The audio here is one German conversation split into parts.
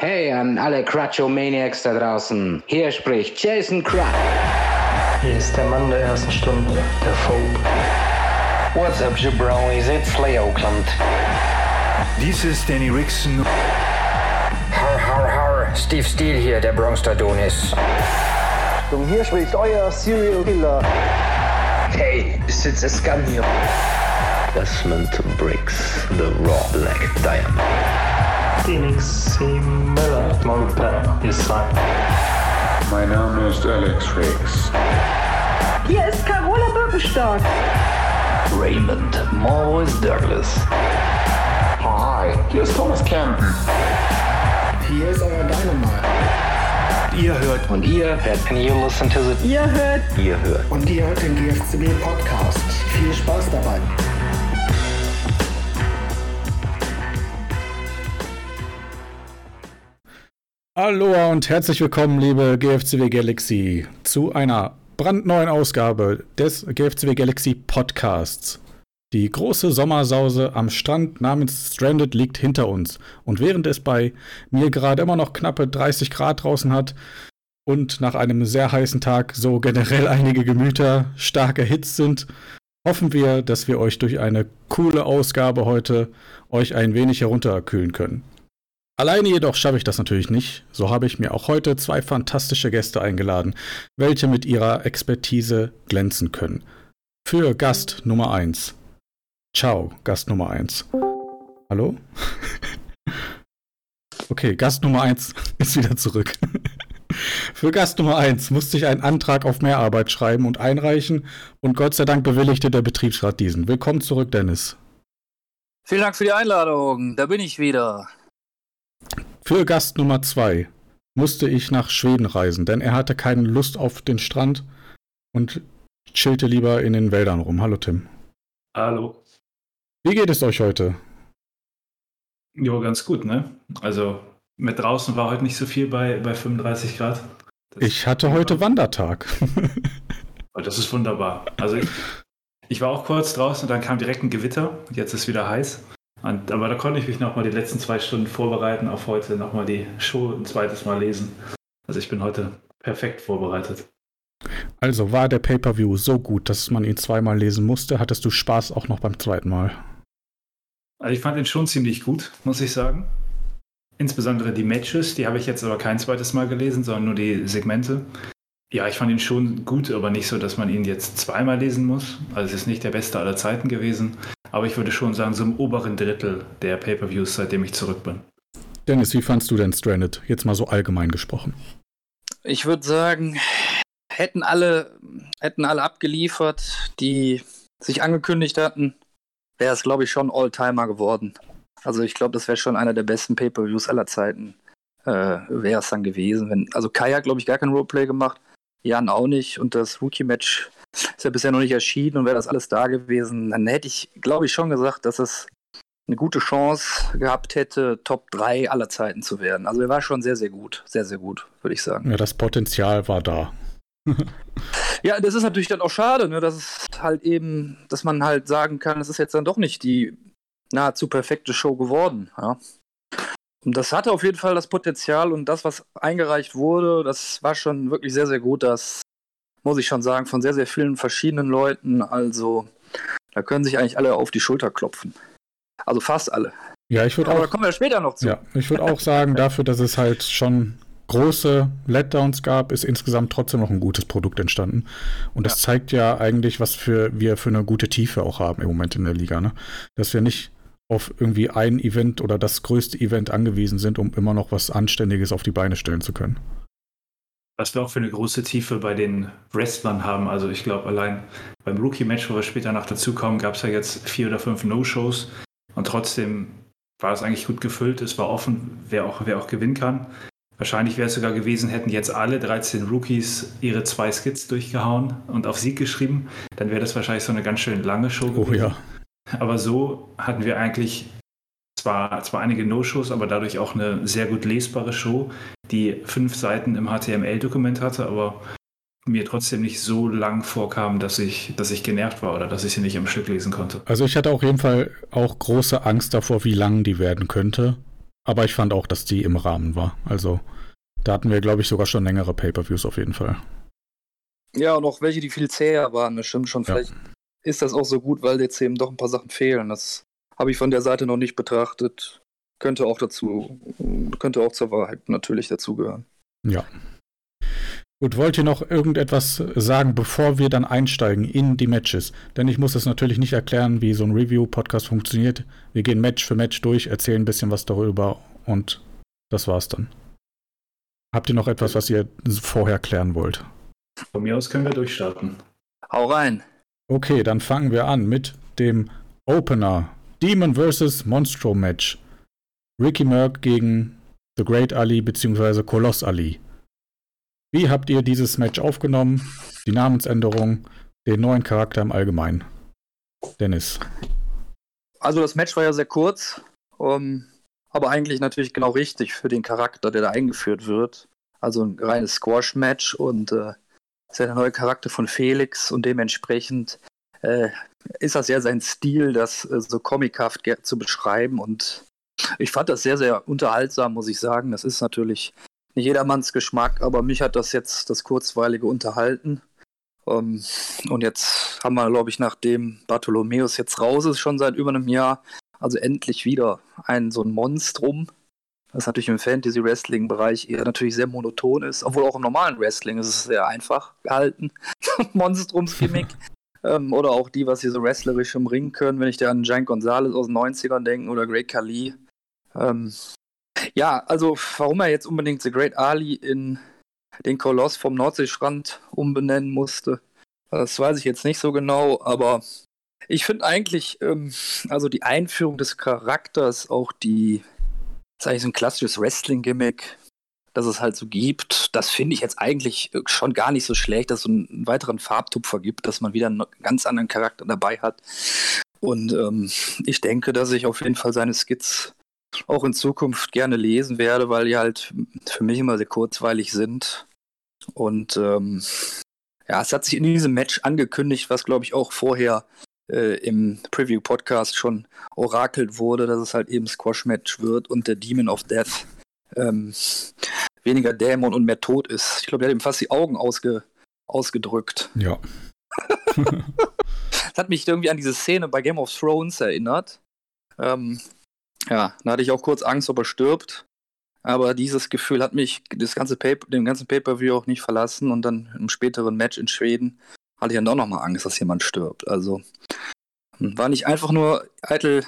Hey an alle Crutcho-Maniacs da draußen. Hier spricht Jason Crutch. Hier ist der Mann der ersten Stunde, der Phobe. What's up, jabronis? It's Slay Oakland. Dies ist Danny Rickson. Har, har, har. Steve Steele hier, der Bronx Adonis. Und hier spricht euer Serial Killer. Hey, ist jetzt der Scum hier. Desmond Briggs, The Raw Black Diamond. Phoenix C. Miller, ist sein. Mein Name ist Alex Riggs. Hier ist Carola Birkenstock. Raymond Morris Douglas. Hi, hier ist Thomas Campen. Hier ist euer Dynamite. Ihr hört und ihr hört and you listen to the Ihr hört Ihr hört und ihr hört den GFCB Podcast. Viel Spaß dabei. Aloha und herzlich willkommen, liebe GFCW Galaxy, zu einer brandneuen Ausgabe des GFCW Galaxy Podcasts. Die große Sommersause am Strand namens Stranded liegt hinter uns. Und während es bei mir gerade immer noch knappe 30 Grad draußen hat und nach einem sehr heißen Tag so generell einige Gemüter stark erhitzt sind, hoffen wir, dass wir euch durch eine coole Ausgabe heute euch ein wenig herunterkühlen können. Alleine jedoch schaffe ich das natürlich nicht. So habe ich mir auch heute zwei fantastische Gäste eingeladen, welche mit ihrer Expertise glänzen können. Für Gast Nummer 1. Ciao, Gast Nummer 1. Hallo? okay, Gast Nummer 1 ist wieder zurück. Für Gast Nummer 1 musste ich einen Antrag auf Mehrarbeit schreiben und einreichen und Gott sei Dank bewilligte der Betriebsrat diesen. Willkommen zurück, Dennis. Vielen Dank für die Einladung. Da bin ich wieder. Für Gast Nummer 2 musste ich nach Schweden reisen, denn er hatte keine Lust auf den Strand und chillte lieber in den Wäldern rum. Hallo Tim. Hallo. Wie geht es euch heute? Jo, ganz gut, ne? Also mit draußen war heute nicht so viel bei, bei 35 Grad. Das ich hatte heute Wandertag. oh, das ist wunderbar. Also ich, ich war auch kurz draußen und dann kam direkt ein Gewitter. Jetzt ist wieder heiß. Und, aber da konnte ich mich nochmal die letzten zwei Stunden vorbereiten, auf heute nochmal die Show ein zweites Mal lesen. Also ich bin heute perfekt vorbereitet. Also war der Pay-per-View so gut, dass man ihn zweimal lesen musste? Hattest du Spaß auch noch beim zweiten Mal? Also ich fand ihn schon ziemlich gut, muss ich sagen. Insbesondere die Matches, die habe ich jetzt aber kein zweites Mal gelesen, sondern nur die Segmente. Ja, ich fand ihn schon gut, aber nicht so, dass man ihn jetzt zweimal lesen muss. Also es ist nicht der beste aller Zeiten gewesen. Aber ich würde schon sagen, so im oberen Drittel der Pay-per-Views, seitdem ich zurück bin. Dennis, wie fandst du denn Stranded? Jetzt mal so allgemein gesprochen. Ich würde sagen, hätten alle, hätten alle abgeliefert, die sich angekündigt hatten, wäre es, glaube ich, schon All-Timer geworden. Also ich glaube, das wäre schon einer der besten Pay-Per-Views aller Zeiten. Äh, wäre es dann gewesen. Wenn, also Kai hat, glaube ich, gar kein Roleplay gemacht. Jan auch nicht. Und das Rookie-Match ist ja bisher noch nicht erschienen und wäre das alles da gewesen, dann hätte ich, glaube ich, schon gesagt, dass es eine gute Chance gehabt hätte, Top 3 aller Zeiten zu werden. Also er war schon sehr, sehr gut. Sehr, sehr gut, würde ich sagen. Ja, das Potenzial war da. ja, das ist natürlich dann auch schade, ne, dass es halt eben, dass man halt sagen kann, es ist jetzt dann doch nicht die nahezu perfekte Show geworden. Ja. Und das hatte auf jeden Fall das Potenzial und das, was eingereicht wurde, das war schon wirklich sehr, sehr gut. Das muss ich schon sagen, von sehr, sehr vielen verschiedenen Leuten. Also da können sich eigentlich alle auf die Schulter klopfen. Also fast alle. Ja, ich würde auch. Aber da kommen wir später noch zu. Ja, ich würde auch sagen, dafür, dass es halt schon große Letdowns gab, ist insgesamt trotzdem noch ein gutes Produkt entstanden. Und das ja. zeigt ja eigentlich, was für, wir für eine gute Tiefe auch haben im Moment in der Liga. Ne? Dass wir nicht auf irgendwie ein Event oder das größte Event angewiesen sind, um immer noch was Anständiges auf die Beine stellen zu können. Was wir auch für eine große Tiefe bei den Wrestlern haben. Also ich glaube, allein beim Rookie-Match, wo wir später noch dazukommen, gab es ja jetzt vier oder fünf No-Shows. Und trotzdem war es eigentlich gut gefüllt. Es war offen, wer auch, wer auch gewinnen kann. Wahrscheinlich wäre es sogar gewesen, hätten jetzt alle 13 Rookies ihre zwei Skits durchgehauen und auf Sieg geschrieben. Dann wäre das wahrscheinlich so eine ganz schön lange Show gewesen. Oh ja. Aber so hatten wir eigentlich zwar, zwar einige No-Shows, aber dadurch auch eine sehr gut lesbare Show, die fünf Seiten im HTML-Dokument hatte, aber mir trotzdem nicht so lang vorkam, dass ich, dass ich genervt war oder dass ich sie nicht am Stück lesen konnte. Also ich hatte auf jeden Fall auch große Angst davor, wie lang die werden könnte. aber ich fand auch, dass die im Rahmen war. Also da hatten wir, glaube ich, sogar schon längere Pay-per-Views auf jeden Fall. Ja, und auch welche, die viel zäher waren, das stimmt schon. Vielleicht ja. ist das auch so gut, weil jetzt eben doch ein paar Sachen fehlen. Das habe ich von der Seite noch nicht betrachtet. Könnte auch dazu, könnte auch zur Wahrheit natürlich dazugehören. Ja. Gut, wollt ihr noch irgendetwas sagen, bevor wir dann einsteigen in die Matches? Denn ich muss es natürlich nicht erklären, wie so ein Review-Podcast funktioniert. Wir gehen Match für Match durch, erzählen ein bisschen was darüber und das war's dann. Habt ihr noch etwas, was ihr vorher klären wollt? Von mir aus können wir durchstarten. Hau rein. Okay, dann fangen wir an mit dem Opener. Demon vs. Monstro Match. Ricky Merck gegen The Great Ali bzw. Koloss Ali. Wie habt ihr dieses Match aufgenommen? Die Namensänderung, den neuen Charakter im Allgemeinen? Dennis. Also das Match war ja sehr kurz, um, aber eigentlich natürlich genau richtig für den Charakter, der da eingeführt wird. Also ein reines Squash-Match und äh, ist ja der neue Charakter von Felix und dementsprechend äh, ist das ja sein Stil, das äh, so comichaft zu beschreiben und ich fand das sehr, sehr unterhaltsam, muss ich sagen. Das ist natürlich nicht jedermanns Geschmack, aber mich hat das jetzt das Kurzweilige unterhalten. Ähm, und jetzt haben wir, glaube ich, nachdem Bartholomäus jetzt raus ist, schon seit über einem Jahr, also endlich wieder ein so ein Monstrum, das natürlich im Fantasy-Wrestling-Bereich eher natürlich sehr monoton ist, obwohl auch im normalen Wrestling ist es sehr einfach gehalten. Monstrums-Gimmick. ähm, oder auch die, was sie so wrestlerisch im Ring können, wenn ich da an Giant Gonzalez aus den 90ern denke oder Great Khali. Ähm, ja, also warum er jetzt unbedingt The Great Ali in den Koloss vom Nordseestrand umbenennen musste, das weiß ich jetzt nicht so genau, aber ich finde eigentlich, ähm, also die Einführung des Charakters, auch die, das ist eigentlich so ein klassisches Wrestling-Gimmick, das es halt so gibt, das finde ich jetzt eigentlich schon gar nicht so schlecht, dass es einen weiteren Farbtupfer gibt, dass man wieder einen ganz anderen Charakter dabei hat. Und ähm, ich denke, dass ich auf jeden Fall seine Skits auch in Zukunft gerne lesen werde, weil die halt für mich immer sehr kurzweilig sind. Und ähm, ja, es hat sich in diesem Match angekündigt, was glaube ich auch vorher äh, im Preview-Podcast schon orakelt wurde, dass es halt eben Squash-Match wird und der Demon of Death ähm, weniger Dämon und mehr Tod ist. Ich glaube, der hat ihm fast die Augen ausge ausgedrückt. Ja. das hat mich irgendwie an diese Szene bei Game of Thrones erinnert. Ähm, ja, da hatte ich auch kurz Angst, ob er stirbt. Aber dieses Gefühl hat mich das ganze Paper, den ganzen Pay-Per-View auch nicht verlassen. Und dann im späteren Match in Schweden hatte ich dann doch nochmal Angst, dass jemand stirbt. Also hm, war nicht einfach nur eitel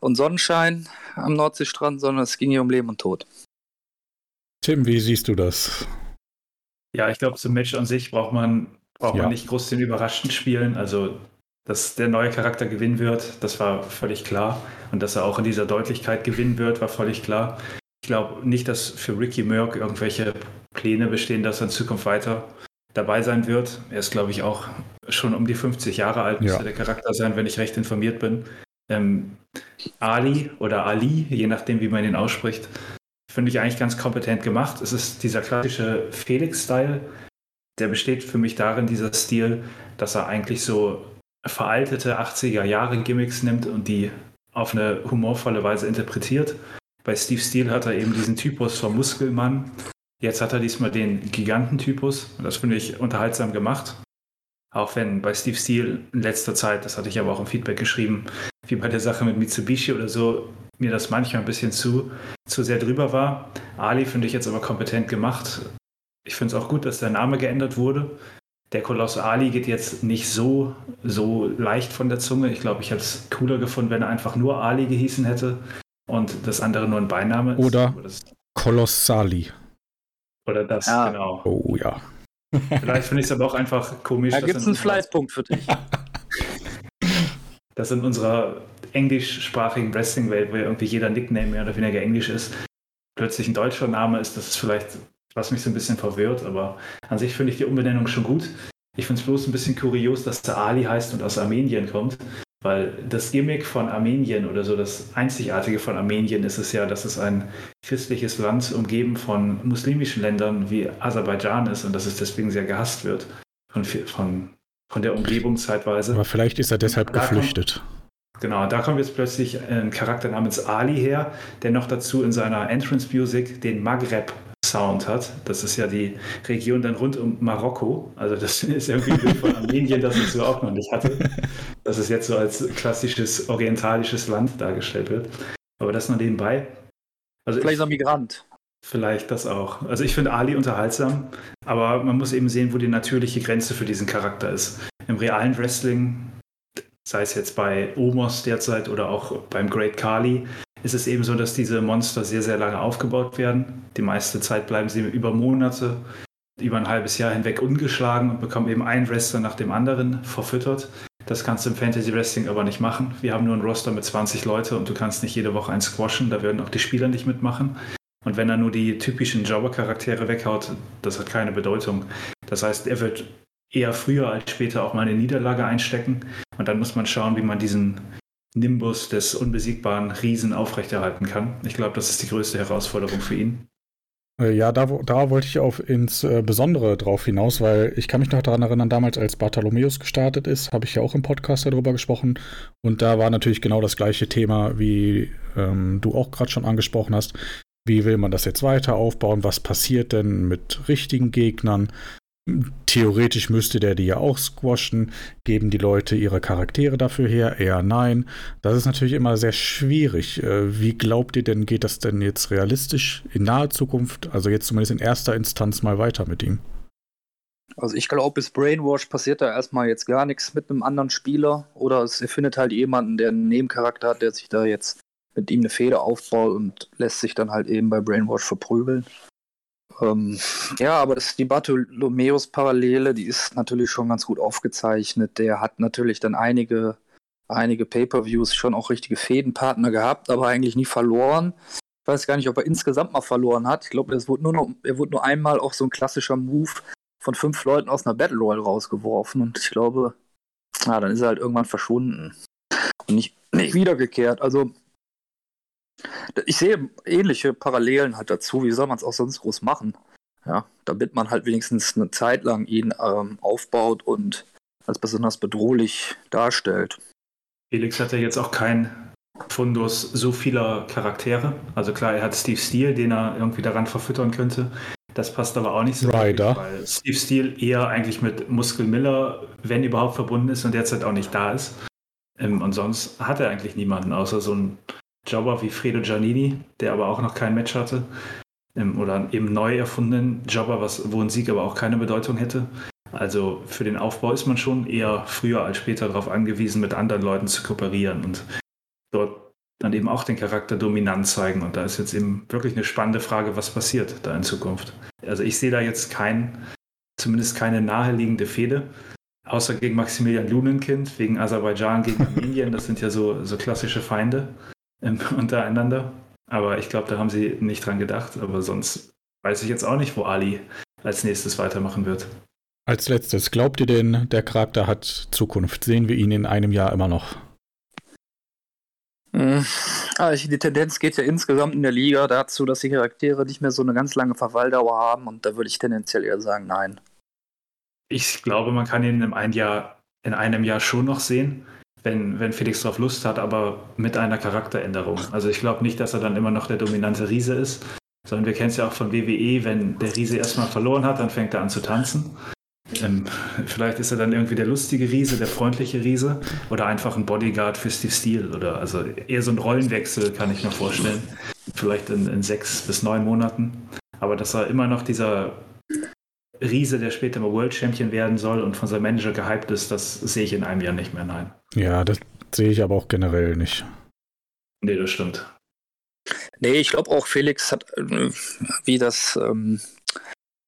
und Sonnenschein am Nordseestrand, sondern es ging hier um Leben und Tod. Tim, wie siehst du das? Ja, ich glaube, zum Match an sich braucht man, braucht ja. man nicht groß den Überraschend spielen. Also dass der neue Charakter gewinnen wird, das war völlig klar. Und dass er auch in dieser Deutlichkeit gewinnen wird, war völlig klar. Ich glaube nicht, dass für Ricky Merck irgendwelche Pläne bestehen, dass er in Zukunft weiter dabei sein wird. Er ist, glaube ich, auch schon um die 50 Jahre alt, müsste ja. der Charakter sein, wenn ich recht informiert bin. Ähm, Ali oder Ali, je nachdem, wie man ihn ausspricht, finde ich eigentlich ganz kompetent gemacht. Es ist dieser klassische Felix-Style. Der besteht für mich darin, dieser Stil, dass er eigentlich so veraltete 80er Jahre Gimmicks nimmt und die auf eine humorvolle Weise interpretiert. Bei Steve Steele hat er eben diesen Typus vom Muskelmann. Jetzt hat er diesmal den Gigantentypus. Das finde ich unterhaltsam gemacht. Auch wenn bei Steve Steele in letzter Zeit, das hatte ich aber auch im Feedback geschrieben, wie bei der Sache mit Mitsubishi oder so, mir das manchmal ein bisschen zu, zu sehr drüber war. Ali finde ich jetzt aber kompetent gemacht. Ich finde es auch gut, dass der Name geändert wurde der Koloss Ali geht jetzt nicht so, so leicht von der Zunge. Ich glaube, ich hätte es cooler gefunden, wenn er einfach nur Ali gehießen hätte und das andere nur ein Beiname ist. Oder Kolossali. Oder das, ja. genau. Oh ja. Vielleicht finde ich es aber auch einfach komisch. Da gibt es einen Fleißpunkt für dich. dass in unserer englischsprachigen Wrestling-Welt, wo ja irgendwie jeder Nickname mehr oder weniger Englisch ist, plötzlich ein deutscher Name ist, das ist vielleicht was mich so ein bisschen verwirrt, aber an sich finde ich die Umbenennung schon gut. Ich finde es bloß ein bisschen kurios, dass der Ali heißt und aus Armenien kommt, weil das Gimmick von Armenien oder so das Einzigartige von Armenien ist es ja, dass es ein christliches Land umgeben von muslimischen Ländern wie Aserbaidschan ist und dass es deswegen sehr gehasst wird von, von, von der Umgebung zeitweise. Aber vielleicht ist er deshalb geflüchtet. Genau. Da kommt jetzt plötzlich ein Charakter namens Ali her, der noch dazu in seiner Entrance Music den Maghreb Sound hat. Das ist ja die Region dann rund um Marokko. Also das ist irgendwie von Armenien, das ich so auch noch nicht hatte. Dass es jetzt so als klassisches orientalisches Land dargestellt wird. Aber das nur nebenbei. Also Vielleicht ich, ein Migrant. Vielleicht das auch. Also ich finde Ali unterhaltsam, aber man muss eben sehen, wo die natürliche Grenze für diesen Charakter ist. Im realen Wrestling, sei es jetzt bei Omos derzeit oder auch beim Great Kali, ist es eben so, dass diese Monster sehr, sehr lange aufgebaut werden. Die meiste Zeit bleiben sie über Monate, über ein halbes Jahr hinweg ungeschlagen und bekommen eben einen Wrestler nach dem anderen verfüttert. Das kannst du im Fantasy Wrestling aber nicht machen. Wir haben nur einen Roster mit 20 Leute und du kannst nicht jede Woche einen squashen, da werden auch die Spieler nicht mitmachen. Und wenn er nur die typischen Jobber-Charaktere weghaut, das hat keine Bedeutung. Das heißt, er wird eher früher als später auch mal eine Niederlage einstecken. Und dann muss man schauen, wie man diesen Nimbus des unbesiegbaren Riesen aufrechterhalten kann. Ich glaube, das ist die größte Herausforderung für ihn. Äh, ja, da, da wollte ich auf ins äh, Besondere drauf hinaus, weil ich kann mich noch daran erinnern, damals als Bartholomäus gestartet ist, habe ich ja auch im Podcast darüber gesprochen. Und da war natürlich genau das gleiche Thema, wie ähm, du auch gerade schon angesprochen hast. Wie will man das jetzt weiter aufbauen? Was passiert denn mit richtigen Gegnern? Theoretisch müsste der die ja auch squashen. Geben die Leute ihre Charaktere dafür her? Eher nein. Das ist natürlich immer sehr schwierig. Äh, wie glaubt ihr denn, geht das denn jetzt realistisch in naher Zukunft, also jetzt zumindest in erster Instanz mal weiter mit ihm? Also ich glaube, bis Brainwash passiert da erstmal jetzt gar nichts mit einem anderen Spieler. Oder es findet halt jemanden, der einen Nebencharakter hat, der sich da jetzt mit ihm eine Feder aufbaut und lässt sich dann halt eben bei Brainwash verprügeln. Ähm, ja, aber das, die Bartholomeus-Parallele, die ist natürlich schon ganz gut aufgezeichnet. Der hat natürlich dann einige, einige Pay-Per-Views schon auch richtige Fädenpartner gehabt, aber eigentlich nie verloren. Ich weiß gar nicht, ob er insgesamt mal verloren hat. Ich glaube, er wurde nur, er wurde nur einmal auch so ein klassischer Move von fünf Leuten aus einer Battle Royale rausgeworfen und ich glaube, na, dann ist er halt irgendwann verschwunden und nicht, nicht wiedergekehrt. Also ich sehe ähnliche Parallelen halt dazu. Wie soll man es auch sonst groß machen? Ja, damit man halt wenigstens eine Zeit lang ihn ähm, aufbaut und als besonders bedrohlich darstellt. Felix hat ja jetzt auch kein Fundus so vieler Charaktere. Also klar, er hat Steve Steele, den er irgendwie daran verfüttern könnte. Das passt aber auch nicht so Rider. Weil Steve Steele eher eigentlich mit Muskel Miller, wenn überhaupt, verbunden ist und derzeit auch nicht da ist. Ähm, und sonst hat er eigentlich niemanden, außer so ein Jobber wie Fredo Giannini, der aber auch noch kein Match hatte. Oder eben neu erfundenen Jobber, was, wo ein Sieg aber auch keine Bedeutung hätte. Also für den Aufbau ist man schon eher früher als später darauf angewiesen, mit anderen Leuten zu kooperieren und dort dann eben auch den Charakter dominant zeigen. Und da ist jetzt eben wirklich eine spannende Frage, was passiert da in Zukunft. Also ich sehe da jetzt kein, zumindest keine naheliegende Fehde, außer gegen Maximilian Lunenkind, wegen Aserbaidschan gegen Armenien. Das sind ja so, so klassische Feinde ähm, untereinander. Aber ich glaube, da haben sie nicht dran gedacht. Aber sonst weiß ich jetzt auch nicht, wo Ali als nächstes weitermachen wird. Als letztes, glaubt ihr denn, der Charakter hat Zukunft? Sehen wir ihn in einem Jahr immer noch? Also die Tendenz geht ja insgesamt in der Liga dazu, dass die Charaktere nicht mehr so eine ganz lange Verweildauer haben und da würde ich tendenziell eher sagen, nein. Ich glaube, man kann ihn in einem Jahr, in einem Jahr schon noch sehen wenn, wenn Felix darauf Lust hat, aber mit einer Charakteränderung. Also ich glaube nicht, dass er dann immer noch der dominante Riese ist, sondern wir kennen es ja auch von WWE, wenn der Riese erstmal verloren hat, dann fängt er an zu tanzen. Ähm, vielleicht ist er dann irgendwie der lustige Riese, der freundliche Riese oder einfach ein Bodyguard für Steve Steele oder also eher so ein Rollenwechsel kann ich mir vorstellen. Vielleicht in, in sechs bis neun Monaten. Aber dass er immer noch dieser Riese, der später mal World Champion werden soll und von seinem Manager gehypt ist, das sehe ich in einem Jahr nicht mehr, nein. Ja, das sehe ich aber auch generell nicht. Nee, das stimmt. Nee, ich glaube auch Felix hat, äh, wie das, ähm,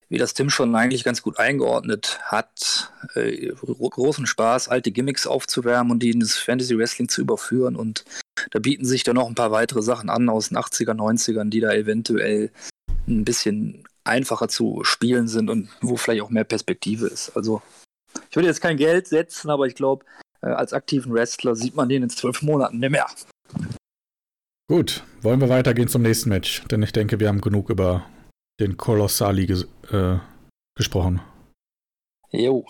wie das Tim schon eigentlich ganz gut eingeordnet hat, äh, großen Spaß, alte Gimmicks aufzuwärmen und die in das Fantasy Wrestling zu überführen. Und da bieten sich dann noch ein paar weitere Sachen an aus den 80er, 90ern, die da eventuell ein bisschen einfacher zu spielen sind und wo vielleicht auch mehr Perspektive ist. Also ich würde jetzt kein Geld setzen, aber ich glaube, äh, als aktiven Wrestler sieht man den in zwölf Monaten nicht mehr. Gut, wollen wir weitergehen zum nächsten Match, denn ich denke, wir haben genug über den Kolossali ges äh, gesprochen. Jo.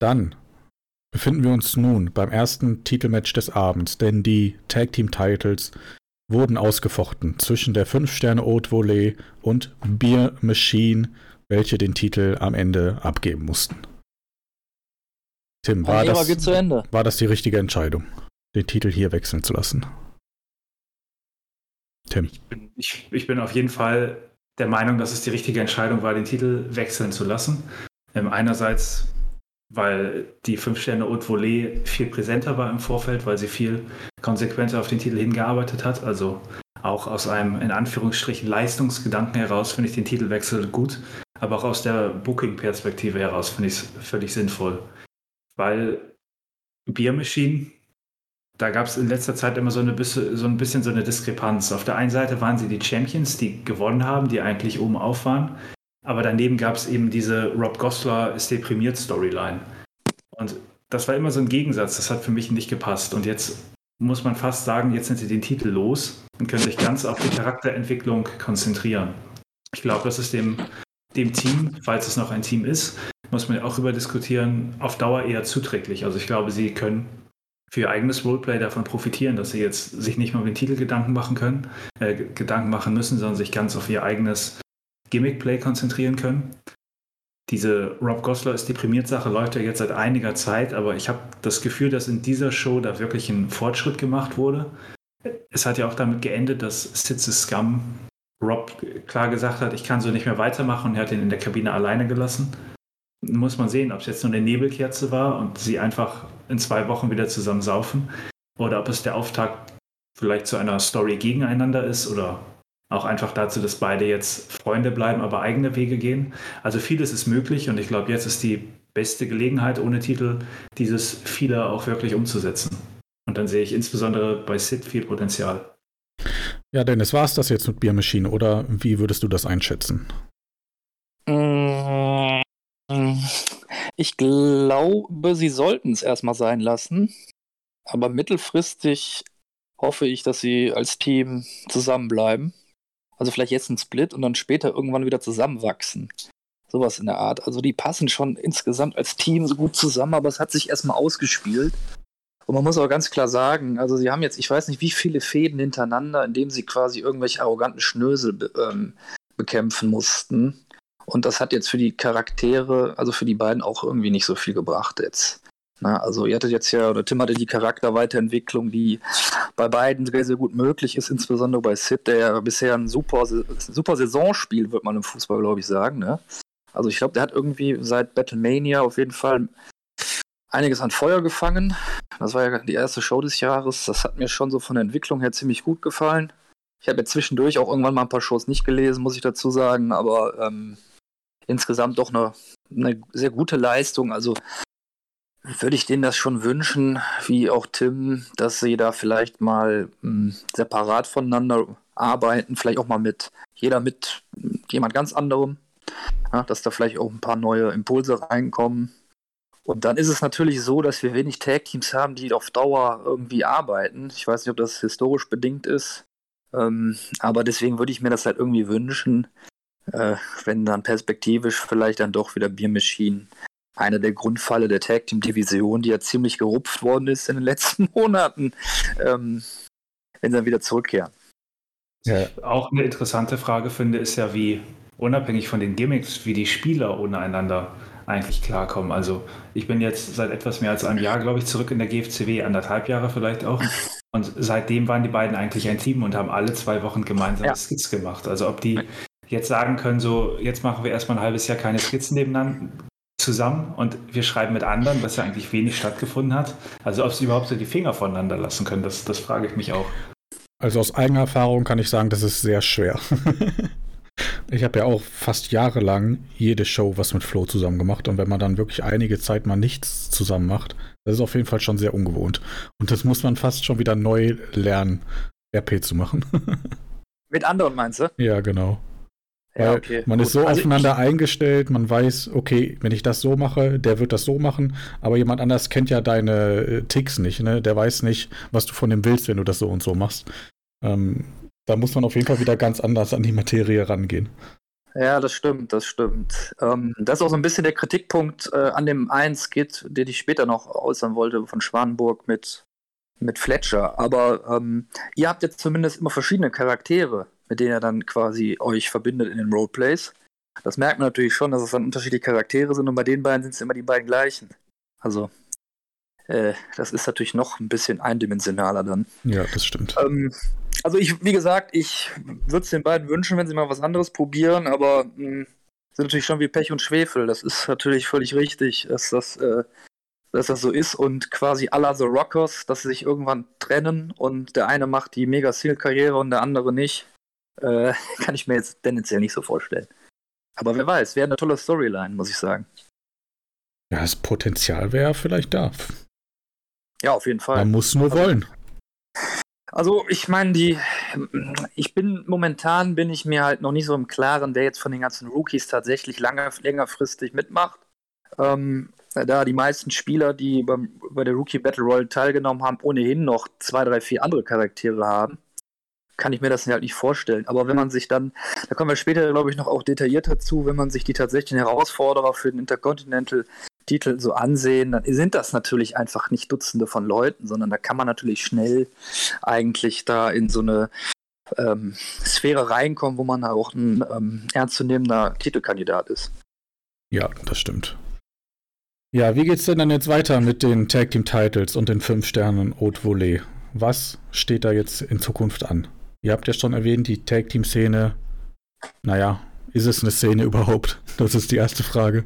Dann befinden wir uns nun beim ersten Titelmatch des Abends, denn die Tag Team Titles wurden ausgefochten zwischen der 5-Sterne Haute Volée und Beer Machine, welche den Titel am Ende abgeben mussten. Tim, war das, war das die richtige Entscheidung, den Titel hier wechseln zu lassen? Tim. Ich bin, ich, ich bin auf jeden Fall der Meinung, dass es die richtige Entscheidung war, den Titel wechseln zu lassen. Ähm, einerseits, weil die fünf Sterne Haute Volée viel präsenter war im Vorfeld, weil sie viel konsequenter auf den Titel hingearbeitet hat. Also auch aus einem in Anführungsstrichen Leistungsgedanken heraus finde ich den Titelwechsel gut, aber auch aus der Booking-Perspektive heraus finde ich es völlig sinnvoll. Weil Beer Machine da gab es in letzter Zeit immer so, eine bisschen, so ein bisschen so eine Diskrepanz. Auf der einen Seite waren sie die Champions, die gewonnen haben, die eigentlich oben auf waren. Aber daneben gab es eben diese Rob Gosler ist deprimiert Storyline. Und das war immer so ein Gegensatz. Das hat für mich nicht gepasst. Und jetzt muss man fast sagen, jetzt sind sie den Titel los und können sich ganz auf die Charakterentwicklung konzentrieren. Ich glaube, das ist dem, dem Team, falls es noch ein Team ist, muss man auch über diskutieren, auf Dauer eher zuträglich. Also ich glaube, sie können für ihr eigenes Roleplay davon profitieren, dass sie jetzt sich nicht mehr um den Titel Gedanken machen können, äh, Gedanken machen müssen, sondern sich ganz auf ihr eigenes Gimmick-Play konzentrieren können. Diese Rob Gosler ist deprimiert Sache läuft ja jetzt seit einiger Zeit, aber ich habe das Gefühl, dass in dieser Show da wirklich ein Fortschritt gemacht wurde. Es hat ja auch damit geendet, dass Sitze Scum Rob klar gesagt hat, ich kann so nicht mehr weitermachen und er hat ihn in der Kabine alleine gelassen muss man sehen, ob es jetzt nur eine Nebelkerze war und sie einfach in zwei Wochen wieder zusammen saufen oder ob es der Auftakt vielleicht zu einer Story gegeneinander ist oder auch einfach dazu, dass beide jetzt Freunde bleiben, aber eigene Wege gehen. Also vieles ist möglich und ich glaube, jetzt ist die beste Gelegenheit ohne Titel, dieses viele auch wirklich umzusetzen. Und dann sehe ich insbesondere bei Sid viel Potenzial. Ja, Dennis, war es das jetzt mit Biermaschine oder wie würdest du das einschätzen? Ich glaube, sie sollten es erstmal sein lassen. Aber mittelfristig hoffe ich, dass sie als Team zusammenbleiben. Also vielleicht jetzt ein Split und dann später irgendwann wieder zusammenwachsen. Sowas in der Art. Also die passen schon insgesamt als Team so gut zusammen, aber es hat sich erstmal ausgespielt. Und man muss auch ganz klar sagen, also sie haben jetzt, ich weiß nicht, wie viele Fäden hintereinander, in denen sie quasi irgendwelche arroganten Schnösel be ähm, bekämpfen mussten. Und das hat jetzt für die Charaktere, also für die beiden auch irgendwie nicht so viel gebracht jetzt. Na, also ihr hattet jetzt ja, oder Tim hatte die Charakterweiterentwicklung, die bei beiden sehr, sehr gut möglich ist, insbesondere bei Sid, der ja bisher ein super, super Saisonspiel, wird man im Fußball, glaube ich, sagen. Ne? Also ich glaube, der hat irgendwie seit Battlemania auf jeden Fall einiges an Feuer gefangen. Das war ja die erste Show des Jahres. Das hat mir schon so von der Entwicklung her ziemlich gut gefallen. Ich habe ja zwischendurch auch irgendwann mal ein paar Shows nicht gelesen, muss ich dazu sagen, aber ähm, insgesamt doch eine, eine sehr gute Leistung. Also würde ich denen das schon wünschen, wie auch Tim, dass sie da vielleicht mal mh, hm, separat voneinander arbeiten, vielleicht auch mal mit jeder mit jemand ganz anderem, ja, dass da vielleicht auch ein paar neue Impulse reinkommen. Und dann ist es natürlich so, dass wir wenig Tag-Teams haben, die auf Dauer irgendwie arbeiten. Ich weiß nicht, ob das historisch bedingt ist, ähm, aber deswegen würde ich mir das halt irgendwie wünschen, äh, wenn dann perspektivisch vielleicht dann doch wieder Beer Eine der Grundfalle der Tag Team Division, die ja ziemlich gerupft worden ist in den letzten Monaten, ähm, wenn sie dann wieder zurückkehren. Ja. Auch eine interessante Frage finde, ist ja, wie unabhängig von den Gimmicks, wie die Spieler untereinander eigentlich klarkommen. Also ich bin jetzt seit etwas mehr als einem Jahr, glaube ich, zurück in der GFCW, anderthalb Jahre vielleicht auch. Und seitdem waren die beiden eigentlich ein Team und haben alle zwei Wochen gemeinsam ja. Skits gemacht. Also ob die jetzt sagen können, so jetzt machen wir erstmal ein halbes Jahr keine Skizzen nebeneinander zusammen und wir schreiben mit anderen, was ja eigentlich wenig stattgefunden hat. Also ob sie überhaupt so die Finger voneinander lassen können, das, das frage ich mich auch. Also aus eigener Erfahrung kann ich sagen, das ist sehr schwer. ich habe ja auch fast jahrelang jede Show was mit Flo zusammen gemacht und wenn man dann wirklich einige Zeit mal nichts zusammen macht, das ist auf jeden Fall schon sehr ungewohnt. Und das muss man fast schon wieder neu lernen, RP zu machen. mit anderen meinst du? Ja, genau. Ja, okay. Man ist so also aufeinander eingestellt, man weiß, okay, wenn ich das so mache, der wird das so machen, aber jemand anders kennt ja deine äh, Ticks nicht, ne? Der weiß nicht, was du von dem willst, wenn du das so und so machst. Ähm, da muss man auf jeden Fall wieder ganz anders an die Materie rangehen. Ja, das stimmt, das stimmt. Ähm, das ist auch so ein bisschen der Kritikpunkt äh, an dem 1 geht, den ich später noch äußern wollte von Schwanenburg mit, mit Fletcher. Aber ähm, ihr habt jetzt zumindest immer verschiedene Charaktere, mit denen ihr dann quasi euch verbindet in den Roleplays. Das merkt man natürlich schon, dass es dann unterschiedliche Charaktere sind und bei den beiden sind es immer die beiden gleichen. Also, äh, das ist natürlich noch ein bisschen eindimensionaler dann. Ja, das stimmt. Ähm, also ich, wie gesagt, ich würde es den beiden wünschen, wenn sie mal was anderes probieren, aber mh, hm, sind natürlich schon wie Pech und Schwefel. Das ist natürlich völlig richtig, dass das, äh, dass das so ist und quasi la The Rockers, dass sie sich irgendwann trennen und der eine macht die Mega-Seal-Karriere und der andere nicht, äh, kann ich mir jetzt tendenziell nicht so vorstellen. Aber wer weiß, wäre eine tolle Storyline, muss ich sagen. Ja, das Potenzial wäre vielleicht da. Ja, auf jeden Fall. Man muss nur also, wollen. Also ich meine, die, ich bin momentan bin ich mir halt noch nicht so im Klaren, wer jetzt von den ganzen Rookies tatsächlich lange, längerfristig mitmacht. Ähm, da die meisten Spieler, die beim, bei der Rookie Battle Royale teilgenommen haben, ohnehin noch zwei, drei, vier andere Charaktere haben, kann ich mir das halt nicht vorstellen. Aber wenn man sich dann, da kommen wir später, glaube ich, noch auch detaillierter zu, wenn man sich die tatsächlichen Herausforderer für den Intercontinental Titel so ansehen, dann sind das natürlich einfach nicht Dutzende von Leuten, sondern da kann man natürlich schnell eigentlich da in so eine ähm, Sphäre reinkommen, wo man auch ein ähm, ernstzunehmender Titelkandidat ist. Ja, das stimmt. Ja, wie geht's denn dann jetzt weiter mit den Tag Team Titles und den 5 Sternen Haute Volée? Was steht da jetzt in Zukunft an? Ihr habt ja schon erwähnt, die Tag Team Szene. Naja, ist es eine Szene überhaupt? Das ist die erste Frage.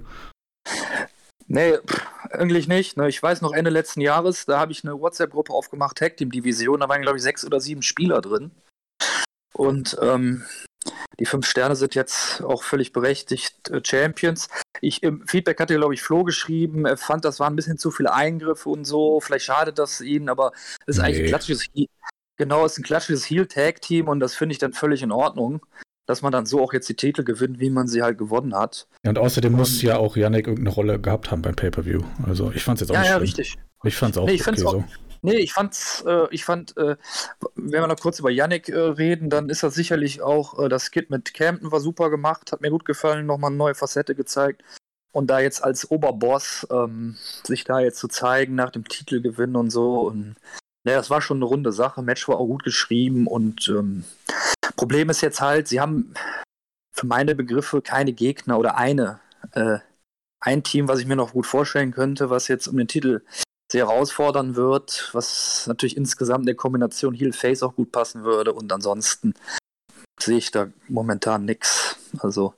Nee, eigentlich nicht. Ne? Ich weiß noch, Ende letzten Jahres, da habe ich eine WhatsApp-Gruppe aufgemacht, Tag Team Division, da waren, glaube ich, sechs oder sieben Spieler drin. Und ähm, die fünf Sterne sind jetzt auch völlig berechtigt äh, Champions. Ich, Im Feedback hatte, glaube ich, Flo geschrieben, er fand, das waren ein bisschen zu viele Eingriffe und so. Vielleicht schadet das ihnen, aber es ist nee. eigentlich ein klassisches, genau, es ist ein klassisches Heel-Tag-Team und das finde ich dann völlig in Ordnung dass man dann so auch jetzt die Titel gewinnt, wie man sie halt gewonnen hat. Ja, und außerdem und, muss ja auch Yannick irgendeine Rolle gehabt haben beim Pay-Per-View. Also ich fand es jetzt auch ja, nicht Ja, schlimm. richtig. Ich fand es auch nee, ich okay auch, so. Nee, ich fand's, äh, ich fand, äh, wenn wir noch kurz über Yannick äh, reden, dann ist das sicherlich auch, äh, das Skit mit Campton war super gemacht, hat mir gut gefallen, nochmal eine neue Facette gezeigt. Und da jetzt als Oberboss ähm, sich da jetzt zu zeigen nach dem Titelgewinn und so und ja, das war schon eine runde Sache. Match war auch gut geschrieben und ähm, Problem ist jetzt halt, sie haben für meine Begriffe keine Gegner oder eine, äh, ein Team, was ich mir noch gut vorstellen könnte, was jetzt um den Titel sehr herausfordern wird, was natürlich insgesamt in der Kombination Heel-Face auch gut passen würde und ansonsten sehe ich da momentan nichts. Also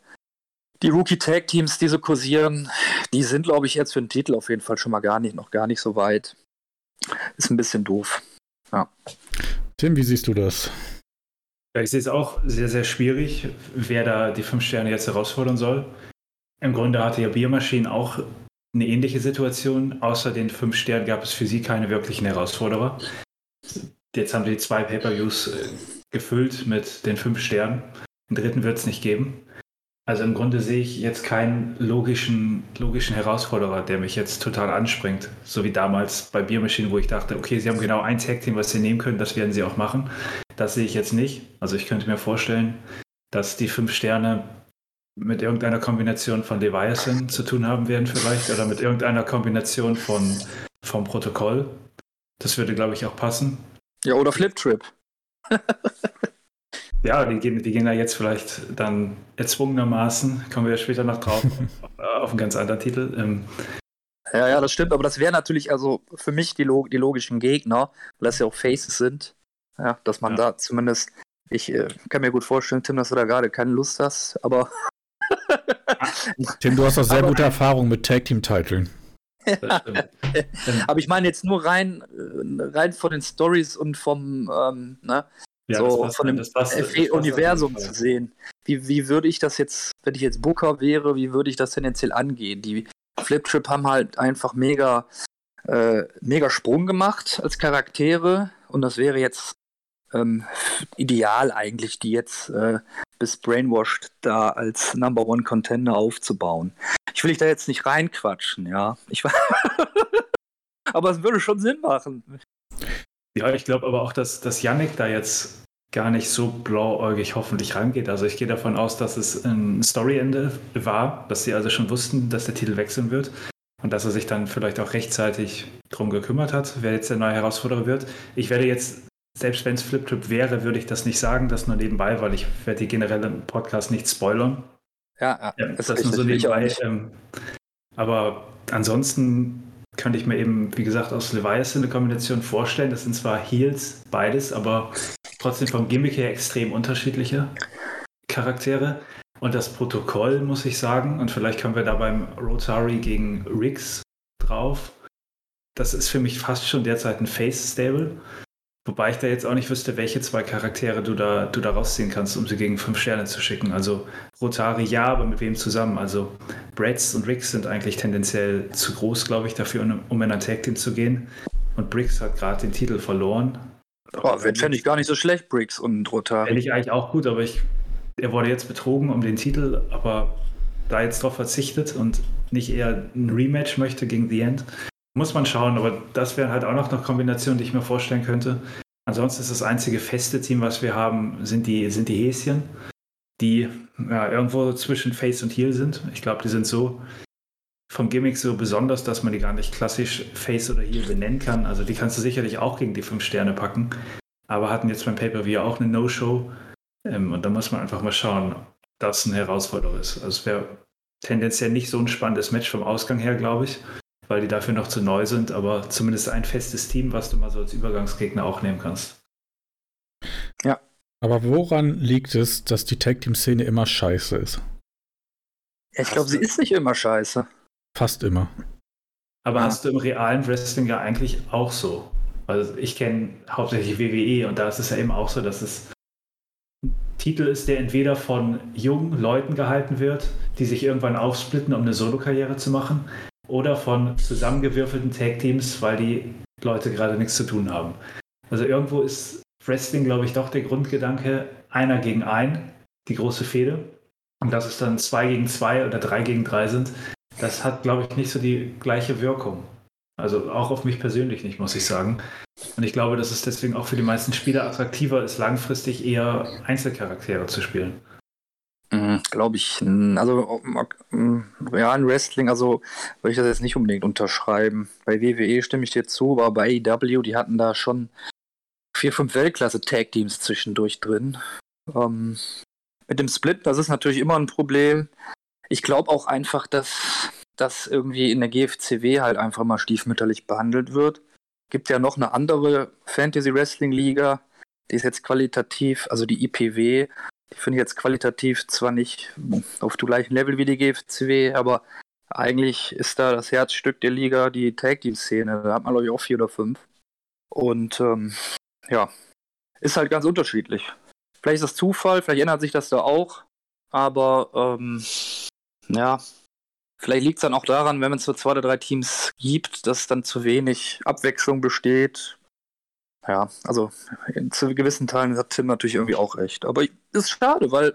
die Rookie-Tag-Teams, die so kursieren, die sind, glaube ich, jetzt für den Titel auf jeden Fall schon mal gar nicht, noch gar nicht so weit. Ist ein bisschen doof. Ja. Tim, wie siehst du das? Ja, ich sehe es auch sehr, sehr schwierig, wer da die fünf Sterne jetzt herausfordern soll. Im Grunde hatte ja Biermaschinen auch eine ähnliche Situation. Außer den fünf Sternen gab es für sie keine wirklichen Herausforderer. Jetzt haben die zwei Pay-Per-Views äh, gefüllt mit den fünf Sternen. Den dritten wird es nicht geben. Also im Grunde sehe ich jetzt keinen logischen, logischen Herausforderer, der mich jetzt total anspringt. So wie damals bei Biermaschinen, wo ich dachte, okay, sie haben genau ein Tag-Team, was sie nehmen können, das werden sie auch machen. Das sehe ich jetzt nicht. Also ich könnte mir vorstellen, dass die fünf Sterne mit irgendeiner Kombination von Leviathan zu tun haben werden vielleicht oder mit irgendeiner Kombination von, vom Protokoll. Das würde, glaube ich, auch passen. Ja, oder Flip Trip. ja, die gehen, die gehen da jetzt vielleicht dann erzwungenermaßen, kommen wir ja später noch drauf, auf einen ganz anderen Titel. Ähm, ja, ja, das stimmt, aber das wäre natürlich also für mich die, log die logischen Gegner, weil das ja auch Faces sind. Ja, dass man ja. da zumindest, ich äh, kann mir gut vorstellen, Tim, dass du da gerade keine Lust hast, aber. Tim, du hast auch sehr aber, gute Erfahrungen mit Tag-Team-Titeln. Ja. aber ich meine jetzt nur rein, äh, rein von den Stories und vom, ähm, ne, ja, so von dem FE-Universum zu sehen. Wie, wie würde ich das jetzt, wenn ich jetzt Booker wäre, wie würde ich das tendenziell angehen? Die Flip Trip haben halt einfach mega, äh, mega Sprung gemacht als Charaktere und das wäre jetzt ähm, ideal eigentlich, die jetzt äh, bis Brainwashed da als Number One Contender aufzubauen. Ich will dich da jetzt nicht reinquatschen, ja. Ich aber es würde schon Sinn machen. Ja, ich glaube aber auch, dass, dass Yannick da jetzt gar nicht so blauäugig hoffentlich rangeht. Also ich gehe davon aus, dass es ein Storyende war, dass sie also schon wussten, dass der Titel wechseln wird und dass er sich dann vielleicht auch rechtzeitig drum gekümmert hat, wer jetzt der neue Herausforderer wird. Ich werde jetzt, selbst wenn es Flip Trip wäre, würde ich das nicht sagen, das nur nebenbei, weil ich werde die generellen Podcast nicht spoilern. Ja, ja. das ist nur so nebenbei. Ähm, aber ansonsten könnte ich mir eben, wie gesagt, aus Leviathan eine Kombination vorstellen. Das sind zwar Heels, beides, aber trotzdem vom Gimmick her extrem unterschiedliche Charaktere. Und das Protokoll, muss ich sagen, und vielleicht kommen wir da beim Rotary gegen Riggs drauf, das ist für mich fast schon derzeit ein Face-Stable. Wobei ich da jetzt auch nicht wüsste, welche zwei Charaktere du da, du da rausziehen kannst, um sie gegen fünf Sterne zu schicken. Also Rotari ja, aber mit wem zusammen? Also Brads und Riggs sind eigentlich tendenziell zu groß, glaube ich, dafür, um in ein Tag Team zu gehen. Und Briggs hat gerade den Titel verloren. Oh, Fände ich gar nicht so schlecht, Briggs und Rotari. Fände ich eigentlich auch gut, aber ich, er wurde jetzt betrogen um den Titel, aber da jetzt drauf verzichtet und nicht eher ein Rematch möchte gegen The End, muss man schauen, aber das wäre halt auch noch eine Kombination, die ich mir vorstellen könnte. Ansonsten ist das einzige feste Team, was wir haben, sind die, sind die Häschen, die ja, irgendwo zwischen Face und Heel sind. Ich glaube, die sind so vom Gimmick so besonders, dass man die gar nicht klassisch Face oder Heel benennen kann. Also die kannst du sicherlich auch gegen die fünf Sterne packen, aber hatten jetzt beim Pay-Per-View auch eine No-Show. Ähm, und da muss man einfach mal schauen, ob das eine Herausforderung ist. Also es wäre tendenziell nicht so ein spannendes Match vom Ausgang her, glaube ich weil die dafür noch zu neu sind, aber zumindest ein festes Team, was du mal so als Übergangsgegner auch nehmen kannst. Ja. Aber woran liegt es, dass die Tag Team Szene immer scheiße ist? Ja, ich glaube, sie ist nicht immer scheiße. Fast immer. Aber ja. hast du im realen Wrestling ja eigentlich auch so. Also ich kenne hauptsächlich WWE und da ist es ja eben auch so, dass es ein Titel ist, der entweder von jungen Leuten gehalten wird, die sich irgendwann aufsplitten, um eine Solo-Karriere zu machen, oder von zusammengewürfelten Tag-Teams, weil die Leute gerade nichts zu tun haben. Also irgendwo ist Wrestling, glaube ich, doch der Grundgedanke, einer gegen ein, die große Fehde. Und dass es dann zwei gegen zwei oder drei gegen drei sind, das hat, glaube ich, nicht so die gleiche Wirkung. Also auch auf mich persönlich nicht, muss ich sagen. Und ich glaube, dass es deswegen auch für die meisten Spieler attraktiver ist, langfristig eher Einzelcharaktere zu spielen. Mhm, Glaube ich. Also realen Wrestling, also würde ich das jetzt nicht unbedingt unterschreiben. Bei WWE stimme ich dir zu, aber bei AEW, die hatten da schon vier, fünf Weltklasse-Tag-Teams zwischendurch drin. Ähm, mit dem Split, das ist natürlich immer ein Problem. Ich glaube auch einfach, dass das irgendwie in der GFCW halt einfach mal stiefmütterlich behandelt wird. Gibt ja noch eine andere Fantasy-Wrestling-Liga, die ist jetzt qualitativ, also die IPW, die finde ich jetzt qualitativ zwar nicht auf dem gleichen Level wie die GFCW, aber eigentlich ist da das Herzstück der Liga die Tag Team Szene. Da hat man glaube ich auch vier oder fünf. Und ähm, ja, ist halt ganz unterschiedlich. Vielleicht ist das Zufall, vielleicht ändert sich das da auch, aber ähm, ja, vielleicht liegt es dann auch daran, wenn es für zwei oder drei Teams gibt, dass dann zu wenig Abwechslung besteht. Ja, also zu gewissen Teilen hat Tim natürlich irgendwie auch recht. Aber ist schade, weil,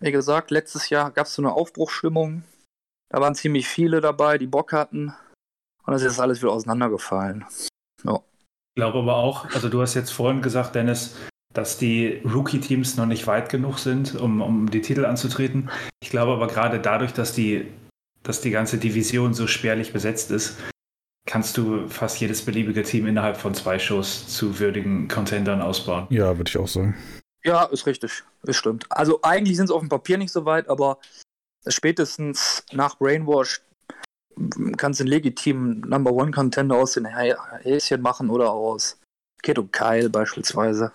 wie gesagt, letztes Jahr gab es so eine Aufbruchsstimmung. Da waren ziemlich viele dabei, die Bock hatten. Und das ist alles wieder auseinandergefallen. Ja. Ich glaube aber auch, also du hast jetzt vorhin gesagt, Dennis, dass die Rookie-Teams noch nicht weit genug sind, um, um die Titel anzutreten. Ich glaube aber gerade dadurch, dass die, dass die ganze Division so spärlich besetzt ist, kannst du fast jedes beliebige Team innerhalb von zwei Shows zu würdigen Contendern ausbauen. Ja, würde ich auch sagen. Ja, ist richtig. Es stimmt. Also eigentlich sind es auf dem Papier nicht so weit, aber spätestens nach Brainwash kannst du einen legitimen Number One Contender aus den Häschen machen oder aus Kid und Kyle beispielsweise.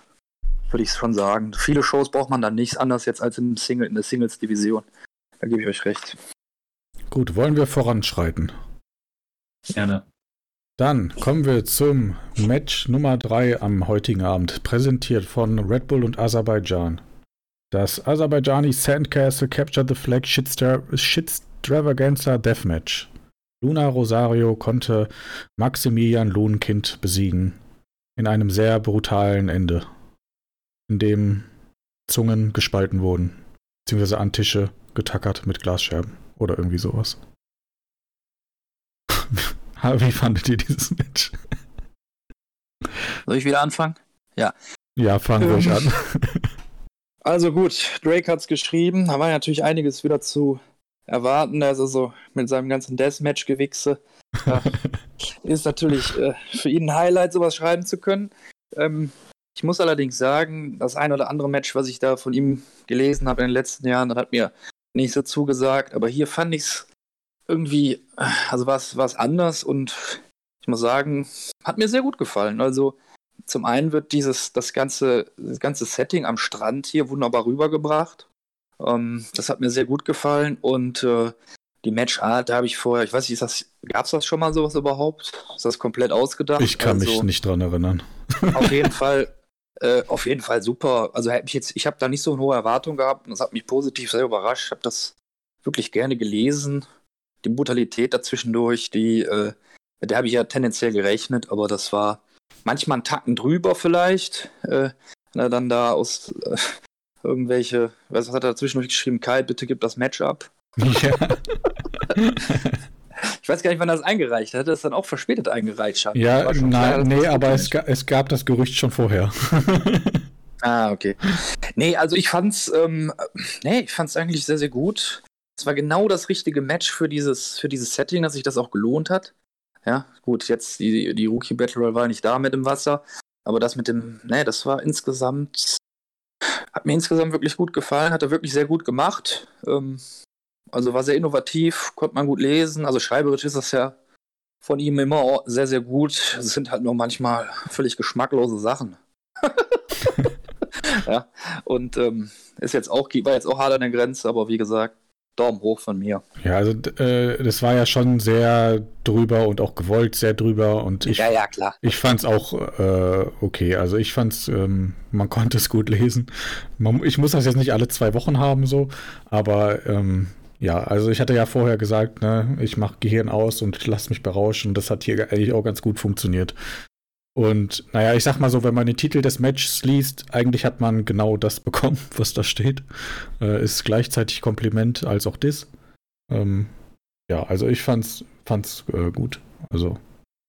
Würde ich schon sagen. Viele Shows braucht man dann nichts anders jetzt als im Single, in der Singles-Division. Da gebe ich euch recht. Gut, wollen wir voranschreiten? Gerne. Dann kommen wir zum Match Nummer 3 am heutigen Abend, präsentiert von Red Bull und Aserbaidschan. Das Aserbaidschani Sandcastle Captured the Flag Shitstravaganza Deathmatch. Luna Rosario konnte Maximilian Lohnkind besiegen. In einem sehr brutalen Ende. In dem Zungen gespalten wurden. Beziehungsweise an Tische getackert mit Glasscherben. Oder irgendwie sowas. Wie fandet ihr dieses Match? Soll ich wieder anfangen? Ja. Ja, fangen wir ähm, an. Also gut, Drake hat es geschrieben. Da war natürlich einiges wieder zu erwarten. Also so mit seinem ganzen Deathmatch-Gewichse. Ja, ist natürlich äh, für ihn ein Highlight, sowas schreiben zu können. Ähm, ich muss allerdings sagen, das ein oder andere Match, was ich da von ihm gelesen habe in den letzten Jahren, das hat mir nicht so zugesagt. Aber hier fand ich es irgendwie, also war es anders und ich muss sagen, hat mir sehr gut gefallen. Also zum einen wird dieses, das ganze, das ganze Setting am Strand hier wunderbar rübergebracht. Ähm, das hat mir sehr gut gefallen und äh, die Matchart, da habe ich vorher, ich weiß nicht, gab es das schon mal sowas überhaupt? Ist das komplett ausgedacht? Ich kann also, mich nicht dran erinnern. Auf jeden Fall, äh, auf jeden Fall super. Also ich jetzt, ich habe da nicht so eine hohe Erwartung gehabt und das hat mich positiv sehr überrascht. Ich habe das wirklich gerne gelesen. Die Brutalität dazwischendurch, die, äh, mit der habe ich ja tendenziell gerechnet, aber das war manchmal einen Tacken drüber vielleicht. Äh, wenn er dann da aus äh, irgendwelche, was hat er dazwischendurch geschrieben? Kai, bitte gib das Match ab. Ja. ich weiß gar nicht, wann er das eingereicht hat. Hat er das dann auch verspätet eingereicht? Schon. Ja, nein, nee, aber es, ga, es, gab das Gerücht schon vorher. ah, okay. Nee, also ich fand's, ähm, nee, ich fand's eigentlich sehr, sehr gut. Es war genau das richtige Match für dieses, für dieses Setting, dass sich das auch gelohnt hat. Ja, gut, jetzt die, die Rookie Battle Royale war nicht da mit dem Wasser, aber das mit dem, nee, das war insgesamt, hat mir insgesamt wirklich gut gefallen, hat er wirklich sehr gut gemacht. Ähm, also war sehr innovativ, konnte man gut lesen. Also schreiberisch ist das ja von ihm immer sehr, sehr gut. Es sind halt nur manchmal völlig geschmacklose Sachen. ja, und ähm, ist jetzt auch, war jetzt auch hart an der Grenze, aber wie gesagt, Daumen hoch von mir. Ja, also äh, das war ja schon sehr drüber und auch gewollt sehr drüber und ich, ja, ja, klar. ich fand es auch äh, okay. Also ich fand es, ähm, man konnte es gut lesen. Man, ich muss das jetzt nicht alle zwei Wochen haben so, aber ähm, ja, also ich hatte ja vorher gesagt, ne, ich mache Gehirn aus und lasse mich berauschen. Das hat hier eigentlich auch ganz gut funktioniert. Und naja, ich sag mal so, wenn man den Titel des Matches liest, eigentlich hat man genau das bekommen, was da steht. Äh, ist gleichzeitig Kompliment als auch Diss. Ähm, ja, also ich fand's, fand's äh, gut. Also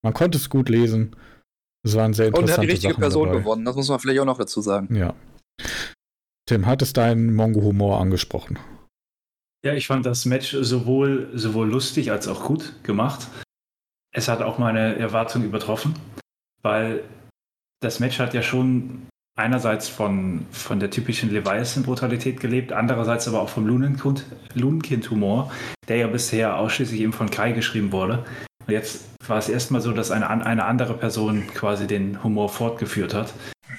man konnte es gut lesen. Es waren sehr interessante Und er hat die richtige Sachen Person dabei. gewonnen, das muss man vielleicht auch noch dazu sagen. Ja. Tim, hat es deinen Mongo-Humor angesprochen? Ja, ich fand das Match sowohl, sowohl lustig als auch gut gemacht. Es hat auch meine Erwartungen übertroffen, weil das Match hat ja schon einerseits von, von der typischen Leviathan-Brutalität gelebt, andererseits aber auch vom Lunenkind-Humor, der ja bisher ausschließlich eben von Kai geschrieben wurde. Und jetzt war es erstmal so, dass eine, eine andere Person quasi den Humor fortgeführt hat.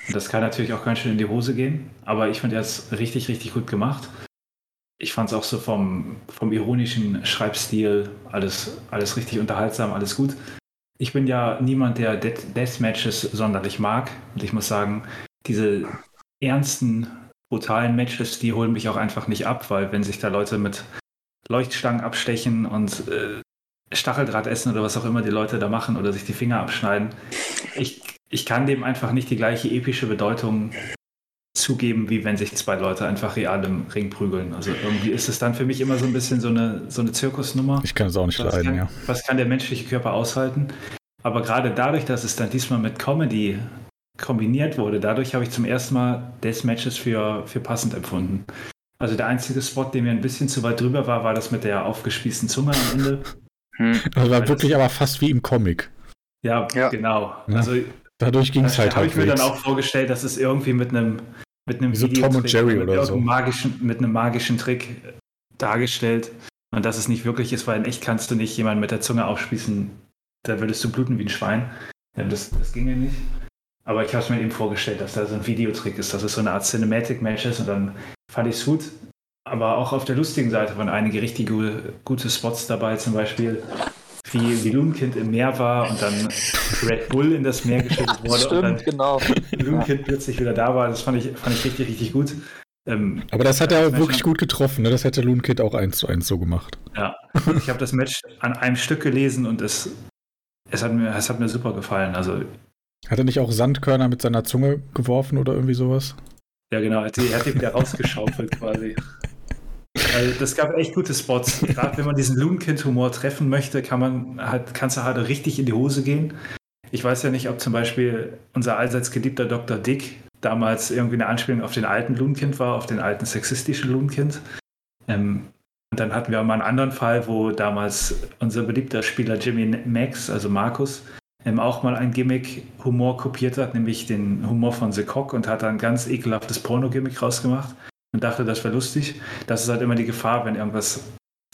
Und das kann natürlich auch ganz schön in die Hose gehen, aber ich fand er es richtig, richtig gut gemacht ich fand es auch so vom, vom ironischen Schreibstil alles, alles richtig unterhaltsam, alles gut. Ich bin ja niemand, der Deathmatches sonderlich mag. Und ich muss sagen, diese ernsten, brutalen Matches, die holen mich auch einfach nicht ab, weil wenn sich da Leute mit Leuchtstangen abstechen und äh, Stacheldraht essen oder was auch immer die Leute da machen oder sich die Finger abschneiden, ich, ich kann dem einfach nicht die gleiche epische Bedeutung zugeben, wie wenn sich zwei Leute einfach real im Ring prügeln. Also irgendwie ist es dann für mich immer so ein bisschen so eine, so eine Zirkusnummer. Ich kann es auch nicht was leiden, kann, ja. Was kann der menschliche Körper aushalten? Aber gerade dadurch, dass es dann diesmal mit Comedy kombiniert wurde, dadurch habe ich zum ersten Mal Deathmatches für, für passend empfunden. Also der einzige Spot, der mir ein bisschen zu weit drüber war, war das mit der aufgespießten Zunge am Ende. Hm. Also war wirklich aber fast wie im Comic. Ja, ja. genau. Ja. Also Dadurch ging es halt habe ich mir dann auch vorgestellt, dass es irgendwie mit einem mit einem so Tom und Jerry oder so. Magischen, mit einem magischen Trick dargestellt. Und dass es nicht wirklich ist, weil in echt kannst du nicht jemanden mit der Zunge aufspießen. Da würdest du bluten wie ein Schwein. Ja, das, das ginge nicht. Aber ich habe es mir eben vorgestellt, dass da so ein Videotrick ist, dass es so eine Art Cinematic-Match ist und dann fand ich es gut. Aber auch auf der lustigen Seite waren einige richtig gute Spots dabei, zum Beispiel wie, wie Loonkind im Meer war und dann Red Bull in das Meer geschüttet wurde Stimmt, und dann genau. Loonkind plötzlich wieder da war. Das fand ich, fand ich richtig, richtig gut. Ähm, Aber das hat er auch wirklich gut getroffen. Ne? Das hätte Loonkind auch eins zu eins so gemacht. Ja, ich habe das Match an einem Stück gelesen und es, es, hat mir, es hat mir super gefallen. Also, hat er nicht auch Sandkörner mit seiner Zunge geworfen oder irgendwie sowas? Ja, genau. Er hat die wieder rausgeschaufelt quasi. Also das gab echt gute Spots. Gerade wenn man diesen Loonkind-Humor treffen möchte, kann man halt, kannst du halt richtig in die Hose gehen. Ich weiß ja nicht, ob zum Beispiel unser allseits geliebter Dr. Dick damals irgendwie eine Anspielung auf den alten Loonkind war, auf den alten sexistischen Loonkind. Ähm, und dann hatten wir auch mal einen anderen Fall, wo damals unser beliebter Spieler Jimmy Max, also Markus, ähm, auch mal ein Gimmick-Humor kopiert hat, nämlich den Humor von The Cock und hat dann ein ganz ekelhaftes Porno-Gimmick rausgemacht und dachte, das wäre lustig. Das ist halt immer die Gefahr, wenn irgendwas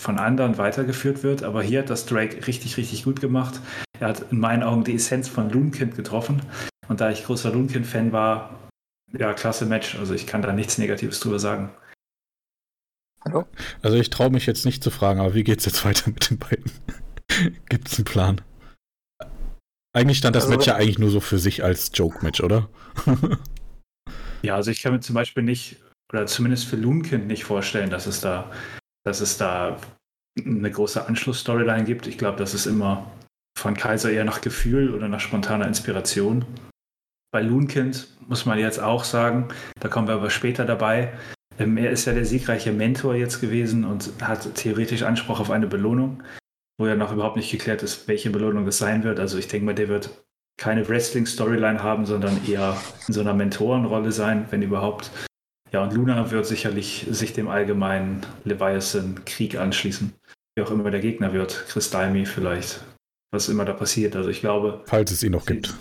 von anderen weitergeführt wird. Aber hier hat das Drake richtig, richtig gut gemacht. Er hat in meinen Augen die Essenz von Loonkind getroffen. Und da ich großer Loonkind-Fan war, ja, klasse Match. Also ich kann da nichts Negatives drüber sagen. Hallo? Also ich traue mich jetzt nicht zu fragen, aber wie geht es jetzt weiter mit den beiden? Gibt es einen Plan? Eigentlich stand das also, Match ja eigentlich nur so für sich als Joke-Match, oder? ja, also ich kann mir zum Beispiel nicht, oder zumindest für Loonkind nicht vorstellen, dass es da, dass es da eine große Anschlussstoryline gibt. Ich glaube, das ist immer von Kaiser eher nach Gefühl oder nach spontaner Inspiration. Bei Loonkind muss man jetzt auch sagen, da kommen wir aber später dabei. Ähm, er ist ja der siegreiche Mentor jetzt gewesen und hat theoretisch Anspruch auf eine Belohnung wo ja noch überhaupt nicht geklärt ist, welche Belohnung das sein wird. Also ich denke mal, der wird keine Wrestling-Storyline haben, sondern eher in so einer Mentorenrolle sein, wenn überhaupt. Ja, und Luna wird sicherlich sich dem allgemeinen Leviathan-Krieg anschließen. Wie auch immer der Gegner wird. Chris Daimi vielleicht. Was immer da passiert. Also ich glaube. Falls es ihn noch gibt.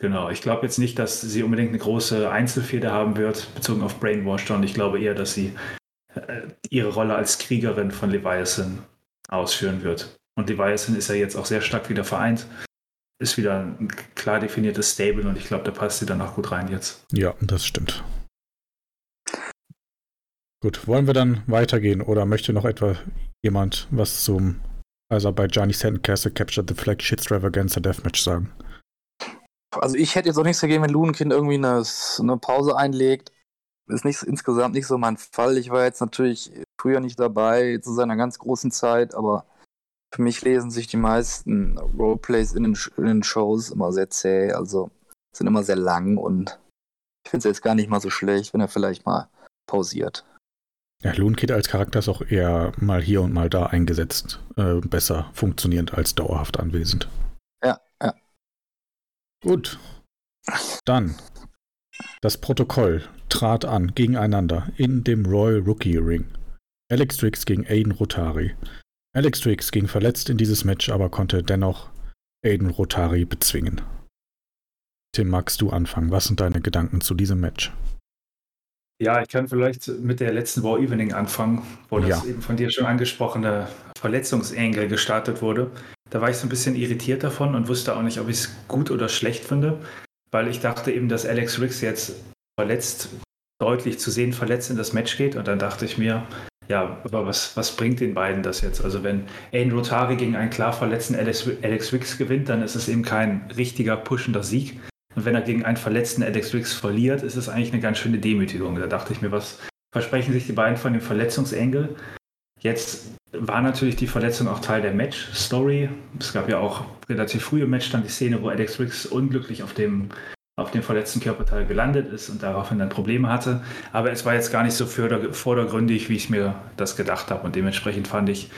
Genau, ich glaube jetzt nicht, dass sie unbedingt eine große Einzelfeder haben wird, bezogen auf Brainwash, und ich glaube eher, dass sie äh, ihre Rolle als Kriegerin von Leviathan ausführen wird. Und Leviathan ist ja jetzt auch sehr stark wieder vereint. Ist wieder ein klar definiertes Stable und ich glaube, da passt sie dann auch gut rein jetzt. Ja, das stimmt. Gut, wollen wir dann weitergehen oder möchte noch etwa jemand was zum Aserbaijani Sandcastle Captured the Flag Shitstravaganza Deathmatch sagen? Also ich hätte jetzt auch nichts dagegen, wenn Lunenkind irgendwie eine, eine Pause einlegt. Ist nicht, insgesamt nicht so mein Fall. Ich war jetzt natürlich früher nicht dabei zu seiner ganz großen Zeit, aber für mich lesen sich die meisten Roleplays in den, in den Shows immer sehr zäh, also sind immer sehr lang und ich finde es jetzt gar nicht mal so schlecht, wenn er vielleicht mal pausiert. Ja, Kid als Charakter ist auch eher mal hier und mal da eingesetzt, äh, besser funktionierend als dauerhaft anwesend. Ja, ja. Gut. Dann. Das Protokoll trat an gegeneinander in dem Royal Rookie Ring. Alex Trix gegen Aiden Rotari. Alex Trix ging verletzt in dieses Match, aber konnte dennoch Aiden Rotari bezwingen. Tim, magst du anfangen? Was sind deine Gedanken zu diesem Match? Ja, ich kann vielleicht mit der letzten War Evening anfangen, wo das ja. eben von dir schon angesprochene Verletzungsengel gestartet wurde. Da war ich so ein bisschen irritiert davon und wusste auch nicht, ob ich es gut oder schlecht finde, weil ich dachte eben, dass Alex Riggs jetzt verletzt, deutlich zu sehen verletzt in das Match geht und dann dachte ich mir, ja, aber was, was bringt den beiden das jetzt? Also wenn Aiden Rotari gegen einen klar verletzten Alex, Alex Wicks gewinnt, dann ist es eben kein richtiger pushender Sieg. Und wenn er gegen einen verletzten Alex Wicks verliert, ist es eigentlich eine ganz schöne Demütigung. Da dachte ich mir, was versprechen sich die beiden von dem Verletzungsengel? Jetzt war natürlich die Verletzung auch Teil der Match-Story. Es gab ja auch relativ früh im Match dann die Szene, wo Alex Wicks unglücklich auf dem auf dem verletzten Körperteil gelandet ist und daraufhin dann Probleme hatte. Aber es war jetzt gar nicht so vordergründig, wie ich mir das gedacht habe. Und dementsprechend fand ich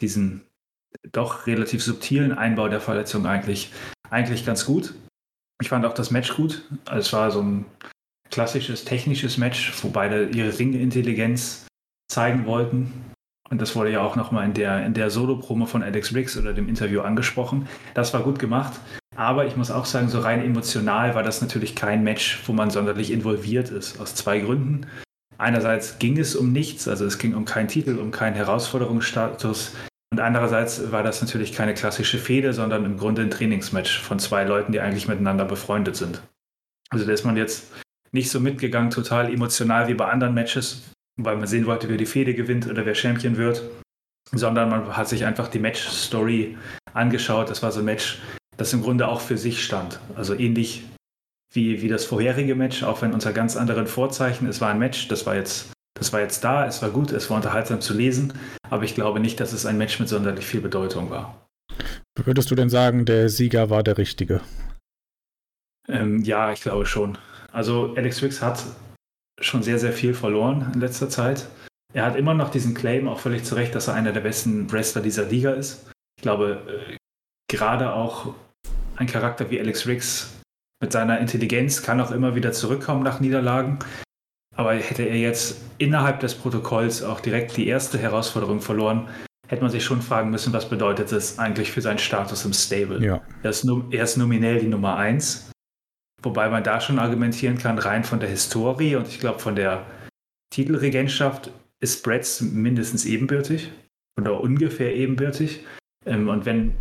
diesen doch relativ subtilen Einbau der Verletzung eigentlich, eigentlich ganz gut. Ich fand auch das Match gut. Es war so ein klassisches technisches Match, wo beide ihre Ringintelligenz zeigen wollten. Und das wurde ja auch nochmal in der, in der Solo-Promo von Alex Riggs oder dem Interview angesprochen. Das war gut gemacht. Aber ich muss auch sagen, so rein emotional war das natürlich kein Match, wo man sonderlich involviert ist. Aus zwei Gründen. Einerseits ging es um nichts, also es ging um keinen Titel, um keinen Herausforderungsstatus. Und andererseits war das natürlich keine klassische Fehde, sondern im Grunde ein Trainingsmatch von zwei Leuten, die eigentlich miteinander befreundet sind. Also da ist man jetzt nicht so mitgegangen, total emotional wie bei anderen Matches, weil man sehen wollte, wer die Fehde gewinnt oder wer Champion wird, sondern man hat sich einfach die Match-Story angeschaut. Das war so ein Match, das im Grunde auch für sich stand. Also ähnlich wie, wie das vorherige Match, auch wenn unter ganz anderen Vorzeichen. Es war ein Match, das war jetzt, das war jetzt da, es war gut, es war unterhaltsam zu lesen, aber ich glaube nicht, dass es ein Match mit sonderlich viel Bedeutung war. Würdest du denn sagen, der Sieger war der richtige? Ähm, ja, ich glaube schon. Also Alex Wicks hat schon sehr, sehr viel verloren in letzter Zeit. Er hat immer noch diesen Claim, auch völlig zu Recht, dass er einer der besten Wrestler dieser Liga ist. Ich glaube, äh, gerade auch ein Charakter wie Alex Riggs mit seiner Intelligenz kann auch immer wieder zurückkommen nach Niederlagen. Aber hätte er jetzt innerhalb des Protokolls auch direkt die erste Herausforderung verloren, hätte man sich schon fragen müssen, was bedeutet das eigentlich für seinen Status im Stable. Ja. Er, ist, er ist nominell die Nummer 1, wobei man da schon argumentieren kann, rein von der Historie und ich glaube von der Titelregentschaft ist Bretts mindestens ebenbürtig oder ungefähr ebenbürtig. Ähm, und wenn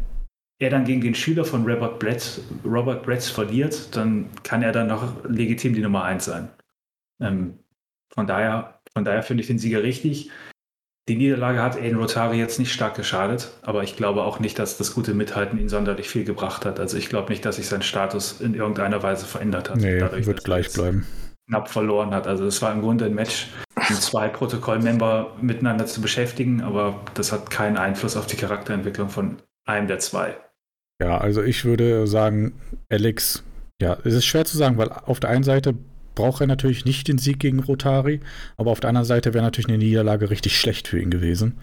er dann gegen den Schüler von Robert Bretz, Robert Bretz verliert, dann kann er dann noch legitim die Nummer 1 sein. Ähm, von daher, von daher finde ich den Sieger richtig. Die Niederlage hat Aiden Rotari jetzt nicht stark geschadet, aber ich glaube auch nicht, dass das gute Mithalten ihn sonderlich viel gebracht hat. Also ich glaube nicht, dass sich sein Status in irgendeiner Weise verändert hat. Nee, dadurch, wird gleich bleiben. Knapp verloren hat. Also es war im Grunde ein Match, um zwei Protokollmember miteinander zu beschäftigen, aber das hat keinen Einfluss auf die Charakterentwicklung von einem der zwei. Ja, also ich würde sagen, Alex, ja, es ist schwer zu sagen, weil auf der einen Seite braucht er natürlich nicht den Sieg gegen Rotari, aber auf der anderen Seite wäre natürlich eine Niederlage richtig schlecht für ihn gewesen.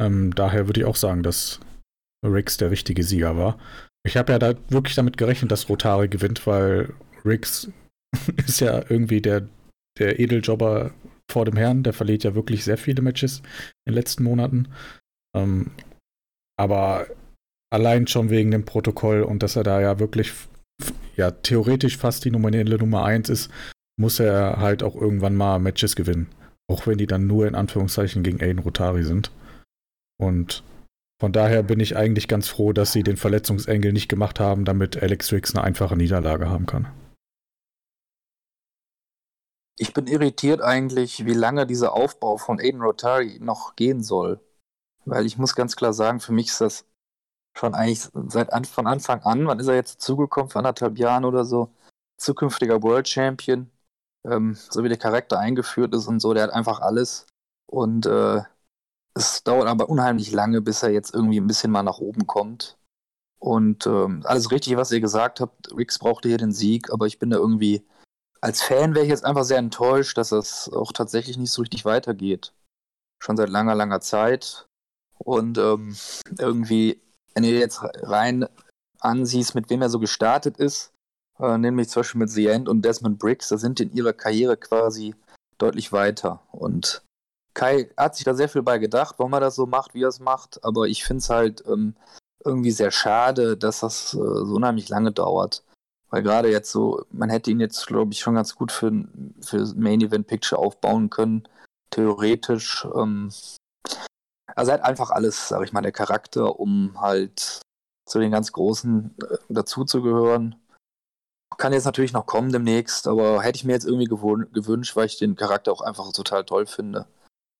Ähm, daher würde ich auch sagen, dass Riggs der richtige Sieger war. Ich habe ja da wirklich damit gerechnet, dass Rotari gewinnt, weil Riggs ist ja irgendwie der, der Edeljobber vor dem Herrn. Der verliert ja wirklich sehr viele Matches in den letzten Monaten. Ähm, aber allein schon wegen dem Protokoll und dass er da ja wirklich ja theoretisch fast die nominelle Nummer 1 ist, muss er halt auch irgendwann mal Matches gewinnen. Auch wenn die dann nur in Anführungszeichen gegen Aiden Rotari sind. Und von daher bin ich eigentlich ganz froh, dass sie den Verletzungsengel nicht gemacht haben, damit Alex Riggs eine einfache Niederlage haben kann. Ich bin irritiert eigentlich, wie lange dieser Aufbau von Aiden Rotari noch gehen soll. Weil ich muss ganz klar sagen, für mich ist das schon eigentlich seit an, von Anfang an, wann ist er jetzt dazugekommen, vor anderthalb Jahren oder so, zukünftiger World Champion ähm, so wie der Charakter eingeführt ist und so, der hat einfach alles. Und äh, es dauert aber unheimlich lange, bis er jetzt irgendwie ein bisschen mal nach oben kommt. Und ähm, alles richtig, was ihr gesagt habt. Rix brauchte hier den Sieg, aber ich bin da irgendwie, als Fan wäre ich jetzt einfach sehr enttäuscht, dass es auch tatsächlich nicht so richtig weitergeht. Schon seit langer, langer Zeit. Und ähm, irgendwie, wenn ihr jetzt rein ansiehst, mit wem er so gestartet ist, äh, nämlich zum Beispiel mit The End und Desmond Briggs, da sind in ihrer Karriere quasi deutlich weiter. Und Kai hat sich da sehr viel bei gedacht, warum er das so macht, wie er es macht, aber ich finde es halt ähm, irgendwie sehr schade, dass das äh, so unheimlich lange dauert. Weil gerade jetzt so, man hätte ihn jetzt, glaube ich, schon ganz gut für, für Main Event Picture aufbauen können, theoretisch. Ähm, also er hat einfach alles, sag ich mal, der Charakter, um halt zu den ganz Großen äh, dazuzugehören. Kann jetzt natürlich noch kommen demnächst, aber hätte ich mir jetzt irgendwie gewünscht, weil ich den Charakter auch einfach total toll finde.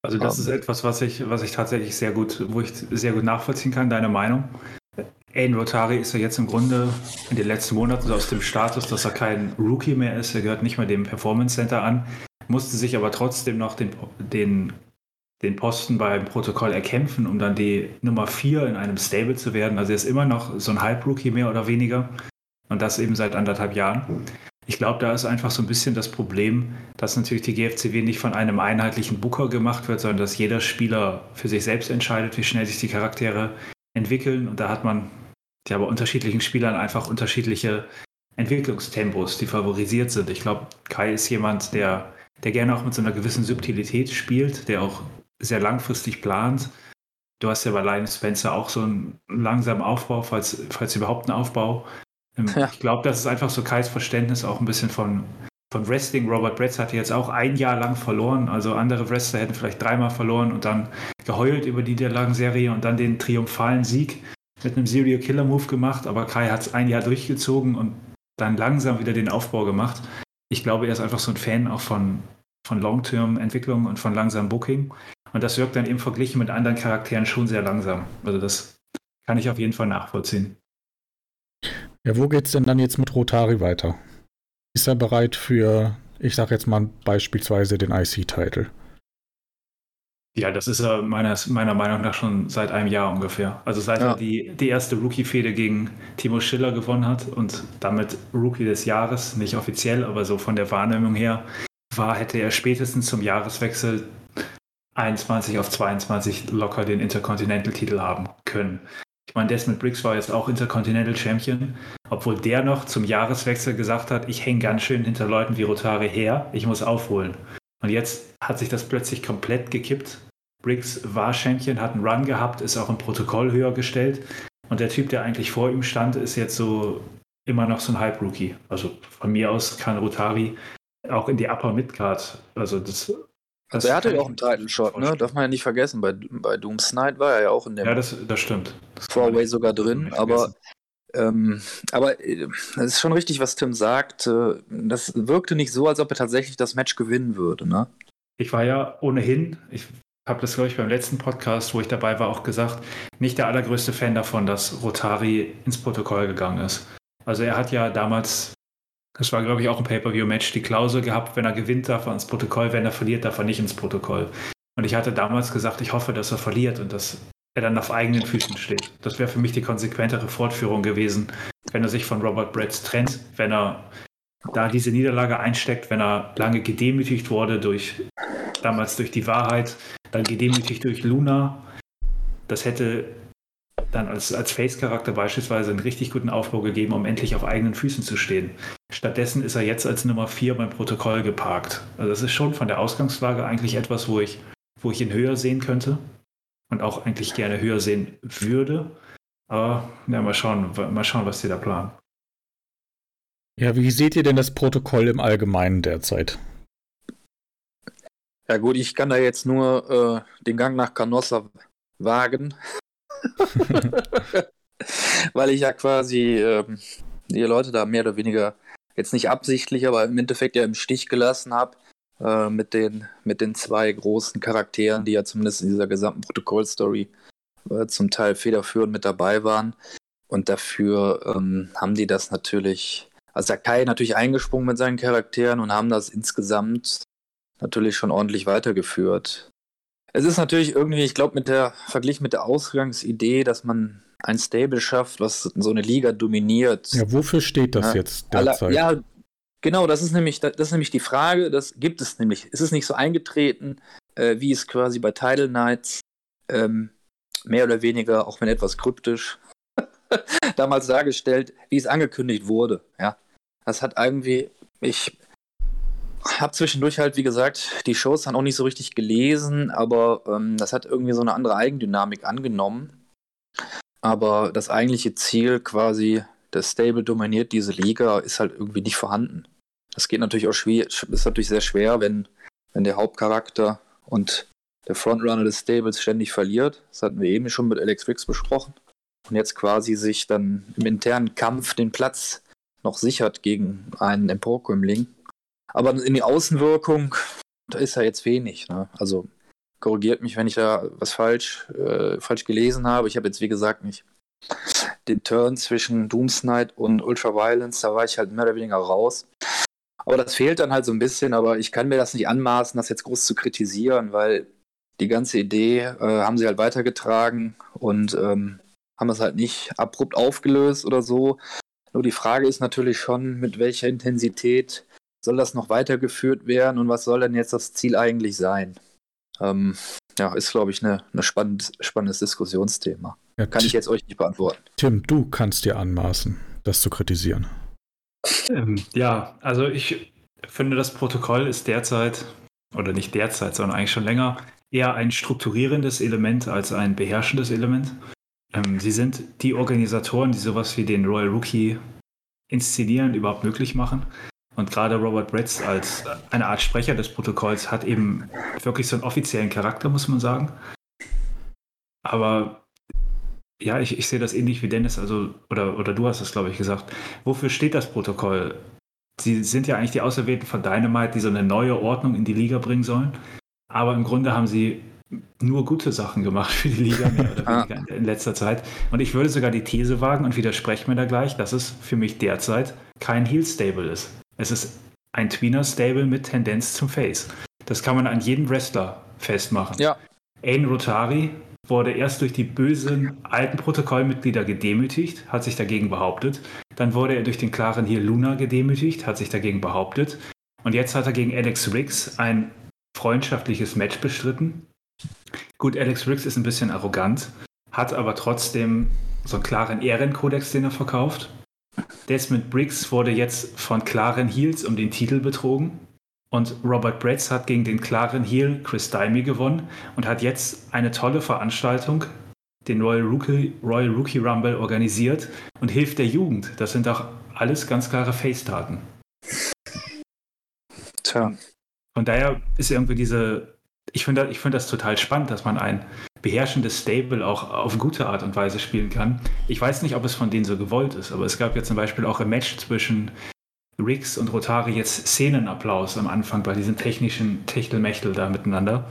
Also das um, ist etwas, was ich, was ich tatsächlich sehr gut, wo ich sehr gut nachvollziehen kann, deine Meinung. Aiden Rotari ist ja jetzt im Grunde in den letzten Monaten aus dem Status, dass er kein Rookie mehr ist, er gehört nicht mehr dem Performance Center an, musste sich aber trotzdem noch den, den, den Posten beim Protokoll erkämpfen, um dann die Nummer 4 in einem Stable zu werden. Also er ist immer noch so ein Halb-Rookie mehr oder weniger. Und das eben seit anderthalb Jahren. Ich glaube, da ist einfach so ein bisschen das Problem, dass natürlich die GFCW nicht von einem einheitlichen Booker gemacht wird, sondern dass jeder Spieler für sich selbst entscheidet, wie schnell sich die Charaktere entwickeln. Und da hat man ja bei unterschiedlichen Spielern einfach unterschiedliche Entwicklungstempos, die favorisiert sind. Ich glaube, Kai ist jemand, der, der gerne auch mit so einer gewissen Subtilität spielt, der auch sehr langfristig plant. Du hast ja bei Linus Spencer auch so einen langsamen Aufbau, falls, falls überhaupt einen Aufbau. Ähm, ja. Ich glaube, das ist einfach so Kais Verständnis auch ein bisschen von, von Wrestling. Robert Bretz hatte jetzt auch ein Jahr lang verloren. Also andere Wrestler hätten vielleicht dreimal verloren und dann geheult über die Niederlagenserie und dann den triumphalen Sieg mit einem Serial Killer Move gemacht. Aber Kai hat es ein Jahr durchgezogen und dann langsam wieder den Aufbau gemacht. Ich glaube, er ist einfach so ein Fan auch von, von Long-Term-Entwicklung und von langsamem Booking. Und das wirkt dann eben verglichen mit anderen Charakteren schon sehr langsam. Also das kann ich auf jeden Fall nachvollziehen. Ja, wo geht's denn dann jetzt mit Rotari weiter? Ist er bereit für, ich sag jetzt mal beispielsweise den IC-Title? Ja, das ist er meiner, meiner Meinung nach schon seit einem Jahr ungefähr. Also seit ja. er die, die erste Rookie-Fehde gegen Timo Schiller gewonnen hat und damit Rookie des Jahres, nicht offiziell, aber so von der Wahrnehmung her, war, hätte er spätestens zum Jahreswechsel 21 auf 22 locker den Intercontinental-Titel haben können. Ich meine, Desmond Briggs war jetzt auch Intercontinental Champion, obwohl der noch zum Jahreswechsel gesagt hat, ich hänge ganz schön hinter Leuten wie Rotari her, ich muss aufholen. Und jetzt hat sich das plötzlich komplett gekippt. Briggs war Champion, hat einen Run gehabt, ist auch im Protokoll höher gestellt. Und der Typ, der eigentlich vor ihm stand, ist jetzt so immer noch so ein Hype-Rookie. Also von mir aus kann Rotari auch in die Upper Midcard. Also das also er hatte ja auch einen Title-Shot, ne? Darf man ja nicht vergessen. Bei, bei Doom's Night war er ja auch in dem ja, das, das stimmt. Das Four-Way sogar drin, aber ähm, aber äh, es ist schon richtig, was Tim sagt. Äh, das wirkte nicht so, als ob er tatsächlich das Match gewinnen würde, ne? Ich war ja ohnehin, ich habe das, glaube ich, beim letzten Podcast, wo ich dabei war, auch gesagt, nicht der allergrößte Fan davon, dass Rotari ins Protokoll gegangen ist. Also er hat ja damals das war, glaube ich, auch ein Pay-Per-View-Match, die Klausel gehabt, wenn er gewinnt, darf er ins Protokoll, wenn er verliert, darf er nicht ins Protokoll. Und ich hatte damals gesagt, ich hoffe, dass er verliert und dass er dann auf eigenen Füßen steht. Das wäre für mich die konsequentere Fortführung gewesen, wenn er sich von Robert Bretz trennt, wenn er da diese Niederlage einsteckt, wenn er lange gedemütigt wurde durch damals durch die Wahrheit, dann gedemütigt durch Luna. Das hätte dann als, als Face-Charakter beispielsweise einen richtig guten Aufbau gegeben, um endlich auf eigenen Füßen zu stehen. Stattdessen ist er jetzt als Nummer 4 beim Protokoll geparkt. Also das ist schon von der Ausgangslage eigentlich etwas, wo ich, wo ich ihn höher sehen könnte und auch eigentlich gerne höher sehen würde. Aber ja, mal schauen, mal schauen, was die da planen. Ja, wie seht ihr denn das Protokoll im Allgemeinen derzeit? Ja gut, ich kann da jetzt nur äh, den Gang nach Canossa wagen. Weil ich ja quasi äh, die Leute da mehr oder weniger jetzt nicht absichtlich, aber im Endeffekt ja im Stich gelassen habe äh, mit, den, mit den zwei großen Charakteren, die ja zumindest in dieser gesamten Protokollstory äh, zum Teil federführend mit dabei waren. Und dafür ähm, haben die das natürlich, also Sakai natürlich eingesprungen mit seinen Charakteren und haben das insgesamt natürlich schon ordentlich weitergeführt. Es ist natürlich irgendwie, ich glaube, mit der Vergleich mit der Ausgangsidee, dass man ein Stable schafft, was so eine Liga dominiert. Ja, wofür steht das ja, jetzt derzeit? Ja, genau, das ist nämlich, das ist nämlich die Frage, das gibt es nämlich. Es ist nicht so eingetreten, äh, wie es quasi bei Tidal Nights ähm, mehr oder weniger, auch wenn etwas kryptisch, damals dargestellt, wie es angekündigt wurde. Ja, das hat irgendwie, ich habe zwischendurch halt, wie gesagt, die Shows dann auch nicht so richtig gelesen, aber ähm, das hat irgendwie so eine andere Eigendynamik angenommen. Aber das eigentliche Ziel quasi, das Stable dominiert diese Liga, ist halt irgendwie nicht vorhanden. Das geht natürlich auch schwer, ist natürlich sehr schwer, wenn, wenn der Hauptcharakter und der Frontrunner des Stables ständig verliert. Das hatten wir eben schon mit Alex Riggs besprochen. Und jetzt quasi sich dann im internen Kampf den Platz noch sichert gegen einen Emporkömmling. Aber in die Außenwirkung, da ist ja jetzt wenig. Ne? Also korrigiert mich, wenn ich da was falsch, äh, falsch gelesen habe. Ich habe jetzt, wie gesagt, nicht den Turn zwischen Doomsnight und Ultraviolence, da war ich halt mehr oder weniger raus. Aber das fehlt dann halt so ein bisschen, aber ich kann mir das nicht anmaßen, das jetzt groß zu kritisieren, weil die ganze Idee äh, haben sie halt weitergetragen und ähm, haben es halt nicht abrupt aufgelöst oder so. Nur die Frage ist natürlich schon, mit welcher Intensität soll das noch weitergeführt werden und was soll denn jetzt das Ziel eigentlich sein? Ähm, ja, ist, glaube ich, eine, eine spannend, spannendes Diskussionsthema. Ja, Kann ich jetzt euch nicht beantworten. Tim, du kannst dir anmaßen, das zu kritisieren. Ähm, ja, also ich finde, das Protokoll ist derzeit, oder nicht derzeit, sondern eigentlich schon länger, eher ein strukturierendes Element als ein beherrschendes Element. Ähm, sie sind die Organisatoren, die sowas wie den Royal Rookie inszenieren, überhaupt möglich machen. Und gerade Robert Bretz als eine Art Sprecher des Protokolls hat eben wirklich so einen offiziellen Charakter, muss man sagen. Aber ja, ich, ich sehe das ähnlich wie Dennis, also, oder, oder du hast es, glaube ich, gesagt. Wofür steht das Protokoll? Sie sind ja eigentlich die Auserwählten von Dynamite, die so eine neue Ordnung in die Liga bringen sollen. Aber im Grunde haben sie nur gute Sachen gemacht für die Liga, mehr oder weniger in letzter Zeit. Und ich würde sogar die These wagen und widerspreche mir da gleich, dass es für mich derzeit kein Heel-Stable ist. Es ist ein Tweener-Stable mit Tendenz zum Face. Das kann man an jedem Wrestler festmachen. Ja. Ain Rotari wurde erst durch die bösen alten Protokollmitglieder gedemütigt, hat sich dagegen behauptet. Dann wurde er durch den klaren hier Luna gedemütigt, hat sich dagegen behauptet. Und jetzt hat er gegen Alex Riggs ein freundschaftliches Match bestritten. Gut, Alex Riggs ist ein bisschen arrogant, hat aber trotzdem so einen klaren Ehrenkodex, den er verkauft. Desmond Briggs wurde jetzt von klaren Heels um den Titel betrogen. Und Robert Bretz hat gegen den klaren Heel Chris Dimey gewonnen und hat jetzt eine tolle Veranstaltung, den Royal Rookie, Royal Rookie Rumble, organisiert und hilft der Jugend. Das sind auch alles ganz klare Face-Taten. Tja. Von daher ist irgendwie diese, ich finde ich find das total spannend, dass man ein beherrschendes Stable auch auf gute Art und Weise spielen kann. Ich weiß nicht, ob es von denen so gewollt ist, aber es gab ja zum Beispiel auch ein Match zwischen Riggs und Rotari jetzt Szenenapplaus am Anfang bei diesem technischen Techtelmechtel da miteinander.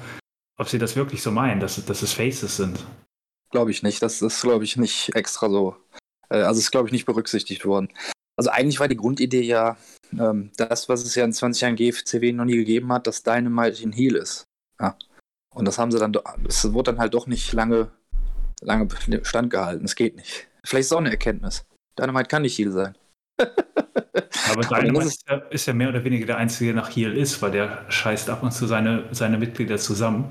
Ob sie das wirklich so meinen, dass, dass es Faces sind. Glaube ich nicht. Das ist, glaube ich, nicht extra so. Äh, also ist, glaube ich, nicht berücksichtigt worden. Also eigentlich war die Grundidee ja ähm, das, was es ja in 20 Jahren GFCW noch nie gegeben hat, dass Dynamite ein Heal ist. Ja. Und das haben sie dann, es wurde dann halt doch nicht lange, lange standgehalten. Es geht nicht. Vielleicht ist es auch eine Erkenntnis. Dynamite kann nicht Heal sein. Aber Dynamite ist ja, ist ja, mehr oder weniger der Einzige, der nach Heal ist, weil der scheißt ab und zu seine, seine Mitglieder zusammen,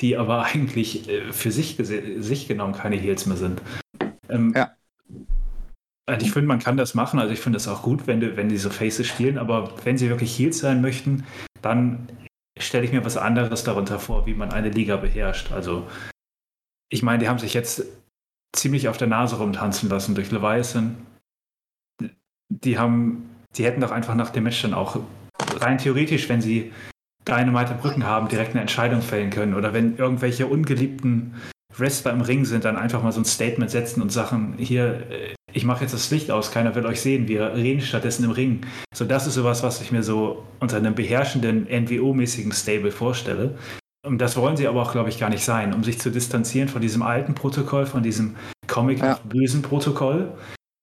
die aber eigentlich äh, für sich, sich genommen keine Heals mehr sind. Ähm, ja. Also ich finde, man kann das machen. Also ich finde das auch gut, wenn, wenn diese Faces spielen. Aber wenn sie wirklich Heals sein möchten, dann stelle ich mir was anderes darunter vor, wie man eine Liga beherrscht. Also ich meine, die haben sich jetzt ziemlich auf der Nase rumtanzen lassen durch Leviathan. Die haben, die hätten doch einfach nach dem Match dann auch rein theoretisch, wenn sie Dynamite Brücken haben, direkt eine Entscheidung fällen können. Oder wenn irgendwelche ungeliebten Wrestler im Ring sind, dann einfach mal so ein Statement setzen und Sachen, hier, ich mache jetzt das Licht aus, keiner will euch sehen, wir reden stattdessen im Ring. So, das ist sowas, was ich mir so unter einem beherrschenden NWO-mäßigen Stable vorstelle. Und das wollen sie aber auch, glaube ich, gar nicht sein, um sich zu distanzieren von diesem alten Protokoll, von diesem Comic-bösen ja. Protokoll.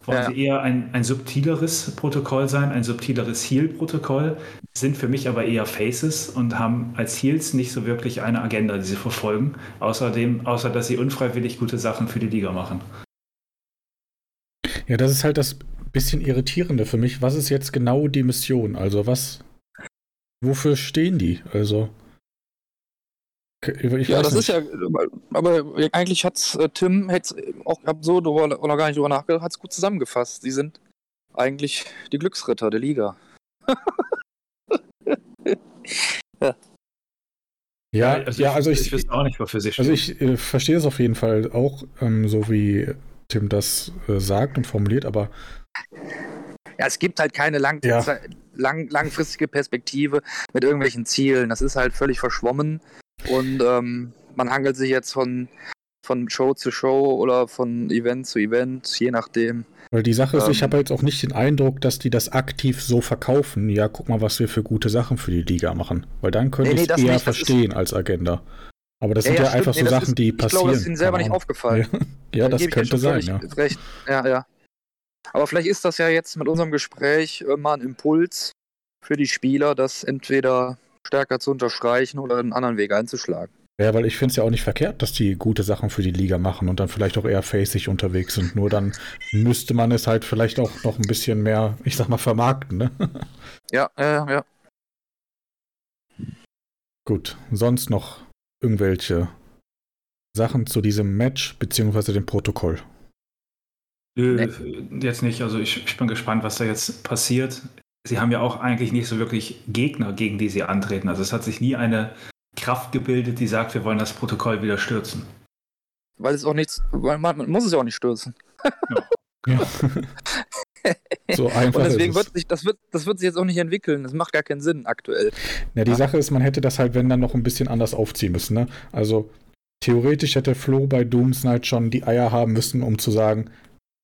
Wollen ja. sie eher ein, ein subtileres Protokoll sein, ein subtileres Heal-Protokoll, sind für mich aber eher Faces und haben als Heals nicht so wirklich eine Agenda, die sie verfolgen, außerdem, außer dass sie unfreiwillig gute Sachen für die Liga machen. Ja, das ist halt das bisschen irritierende für mich. Was ist jetzt genau die Mission? Also was, wofür stehen die? Also ich ja, das nicht. ist ja, aber eigentlich hat äh, Tim hätte auch so oder gar nicht drüber nachgedacht, hat es gut zusammengefasst. Sie sind eigentlich die Glücksritter der Liga. ja. Ja, also, ja, also ich, ich, auch nicht, wofür sie Also ich äh, verstehe es auf jeden Fall auch, ähm, so wie Tim das äh, sagt und formuliert, aber. Ja, es gibt halt keine lang ja. lang langfristige Perspektive mit irgendwelchen Zielen. Das ist halt völlig verschwommen und ähm, man hangelt sich jetzt von, von Show zu Show oder von Event zu Event, je nachdem. Weil die Sache ist, ähm, ich habe jetzt auch nicht den Eindruck, dass die das aktiv so verkaufen. Ja, guck mal, was wir für gute Sachen für die Liga machen. Weil dann könnte nee, ich es eher nicht, verstehen ist, als Agenda. Aber das sind ja, ja einfach nee, so Sachen, ist, die passieren. Ich glaube, das ist ihnen selber nicht aufgefallen. ja, das könnte sein, ja. Recht. Ja, ja. Aber vielleicht ist das ja jetzt mit unserem Gespräch mal ein Impuls für die Spieler, das entweder stärker zu unterstreichen oder einen anderen Weg einzuschlagen. Ja, weil ich finde es ja auch nicht verkehrt, dass die gute Sachen für die Liga machen und dann vielleicht auch eher facig unterwegs sind. Nur dann müsste man es halt vielleicht auch noch ein bisschen mehr, ich sag mal, vermarkten, ne? Ja, ja, ja. Gut, sonst noch irgendwelche Sachen zu diesem Match beziehungsweise dem Protokoll? Nö, nee. jetzt nicht. Also ich, ich bin gespannt, was da jetzt passiert. Sie haben ja auch eigentlich nicht so wirklich Gegner, gegen die sie antreten. Also es hat sich nie eine Kraft gebildet, die sagt, wir wollen das Protokoll wieder stürzen. Weil es auch nichts, weil man, man muss es ja auch nicht stürzen. Ja. ja. so einfach. Und deswegen wird sich, das wird, das wird sich jetzt auch nicht entwickeln. Das macht gar keinen Sinn aktuell. Ja, die ja. Sache ist, man hätte das halt, wenn dann noch ein bisschen anders aufziehen müssen. Ne? Also theoretisch hätte Flo bei Doomsnight schon die Eier haben müssen, um zu sagen,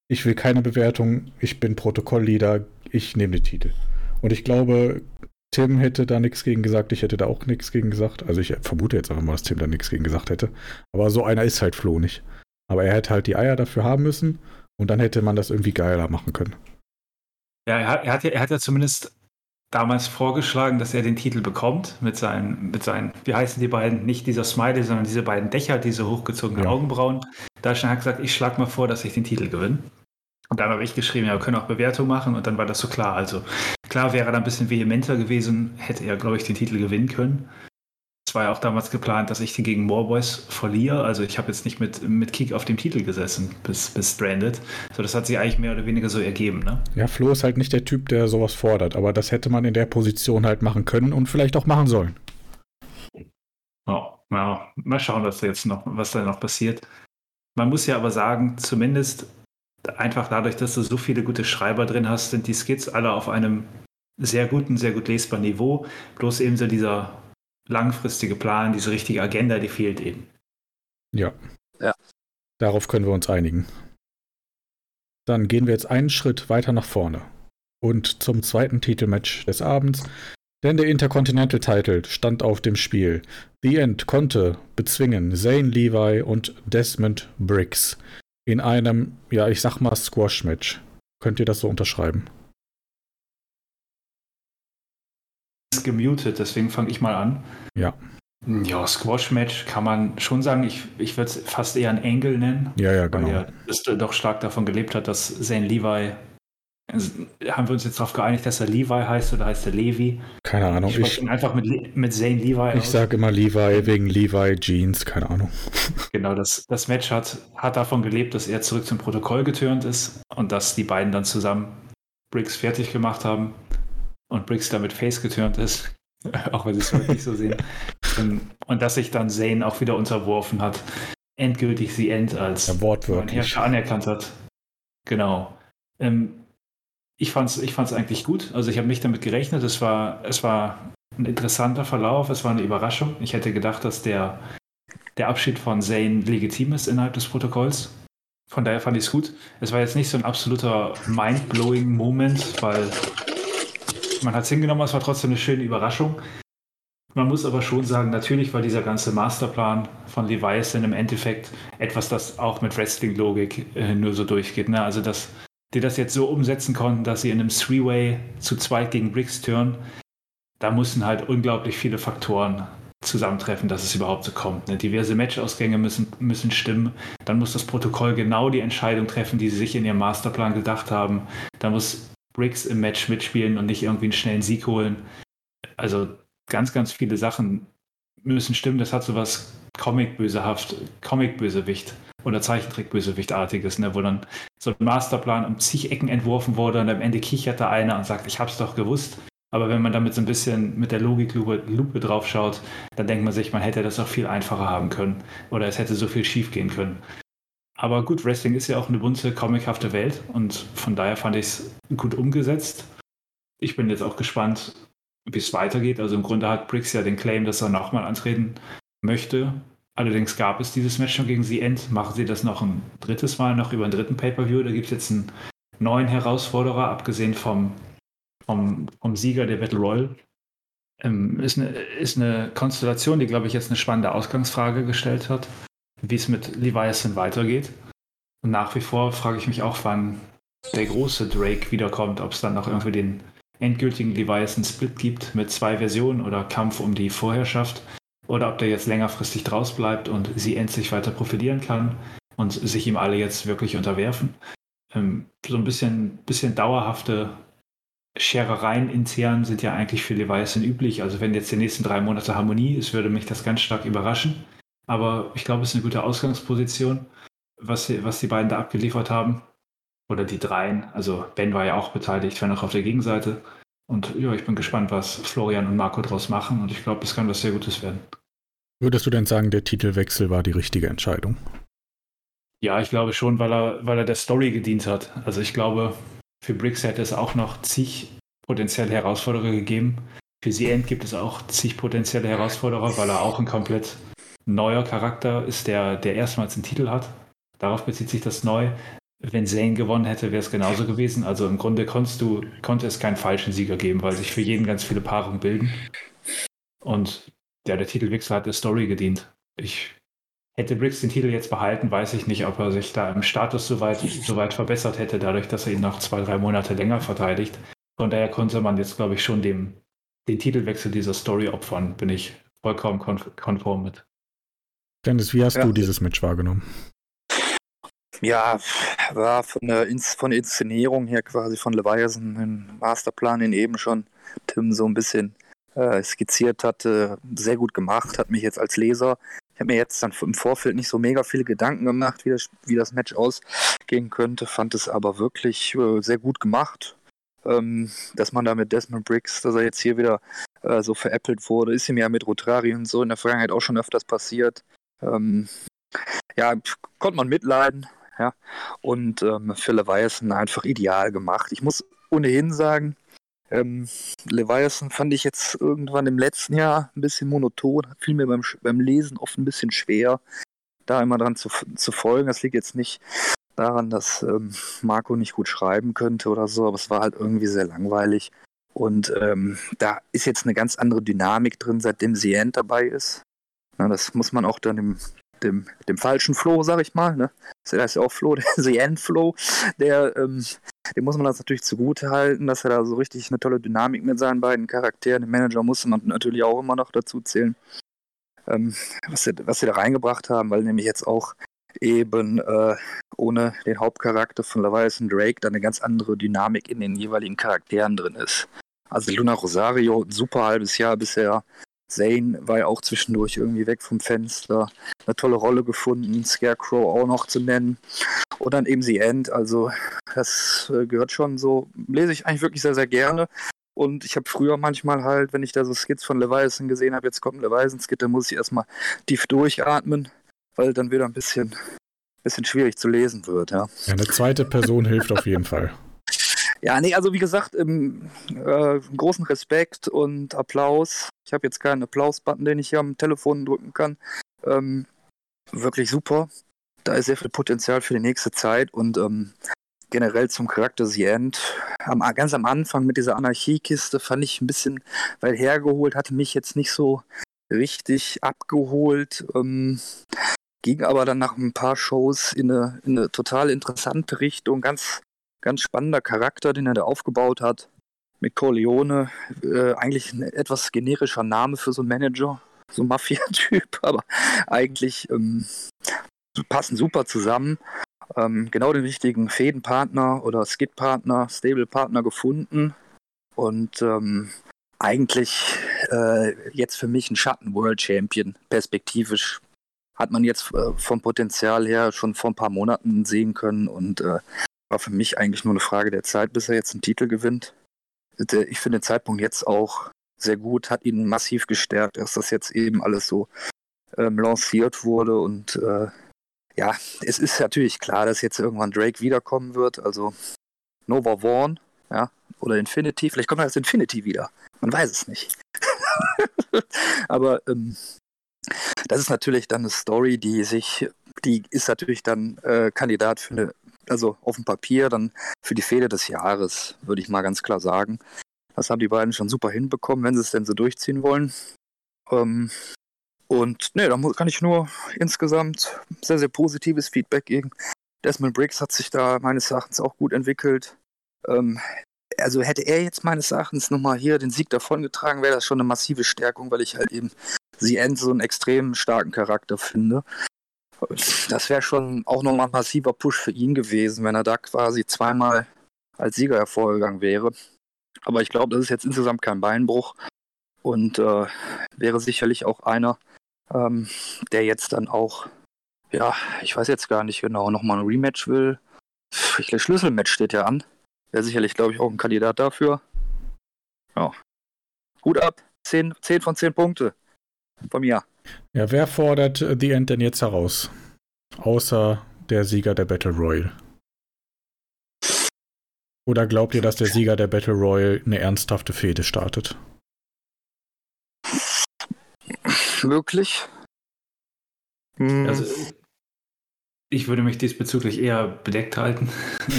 ich will keine Bewertung, ich bin Protokollleader, ich nehme den Titel. Und ich glaube, Tim hätte da nichts gegen gesagt, ich hätte da auch nichts gegen gesagt. Also ich vermute jetzt einfach mal, dass Tim da nichts gegen gesagt hätte. Aber so einer ist halt Flo nicht. Aber er hätte halt die Eier dafür haben müssen und dann hätte man das irgendwie geiler machen können. Ja, er hat, er hat, ja, er hat ja zumindest damals vorgeschlagen, dass er den Titel bekommt mit seinen, mit seinen, wie heißen die beiden, nicht dieser Smiley, sondern diese beiden Dächer, diese hochgezogenen ja. Augenbrauen. Da hat er gesagt, ich schlage mal vor, dass ich den Titel gewinne. Und dann habe ich geschrieben, ja, wir können auch Bewertung machen und dann war das so klar. Also klar wäre er da ein bisschen vehementer gewesen, hätte er, glaube ich, den Titel gewinnen können. Es war ja auch damals geplant, dass ich die gegen Warboys verliere. Also ich habe jetzt nicht mit, mit Kick auf dem Titel gesessen bis, bis Stranded. So, das hat sich eigentlich mehr oder weniger so ergeben, ne? Ja, Flo ist halt nicht der Typ, der sowas fordert, aber das hätte man in der Position halt machen können und vielleicht auch machen sollen. Ja, ja mal schauen, was da jetzt noch, was da noch passiert. Man muss ja aber sagen, zumindest einfach dadurch, dass du so viele gute Schreiber drin hast, sind die Skits alle auf einem sehr guten, sehr gut lesbaren Niveau. Bloß eben so dieser langfristige Plan, diese richtige Agenda, die fehlt eben. Ja. Ja. Darauf können wir uns einigen. Dann gehen wir jetzt einen Schritt weiter nach vorne und zum zweiten Titelmatch des Abends, denn der Intercontinental Title stand auf dem Spiel. The End konnte bezwingen Zane Levi und Desmond Briggs in einem, ja, ich sag mal Squash-Match. Könnt ihr das so unterschreiben? Ist gemutet, deswegen fange ich mal an. Ja. Ja, Squash-Match kann man schon sagen. Ich, ich würde es fast eher ein Angle nennen. Ja, ja, genau. Weil er doch stark davon gelebt hat, dass Zane Levi. Also, haben wir uns jetzt darauf geeinigt, dass er Levi heißt oder heißt er Levi? Keine Ahnung. Ich, ich einfach mit, mit Zane Levi. Ich sage immer Levi wegen Levi Jeans, keine Ahnung. Genau, das, das Match hat, hat davon gelebt, dass er zurück zum Protokoll getürnt ist und dass die beiden dann zusammen Briggs fertig gemacht haben und Briggs damit Face getürnt ist. auch wenn sie es wirklich so sehen. Und, und, dass sich dann Zane auch wieder unterworfen hat, endgültig sie End als ja, wortwörtlich. Anerkannt hat. Genau. Ähm, ich fand es ich fand's eigentlich gut. Also ich habe nicht damit gerechnet. Es war, es war ein interessanter Verlauf, es war eine Überraschung. Ich hätte gedacht, dass der, der Abschied von Zane legitim ist innerhalb des Protokolls. Von daher fand ich es gut. Es war jetzt nicht so ein absoluter mind-blowing Moment, weil man hat es hingenommen, es war trotzdem eine schöne Überraschung. Man muss aber schon sagen, natürlich war dieser ganze Masterplan von Leviathan im Endeffekt etwas, das auch mit Wrestling-Logik äh, nur so durchgeht. Ne? Also, dass die das jetzt so umsetzen konnten, dass sie in einem Three-Way zu zweit gegen Briggs turnen, da mussten halt unglaublich viele Faktoren zusammentreffen, dass es überhaupt so kommt. Ne? Diverse Matchausgänge müssen, müssen stimmen. Dann muss das Protokoll genau die Entscheidung treffen, die sie sich in ihrem Masterplan gedacht haben. Dann muss Briggs im Match mitspielen und nicht irgendwie einen schnellen Sieg holen. Also ganz, ganz viele Sachen müssen stimmen. Das hat so was Comic-Bösehaft, Comic-Bösewicht oder Zeichentrick-Bösewicht-artiges, ne, wo dann so ein Masterplan um zig Ecken entworfen wurde und am Ende kichert da einer und sagt, ich hab's doch gewusst. Aber wenn man damit so ein bisschen mit der Logiklupe Lupe drauf dann denkt man sich, man hätte das auch viel einfacher haben können. Oder es hätte so viel schief gehen können. Aber gut, Wrestling ist ja auch eine bunte, comichafte Welt und von daher fand ich es gut umgesetzt. Ich bin jetzt auch gespannt, wie es weitergeht. Also im Grunde hat Briggs ja den Claim, dass er nochmal antreten möchte. Allerdings gab es dieses Match schon gegen The End. Machen sie das noch ein drittes Mal, noch über einen dritten Pay-Per-View. Da gibt es jetzt einen neuen Herausforderer, abgesehen vom, vom, vom Sieger der Battle Royal. Ähm, ist, eine, ist eine Konstellation, die, glaube ich, jetzt eine spannende Ausgangsfrage gestellt hat wie es mit Leviathan weitergeht. Und nach wie vor frage ich mich auch, wann der große Drake wiederkommt, ob es dann noch irgendwie den endgültigen Leviathan-Split gibt mit zwei Versionen oder Kampf um die Vorherrschaft oder ob der jetzt längerfristig draus bleibt und sie endlich weiter profilieren kann und sich ihm alle jetzt wirklich unterwerfen. Ähm, so ein bisschen, bisschen dauerhafte Scherereien intern sind ja eigentlich für Leviathan üblich. Also wenn jetzt die nächsten drei Monate Harmonie ist, würde mich das ganz stark überraschen. Aber ich glaube, es ist eine gute Ausgangsposition, was, sie, was die beiden da abgeliefert haben. Oder die dreien. Also Ben war ja auch beteiligt, wenn auch auf der Gegenseite. Und ja, ich bin gespannt, was Florian und Marco daraus machen. Und ich glaube, es kann was sehr Gutes werden. Würdest du denn sagen, der Titelwechsel war die richtige Entscheidung? Ja, ich glaube schon, weil er, weil er der Story gedient hat. Also ich glaube, für Briggs hätte es auch noch zig potenzielle Herausforderer gegeben. Für End gibt es auch zig potenzielle Herausforderer, weil er auch ein komplett neuer Charakter ist, der, der erstmals einen Titel hat. Darauf bezieht sich das neu. Wenn Zane gewonnen hätte, wäre es genauso gewesen. Also im Grunde konntest du, konnte es keinen falschen Sieger geben, weil sich für jeden ganz viele Paarungen bilden. Und ja, der Titelwechsel hat der Story gedient. Ich hätte Briggs den Titel jetzt behalten, weiß ich nicht, ob er sich da im Status so weit, so weit verbessert hätte, dadurch, dass er ihn noch zwei, drei Monate länger verteidigt. Von daher konnte man jetzt, glaube ich, schon dem, den Titelwechsel dieser Story opfern, bin ich vollkommen konform mit. Dennis, wie hast ja. du dieses Match wahrgenommen? Ja, war von der, Ins von der Inszenierung her quasi von Leviathan, im Masterplan, den eben schon Tim so ein bisschen äh, skizziert hatte, sehr gut gemacht, hat mich jetzt als Leser, ich habe mir jetzt dann im Vorfeld nicht so mega viele Gedanken gemacht, wie das, wie das Match ausgehen könnte, fand es aber wirklich äh, sehr gut gemacht. Ähm, dass man da mit Desmond Briggs, dass er jetzt hier wieder äh, so veräppelt wurde, ist ihm ja mit Rotari und so in der Vergangenheit auch schon öfters passiert. Ähm, ja, konnte man mitleiden, ja. Und ähm, für Leviathan einfach ideal gemacht. Ich muss ohnehin sagen, ähm, Leviathan fand ich jetzt irgendwann im letzten Jahr ein bisschen monoton, fiel mir beim, beim Lesen oft ein bisschen schwer, da immer dran zu, zu folgen. Das liegt jetzt nicht daran, dass ähm, Marco nicht gut schreiben könnte oder so, aber es war halt irgendwie sehr langweilig. Und ähm, da ist jetzt eine ganz andere Dynamik drin, seitdem Sient dabei ist. Na, das muss man auch dann im dem, dem falschen Flo, sag ich mal. Ne? Das heißt ja auch Flo, der Zen-Flo, der, ähm, dem muss man das natürlich zugute halten, dass er da so richtig eine tolle Dynamik mit seinen beiden Charakteren, dem Manager muss man natürlich auch immer noch dazu zählen, ähm, was, sie, was sie da reingebracht haben, weil nämlich jetzt auch eben äh, ohne den Hauptcharakter von Leviathan Drake da eine ganz andere Dynamik in den jeweiligen Charakteren drin ist. Also Luna Rosario, ein super halbes Jahr bisher Zane war ja auch zwischendurch irgendwie weg vom Fenster. Eine tolle Rolle gefunden, Scarecrow auch noch zu nennen. Und dann eben The End. Also, das äh, gehört schon so, lese ich eigentlich wirklich sehr, sehr gerne. Und ich habe früher manchmal halt, wenn ich da so Skits von Leviathan gesehen habe, jetzt kommt ein Leviathan-Skit, dann muss ich erstmal tief durchatmen, weil dann wieder ein bisschen, bisschen schwierig zu lesen wird. Ja, eine zweite Person hilft auf jeden Fall. Ja, nee, also wie gesagt, ähm, äh, großen Respekt und Applaus. Ich habe jetzt keinen Applaus-Button, den ich hier am Telefon drücken kann. Ähm, wirklich super. Da ist sehr viel Potenzial für die nächste Zeit und ähm, generell zum Charakter The End. Am, ganz am Anfang mit dieser Anarchiekiste fand ich ein bisschen weit hergeholt, hatte mich jetzt nicht so richtig abgeholt. Ähm, ging aber dann nach ein paar Shows in eine, in eine total interessante Richtung, ganz Ganz spannender Charakter, den er da aufgebaut hat. Mit Corleone, äh, eigentlich ein etwas generischer Name für so einen Manager, so ein Mafia-Typ, aber eigentlich ähm, passen super zusammen. Ähm, genau den richtigen Fädenpartner oder Skid-Partner, Stable-Partner gefunden. Und ähm, eigentlich äh, jetzt für mich ein Schatten-World-Champion, perspektivisch. Hat man jetzt äh, vom Potenzial her schon vor ein paar Monaten sehen können und äh, war für mich eigentlich nur eine Frage der Zeit, bis er jetzt einen Titel gewinnt. Ich finde den Zeitpunkt jetzt auch sehr gut, hat ihn massiv gestärkt, dass das jetzt eben alles so ähm, lanciert wurde. Und äh, ja, es ist natürlich klar, dass jetzt irgendwann Drake wiederkommen wird. Also Nova Vaughn, ja, oder Infinity. Vielleicht kommt er als Infinity wieder. Man weiß es nicht. Aber ähm, das ist natürlich dann eine Story, die sich, die ist natürlich dann äh, Kandidat für eine also auf dem Papier dann für die Fehde des Jahres, würde ich mal ganz klar sagen. Das haben die beiden schon super hinbekommen, wenn sie es denn so durchziehen wollen. Ähm, und ne, da kann ich nur insgesamt sehr, sehr positives Feedback geben. Desmond Briggs hat sich da meines Erachtens auch gut entwickelt. Ähm, also hätte er jetzt meines Erachtens nochmal hier den Sieg davongetragen, wäre das schon eine massive Stärkung, weil ich halt eben sie so einen extrem starken Charakter finde. Das wäre schon auch nochmal ein massiver Push für ihn gewesen, wenn er da quasi zweimal als Sieger hervorgegangen wäre. Aber ich glaube, das ist jetzt insgesamt kein Beinbruch und äh, wäre sicherlich auch einer, ähm, der jetzt dann auch, ja, ich weiß jetzt gar nicht genau, nochmal ein Rematch will. Das Schlüsselmatch steht ja an. Wäre sicherlich, glaube ich, auch ein Kandidat dafür. Ja. Hut ab. 10, 10 von 10 Punkte. Von mir. Ja, wer fordert The End denn jetzt heraus? Außer der Sieger der Battle Royale. Oder glaubt ihr, dass der Sieger der Battle Royale eine ernsthafte Fehde startet? Möglich. Hm. Also, ich würde mich diesbezüglich eher bedeckt halten.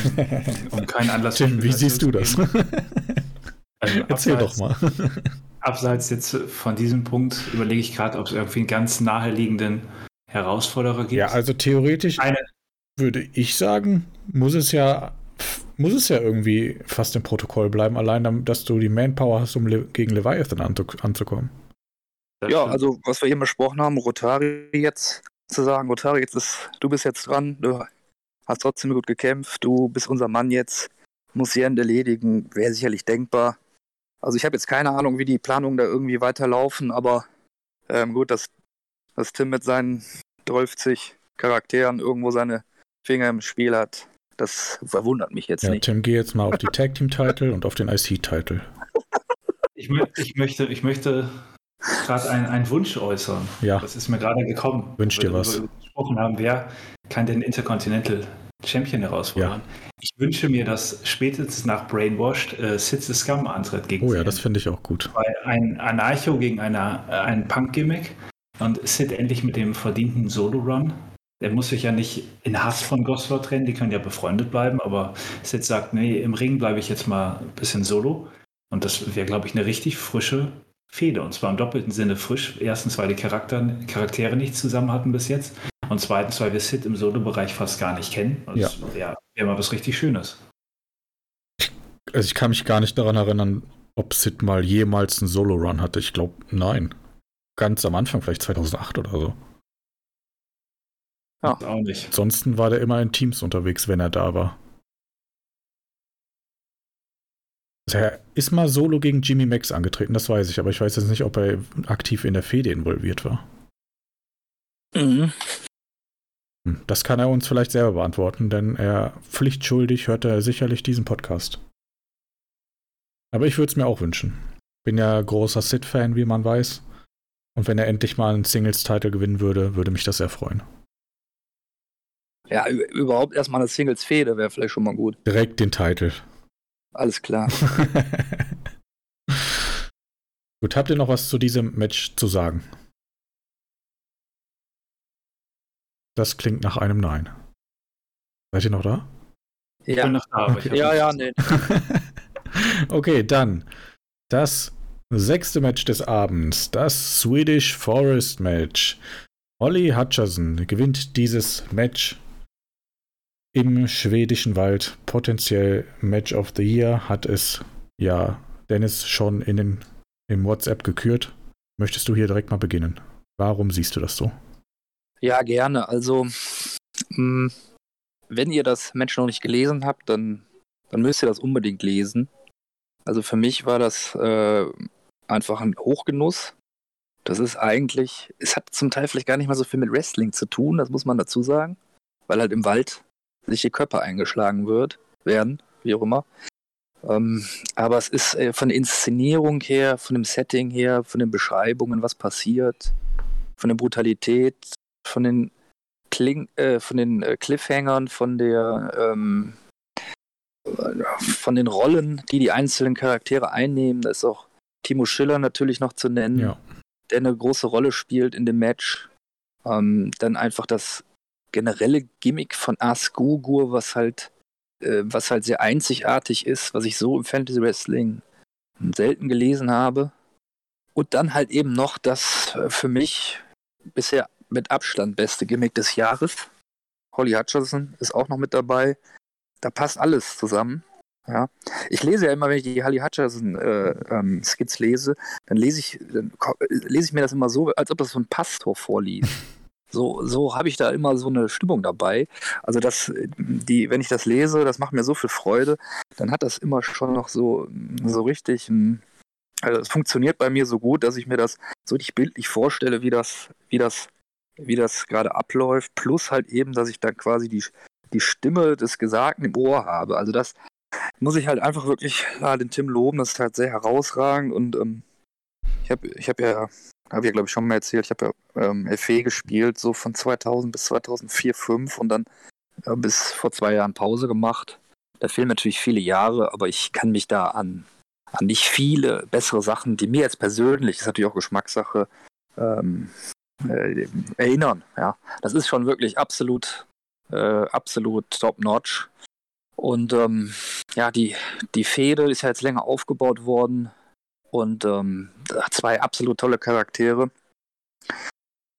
um keinen Anlass Tim, wie siehst du das? also, Erzähl doch mal. Abseits jetzt von diesem Punkt überlege ich gerade, ob es irgendwie einen ganz naheliegenden Herausforderer gibt. Ja, also theoretisch Eine. würde ich sagen, muss es ja muss es ja irgendwie fast im Protokoll bleiben, allein dass du die Manpower hast, um gegen Leviathan anzukommen. Ja, also was wir eben besprochen haben, Rotari jetzt zu sagen, Rotari, jetzt ist, du bist jetzt dran, du hast trotzdem gut gekämpft, du bist unser Mann jetzt, muss Jend erledigen, wäre sicherlich denkbar. Also ich habe jetzt keine Ahnung, wie die Planungen da irgendwie weiterlaufen, aber ähm, gut, dass, dass Tim mit seinen 12 Charakteren irgendwo seine Finger im Spiel hat, das verwundert mich jetzt ja, nicht. Tim, geh jetzt mal auf die Tag Team Title und auf den IC Title. Ich, mö ich möchte, ich möchte gerade einen, einen Wunsch äußern. Ja. Das ist mir gerade gekommen. Wünsch dir was. Wir gesprochen haben, wer kann den Intercontinental Champion herausfordern? Ja. Ich wünsche mir, dass spätestens nach Brainwashed äh, Sid the Scum antritt gegen Oh ja, das finde ich auch gut. Weil ein Anarcho gegen eine, äh, ein Punk-Gimmick und Sid endlich mit dem verdienten Solo-Run. Der muss sich ja nicht in Hass von Gosford trennen, die können ja befreundet bleiben, aber Sid sagt, nee, im Ring bleibe ich jetzt mal ein bisschen solo. Und das wäre, glaube ich, eine richtig frische Fehde. Und zwar im doppelten Sinne frisch. Erstens, weil die Charakter, Charaktere nicht zusammen hatten bis jetzt. Und zweitens, weil wir Sid im Solo-Bereich fast gar nicht kennen. Und Ja. das wäre wär mal was richtig Schönes. Also ich kann mich gar nicht daran erinnern, ob Sid mal jemals einen Solo-Run hatte. Ich glaube, nein. Ganz am Anfang, vielleicht 2008 oder so. Ja. Auch nicht. Ansonsten war der immer in Teams unterwegs, wenn er da war. Also er ist mal solo gegen Jimmy Max angetreten, das weiß ich, aber ich weiß jetzt nicht, ob er aktiv in der Fehde involviert war. Mhm. Hm, Das kann er uns vielleicht selber beantworten, denn er pflichtschuldig hört er sicherlich diesen Podcast. Aber ich würde es mir auch wünschen. Bin ja großer Sid-Fan, wie man weiß. Und wenn er endlich mal einen Singles-Title gewinnen würde, würde mich das sehr freuen. Ja, überhaupt erstmal eine Singles-Fehde wäre vielleicht schon mal gut. Direkt den Titel. Alles klar. Gut, habt ihr noch was zu diesem Match zu sagen? Das klingt nach einem Nein. Seid ihr noch da? Ich Ja, bin noch da, aber ich hab ja, ja, nee. okay, dann das sechste Match des Abends, das Swedish Forest Match. Olli Hutcherson gewinnt dieses Match im schwedischen Wald. Potenziell Match of the Year hat es ja Dennis schon in den, im WhatsApp gekürt. Möchtest du hier direkt mal beginnen? Warum siehst du das so? Ja, gerne. Also, mh, wenn ihr das Match noch nicht gelesen habt, dann, dann müsst ihr das unbedingt lesen. Also für mich war das äh, einfach ein Hochgenuss. Das ist eigentlich, es hat zum Teil vielleicht gar nicht mal so viel mit Wrestling zu tun, das muss man dazu sagen, weil halt im Wald sich die Köpfe eingeschlagen wird, werden, wie auch immer. Ähm, aber es ist äh, von der Inszenierung her, von dem Setting her, von den Beschreibungen, was passiert, von der Brutalität, von den Kling, äh, von den äh, Cliffhangern, von der ähm, äh, von den Rollen, die die einzelnen Charaktere einnehmen. Da ist auch Timo Schiller natürlich noch zu nennen, Ja. der eine große Rolle spielt in dem Match. Ähm, dann einfach das generelle Gimmick von Ars Gugur, was halt äh, was halt sehr einzigartig ist, was ich so im Fantasy Wrestling selten gelesen habe. Und dann halt eben noch das äh, für mich bisher mit Abstand beste Gimmick des Jahres. Holly Hutcherson ist auch noch mit dabei. Da passt alles zusammen. Ja. Ich lese ja immer, wenn ich die Holly Hutcherson äh, ähm, Skits lese, dann lese ich, dann lese ich mir das immer so, als ob das so ein Pastor vorliest. So, so habe ich da immer so eine Stimmung dabei. Also das, die, wenn ich das lese, das macht mir so viel Freude, dann hat das immer schon noch so, so richtig ein, also es funktioniert bei mir so gut, dass ich mir das so richtig bildlich vorstelle, wie das, wie das, wie das gerade abläuft, plus halt eben, dass ich dann quasi die, die Stimme des Gesagten im Ohr habe. Also das muss ich halt einfach wirklich ja, den Tim loben, das ist halt sehr herausragend und ähm, ich habe ich hab ja, habe ja glaube ich schon mal erzählt, ich habe ja ähm, FE gespielt, so von 2000 bis 2004, 2005 und dann äh, bis vor zwei Jahren Pause gemacht. Da fehlen natürlich viele Jahre, aber ich kann mich da an, an nicht viele bessere Sachen, die mir jetzt persönlich, das ist natürlich auch Geschmackssache, ähm, äh, erinnern. Ja, das ist schon wirklich absolut, äh, absolut top-notch. Und ähm, ja, die, die Fehde ist ja jetzt länger aufgebaut worden und ähm, zwei absolut tolle Charaktere.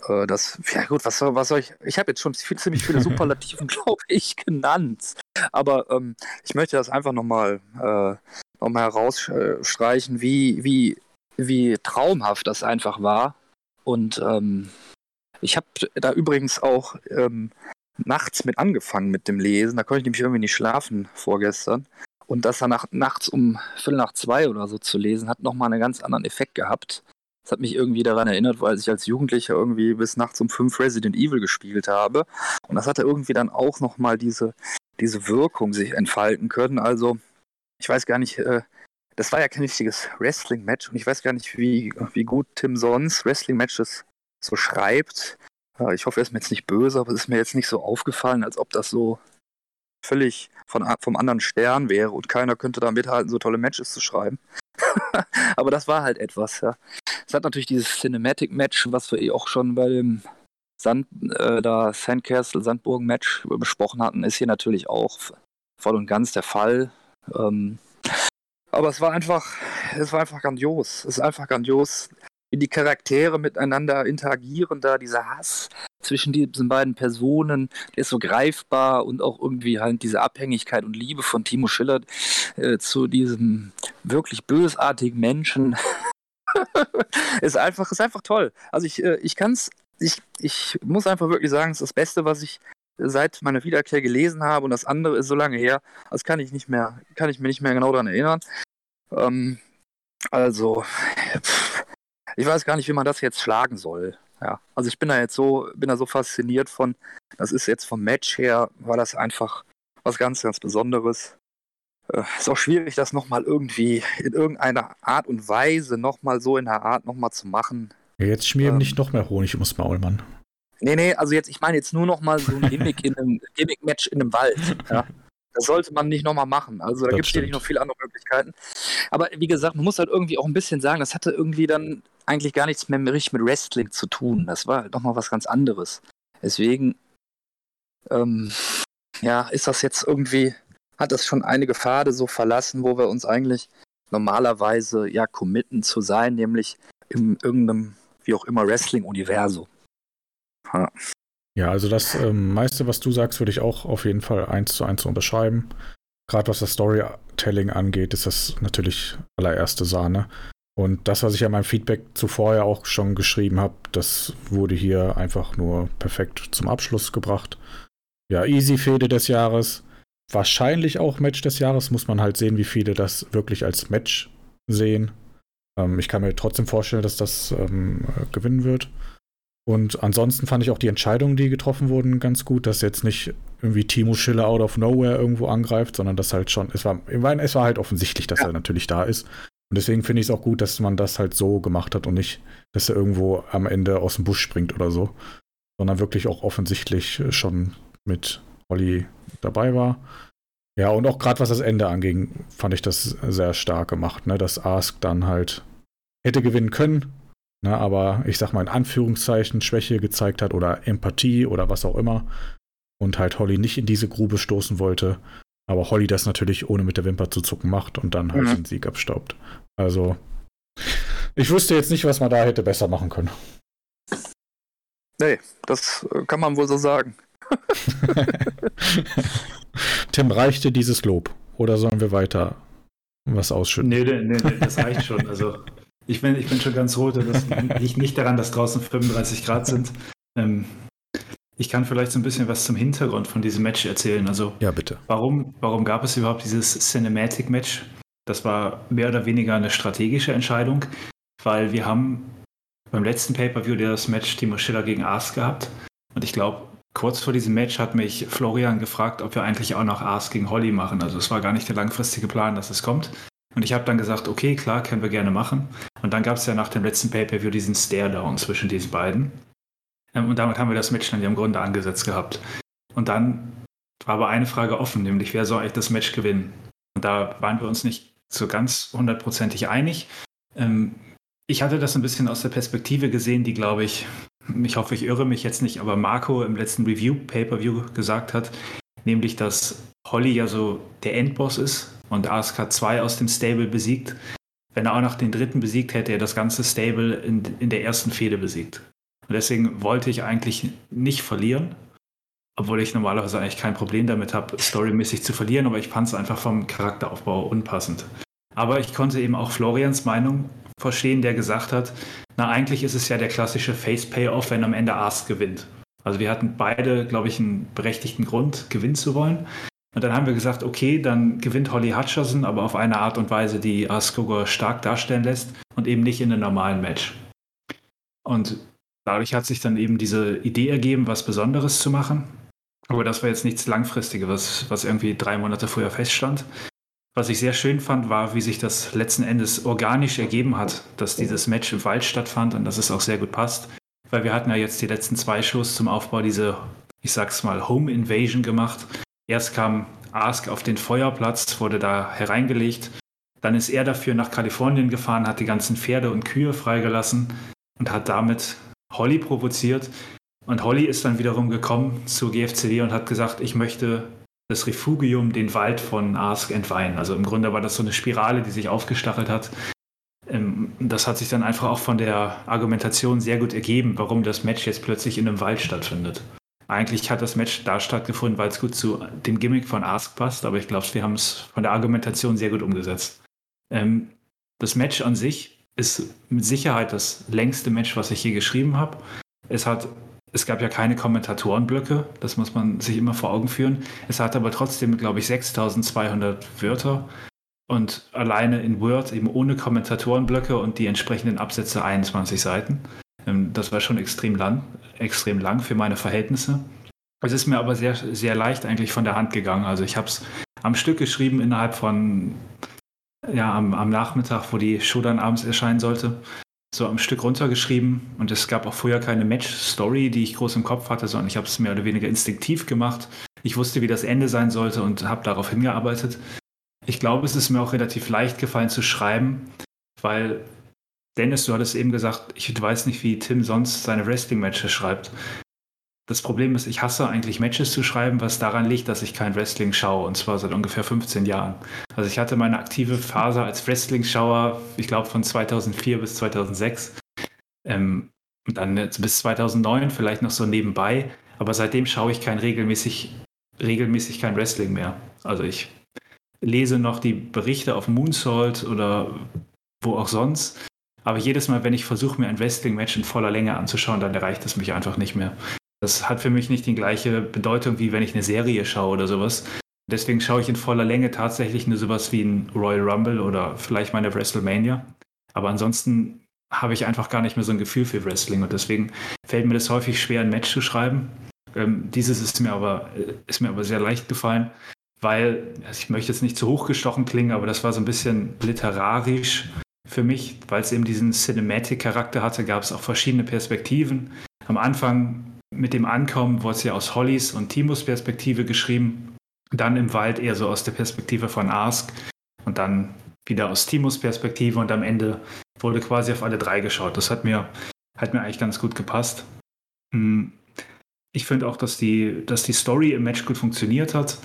Äh, das, ja gut, was soll, was soll ich, ich habe jetzt schon viel, ziemlich viele Superlativen, glaube ich, genannt. Aber ähm, ich möchte das einfach nochmal äh, noch mal herausstreichen, wie, wie, wie traumhaft das einfach war. Und ähm, ich habe da übrigens auch ähm, nachts mit angefangen mit dem Lesen. Da konnte ich nämlich irgendwie nicht schlafen vorgestern. Und das dann nach, nachts um Viertel nach zwei oder so zu lesen, hat nochmal einen ganz anderen Effekt gehabt. Das hat mich irgendwie daran erinnert, weil ich als Jugendlicher irgendwie bis nachts um fünf Resident Evil gespielt habe. Und das hatte irgendwie dann auch nochmal diese, diese Wirkung sich entfalten können. Also, ich weiß gar nicht, äh, das war ja kein richtiges Wrestling-Match und ich weiß gar nicht, wie, wie gut Tim sonst Wrestling-Matches so schreibt. Äh, ich hoffe, er ist mir jetzt nicht böse, aber es ist mir jetzt nicht so aufgefallen, als ob das so völlig von, vom anderen Stern wäre und keiner könnte da mithalten, so tolle Matches zu schreiben. aber das war halt etwas, ja. Es hat natürlich dieses Cinematic-Match, was wir eh auch schon bei dem Sand, äh, da Sandcastle Sandburgen Match besprochen hatten, ist hier natürlich auch voll und ganz der Fall. Ähm, aber es war einfach, es war einfach grandios. Es ist einfach grandios, wie die Charaktere miteinander interagieren, da dieser Hass zwischen diesen beiden Personen, der ist so greifbar und auch irgendwie halt diese Abhängigkeit und Liebe von Timo Schiller äh, zu diesem wirklich bösartigen Menschen. ist einfach, ist einfach toll. Also ich, äh, ich kann es, ich, ich muss einfach wirklich sagen, es ist das Beste, was ich seit meiner Wiederkehr gelesen habe und das andere ist so lange her, das kann ich nicht mehr, kann ich mir nicht mehr genau daran erinnern. Ähm, also, pff, ich weiß gar nicht, wie man das jetzt schlagen soll. Ja, also ich bin da jetzt so, bin da so fasziniert von, das ist jetzt vom Match her, war das einfach was ganz, ganz Besonderes. Äh, ist auch schwierig, das nochmal irgendwie in irgendeiner Art und Weise nochmal so in der Art nochmal zu machen. Ja, jetzt schmieren ähm, nicht noch mehr Honig ums Maul, Mann. Nee, nee, also jetzt, ich meine jetzt nur noch mal so ein Gimmick in einem Gimmick-Match in einem Wald. Ja. Das sollte man nicht nochmal machen. Also da gibt es ja nicht noch viele andere Möglichkeiten. Aber wie gesagt, man muss halt irgendwie auch ein bisschen sagen, das hatte irgendwie dann eigentlich gar nichts mehr richtig mit Wrestling zu tun. Das war halt nochmal was ganz anderes. Deswegen, ähm, ja, ist das jetzt irgendwie, hat das schon einige Pfade so verlassen, wo wir uns eigentlich normalerweise ja committen zu sein, nämlich in irgendeinem, wie auch immer, Wrestling-Universum. Ja. also das ähm, meiste, was du sagst, würde ich auch auf jeden Fall eins zu eins unterschreiben. Gerade was das Storytelling angeht, ist das natürlich allererste Sahne. Und das, was ich ja in meinem Feedback zuvor ja auch schon geschrieben habe, das wurde hier einfach nur perfekt zum Abschluss gebracht. Ja, easy Fehde des Jahres. Wahrscheinlich auch Match des Jahres. Muss man halt sehen, wie viele das wirklich als Match sehen. Ähm, ich kann mir trotzdem vorstellen, dass das ähm, gewinnen wird. Und ansonsten fand ich auch die Entscheidungen, die getroffen wurden, ganz gut, dass jetzt nicht irgendwie Timo Schiller out of nowhere irgendwo angreift, sondern dass halt schon, es war, es war halt offensichtlich, dass ja. er natürlich da ist. Und deswegen finde ich es auch gut, dass man das halt so gemacht hat und nicht, dass er irgendwo am Ende aus dem Busch springt oder so, sondern wirklich auch offensichtlich schon mit Olli dabei war. Ja, und auch gerade was das Ende anging, fand ich das sehr stark gemacht, ne? dass Ask dann halt hätte gewinnen können, Ne, aber ich sag mal in Anführungszeichen Schwäche gezeigt hat oder Empathie oder was auch immer und halt Holly nicht in diese Grube stoßen wollte. Aber Holly das natürlich ohne mit der Wimper zu zucken macht und dann halt mhm. den Sieg abstaubt. Also, ich wüsste jetzt nicht, was man da hätte besser machen können. Nee, das kann man wohl so sagen. Tim, reichte dieses Lob? Oder sollen wir weiter was ausschütten? Nee, nee, nee, das reicht schon. Also, ich bin, ich bin schon ganz rot. Das liegt nicht daran, dass draußen 35 Grad sind. Ähm, ich kann vielleicht so ein bisschen was zum Hintergrund von diesem Match erzählen. Also, ja, bitte. Warum, warum gab es überhaupt dieses Cinematic-Match? Das war mehr oder weniger eine strategische Entscheidung, weil wir haben beim letzten Pay-Per-View das Match Timo Schiller gegen Ars gehabt. Und ich glaube, kurz vor diesem Match hat mich Florian gefragt, ob wir eigentlich auch noch Ars gegen Holly machen. Also es war gar nicht der langfristige Plan, dass es kommt. Und ich habe dann gesagt, okay, klar, können wir gerne machen. Und dann gab es ja nach dem letzten Pay-Per-View diesen Stare-Down zwischen diesen beiden. Ähm, und damit haben wir das Match dann ja im Grunde angesetzt gehabt. Und dann war aber eine Frage offen, nämlich wer soll eigentlich das Match gewinnen? Und da waren wir uns nicht so ganz hundertprozentig einig. Ähm, ich hatte das ein bisschen aus der Perspektive gesehen, die, glaube ich, ich hoffe, ich irre mich jetzt nicht, aber Marco im letzten Review, Pay-Per-View gesagt hat, nämlich, dass Holly ja so der Endboss ist und ASK 2 aus dem Stable besiegt. Wenn er auch noch den dritten besiegt, hätte er das ganze Stable in, in der ersten Fehde besiegt. Und deswegen wollte ich eigentlich nicht verlieren, obwohl ich normalerweise eigentlich kein Problem damit habe, storymäßig zu verlieren, aber ich fand es einfach vom Charakteraufbau unpassend. Aber ich konnte eben auch Florians Meinung verstehen, der gesagt hat, na eigentlich ist es ja der klassische Face-Payoff, wenn am Ende Ask gewinnt. Also wir hatten beide, glaube ich, einen berechtigten Grund, gewinnen zu wollen. Und dann haben wir gesagt, okay, dann gewinnt Holly Hutcherson, aber auf eine Art und Weise, die Askogo stark darstellen lässt und eben nicht in einem normalen Match. Und dadurch hat sich dann eben diese Idee ergeben, was Besonderes zu machen. Aber das war jetzt nichts Langfristiges, was, irgendwie drei Monate vorher feststand. Was ich sehr schön fand, war, wie sich das letzten Endes organisch ergeben hat, dass dieses Match im Wald stattfand und dass es auch sehr gut passt. Weil wir hatten ja jetzt die letzten zwei Shows zum Aufbau diese, ich sag's mal, Home Invasion gemacht. Erst kam Ask auf den Feuerplatz, wurde da hereingelegt. Dann ist er dafür nach Kalifornien gefahren, hat die ganzen Pferde und Kühe freigelassen und hat damit Holly provoziert. Und Holly ist dann wiederum gekommen zu GFCW und hat gesagt, ich möchte das Refugium, den Wald von Ask entweihen. Also im Grunde war das so eine Spirale, die sich aufgestachelt hat. Ähm, das hat sich dann einfach auch von der Argumentation sehr gut ergeben, warum das Match jetzt plötzlich in einem Wald stattfindet. Eigentlich hat das Match da stattgefunden, weil es gut zu dem Gimmick von Ask passt, aber ich glaube, wir haben es von der Argumentation sehr gut umgesetzt. Ähm, das Match an sich ist mit Sicherheit das längste Match, was ich je geschrieben habe. Es es gab ja keine Kommentatorenblöcke, das muss man sich immer vor Augen führen. Es hat aber trotzdem, glaube ich, 6200 Wörter und alleine in Word eben ohne Kommentatorenblöcke und die entsprechenden Absätze 21 Seiten. Ähm, das war schon extrem lang, extrem lang für meine Verhältnisse. Es ist mir aber sehr, sehr leicht eigentlich von der Hand gegangen. Also ich habe es am Stück geschrieben innerhalb von, ja, am, am Nachmittag, wo die Show dann abends erscheinen sollte so am Stück runtergeschrieben und es gab auch vorher keine Match-Story, die ich groß im Kopf hatte, sondern ich habe es mehr oder weniger instinktiv gemacht. Ich wusste, wie das Ende sein sollte und habe darauf hingearbeitet. Ich glaube, es ist mir auch relativ leicht gefallen zu schreiben, weil Dennis, du hattest eben gesagt, ich weiß nicht, wie Tim sonst seine Wrestling-Matches schreibt. Das Problem ist, ich hasse eigentlich Matches zu schreiben, was daran liegt, dass ich kein Wrestling schaue, und zwar seit ungefähr 15 Jahren. Also ich hatte meine aktive Phase als Wrestling-Schauer, ich glaube von 2004 bis 2006. Ähm, und dann bis 2009 vielleicht noch so nebenbei. Aber seitdem schaue ich kein regelmäßig, regelmäßig kein Wrestling mehr. Also ich lese noch die Berichte auf Moonsault oder wo auch sonst. Aber jedes Mal, wenn ich versuche, mir ein Wrestling-Match in voller Länge anzuschauen, dann erreicht es mich einfach nicht mehr. Das hat für mich nicht die gleiche Bedeutung, wie wenn ich eine Serie schaue oder sowas. Deswegen schaue ich in voller Länge tatsächlich nur sowas wie ein Royal Rumble oder vielleicht meine WrestleMania. Aber ansonsten habe ich einfach gar nicht mehr so ein Gefühl für Wrestling und deswegen fällt mir das häufig schwer, ein Match zu schreiben. Ähm, dieses ist mir aber ist mir aber sehr leicht gefallen, weil also ich möchte jetzt nicht zu hochgestochen klingen, aber das war so ein bisschen literarisch für mich, weil es eben diesen Cinematic-Charakter hatte, gab es auch verschiedene Perspektiven. Am Anfang mit dem Ankommen wurde es ja aus Hollys und Timos Perspektive geschrieben, dann im Wald eher so aus der Perspektive von Ask und dann wieder aus Timos Perspektive und am Ende wurde quasi auf alle drei geschaut. Das hat mir, hat mir eigentlich ganz gut gepasst. Hm. Ich finde auch, dass die, dass die Story im Match gut funktioniert hat.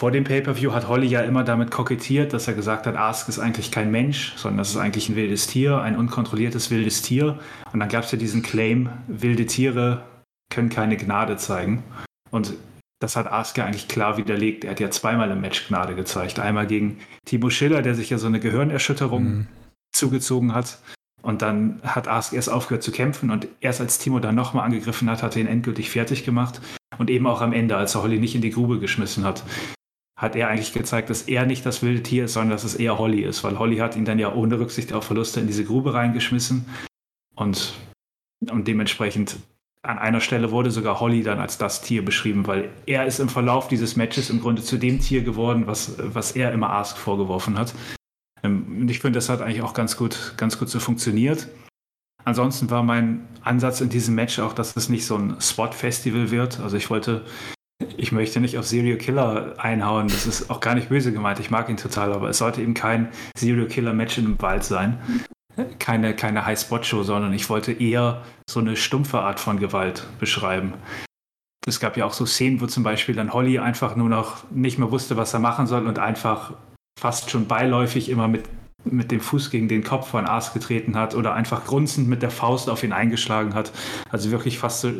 Vor dem Pay-Per-View hat Holly ja immer damit kokettiert, dass er gesagt hat, Ask ist eigentlich kein Mensch, sondern das ist eigentlich ein wildes Tier, ein unkontrolliertes wildes Tier. Und dann gab es ja diesen Claim, wilde Tiere können keine Gnade zeigen. Und das hat Asuka eigentlich klar widerlegt. Er hat ja zweimal im Match Gnade gezeigt. Einmal gegen Timo Schiller, der sich ja so eine Gehirnerschütterung mhm. zugezogen hat. Und dann hat Asuka erst aufgehört zu kämpfen und erst als Timo dann nochmal angegriffen hat, hat er ihn endgültig fertig gemacht. Und eben auch am Ende, als er Holly nicht in die Grube geschmissen hat, hat er eigentlich gezeigt, dass er nicht das wilde Tier ist, sondern dass es eher Holly ist, weil Holly hat ihn dann ja ohne Rücksicht auf Verluste in diese Grube reingeschmissen. Und, und dementsprechend an einer Stelle wurde sogar Holly dann als das Tier beschrieben, weil er ist im Verlauf dieses Matches im Grunde zu dem Tier geworden, was, was er immer Ask vorgeworfen hat. Ähm, und ich finde, das hat eigentlich auch ganz gut, ganz gut so funktioniert. Ansonsten war mein Ansatz in diesem Match auch, dass es nicht so ein Spot-Festival wird. Also ich wollte, ich möchte nicht auf Serial Killer einhauen. Das ist auch gar nicht böse gemeint. Ich mag ihn total, aber es sollte eben kein Serial Killer Match einem Wald sein keine, keine High-Spot-Show, sondern ich wollte eher so eine stumpfe Art von Gewalt beschreiben. Es gab ja auch so Szenen, wo zum Beispiel dann Holly einfach nur noch nicht mehr wusste, was er machen soll und einfach fast schon beiläufig immer mit, mit dem Fuß gegen den Kopf von Ars getreten hat oder einfach grunzend mit der Faust auf ihn eingeschlagen hat. Also wirklich fast so,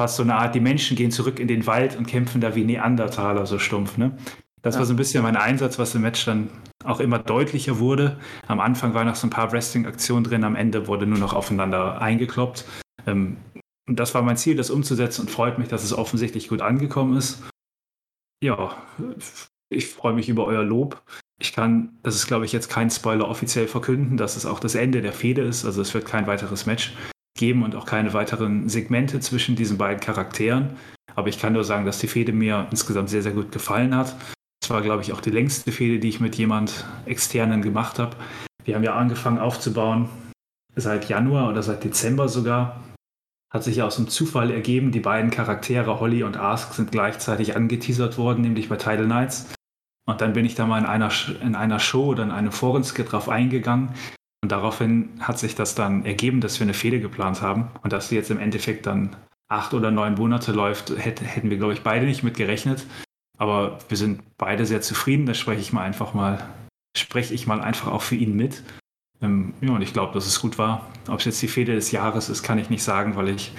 fast so eine Art, die Menschen gehen zurück in den Wald und kämpfen da wie Neandertaler, so stumpf. Ne? Das ja. war so ein bisschen mein Einsatz, was im Match dann auch immer deutlicher wurde. Am Anfang waren noch so ein paar Wrestling-Aktionen drin, am Ende wurde nur noch aufeinander eingekloppt. Ähm, und das war mein Ziel, das umzusetzen und freut mich, dass es offensichtlich gut angekommen ist. ja, ich freue mich über euer Lob. Ich kann, das ist glaube ich jetzt kein Spoiler offiziell verkünden, dass es auch das Ende der Fehde ist. Also es wird kein weiteres Match geben und auch keine weiteren Segmente zwischen diesen beiden Charakteren. Aber ich kann nur sagen, dass die Fehde mir insgesamt sehr, sehr gut gefallen hat. Es war, glaube ich, auch die längste Fehde, die ich mit jemand externen gemacht habe. Wir haben ja angefangen aufzubauen seit Januar oder seit Dezember sogar. Hat sich ja aus dem Zufall ergeben, die beiden Charaktere Holly und Ask sind gleichzeitig angeteasert worden, nämlich bei Tidal Nights. Und dann bin ich da mal in einer, in einer Show oder in einem Forenskit drauf eingegangen. Daraufhin hat sich das dann ergeben, dass wir eine Fehde geplant haben. Und dass sie jetzt im Endeffekt dann acht oder neun Monate läuft, hätten wir, glaube ich, beide nicht mit gerechnet. Aber wir sind beide sehr zufrieden. Da spreche ich mal einfach mal, spreche ich mal einfach auch für ihn mit. Ähm, ja, und ich glaube, dass es gut war. Ob es jetzt die Fehde des Jahres ist, kann ich nicht sagen, weil ich,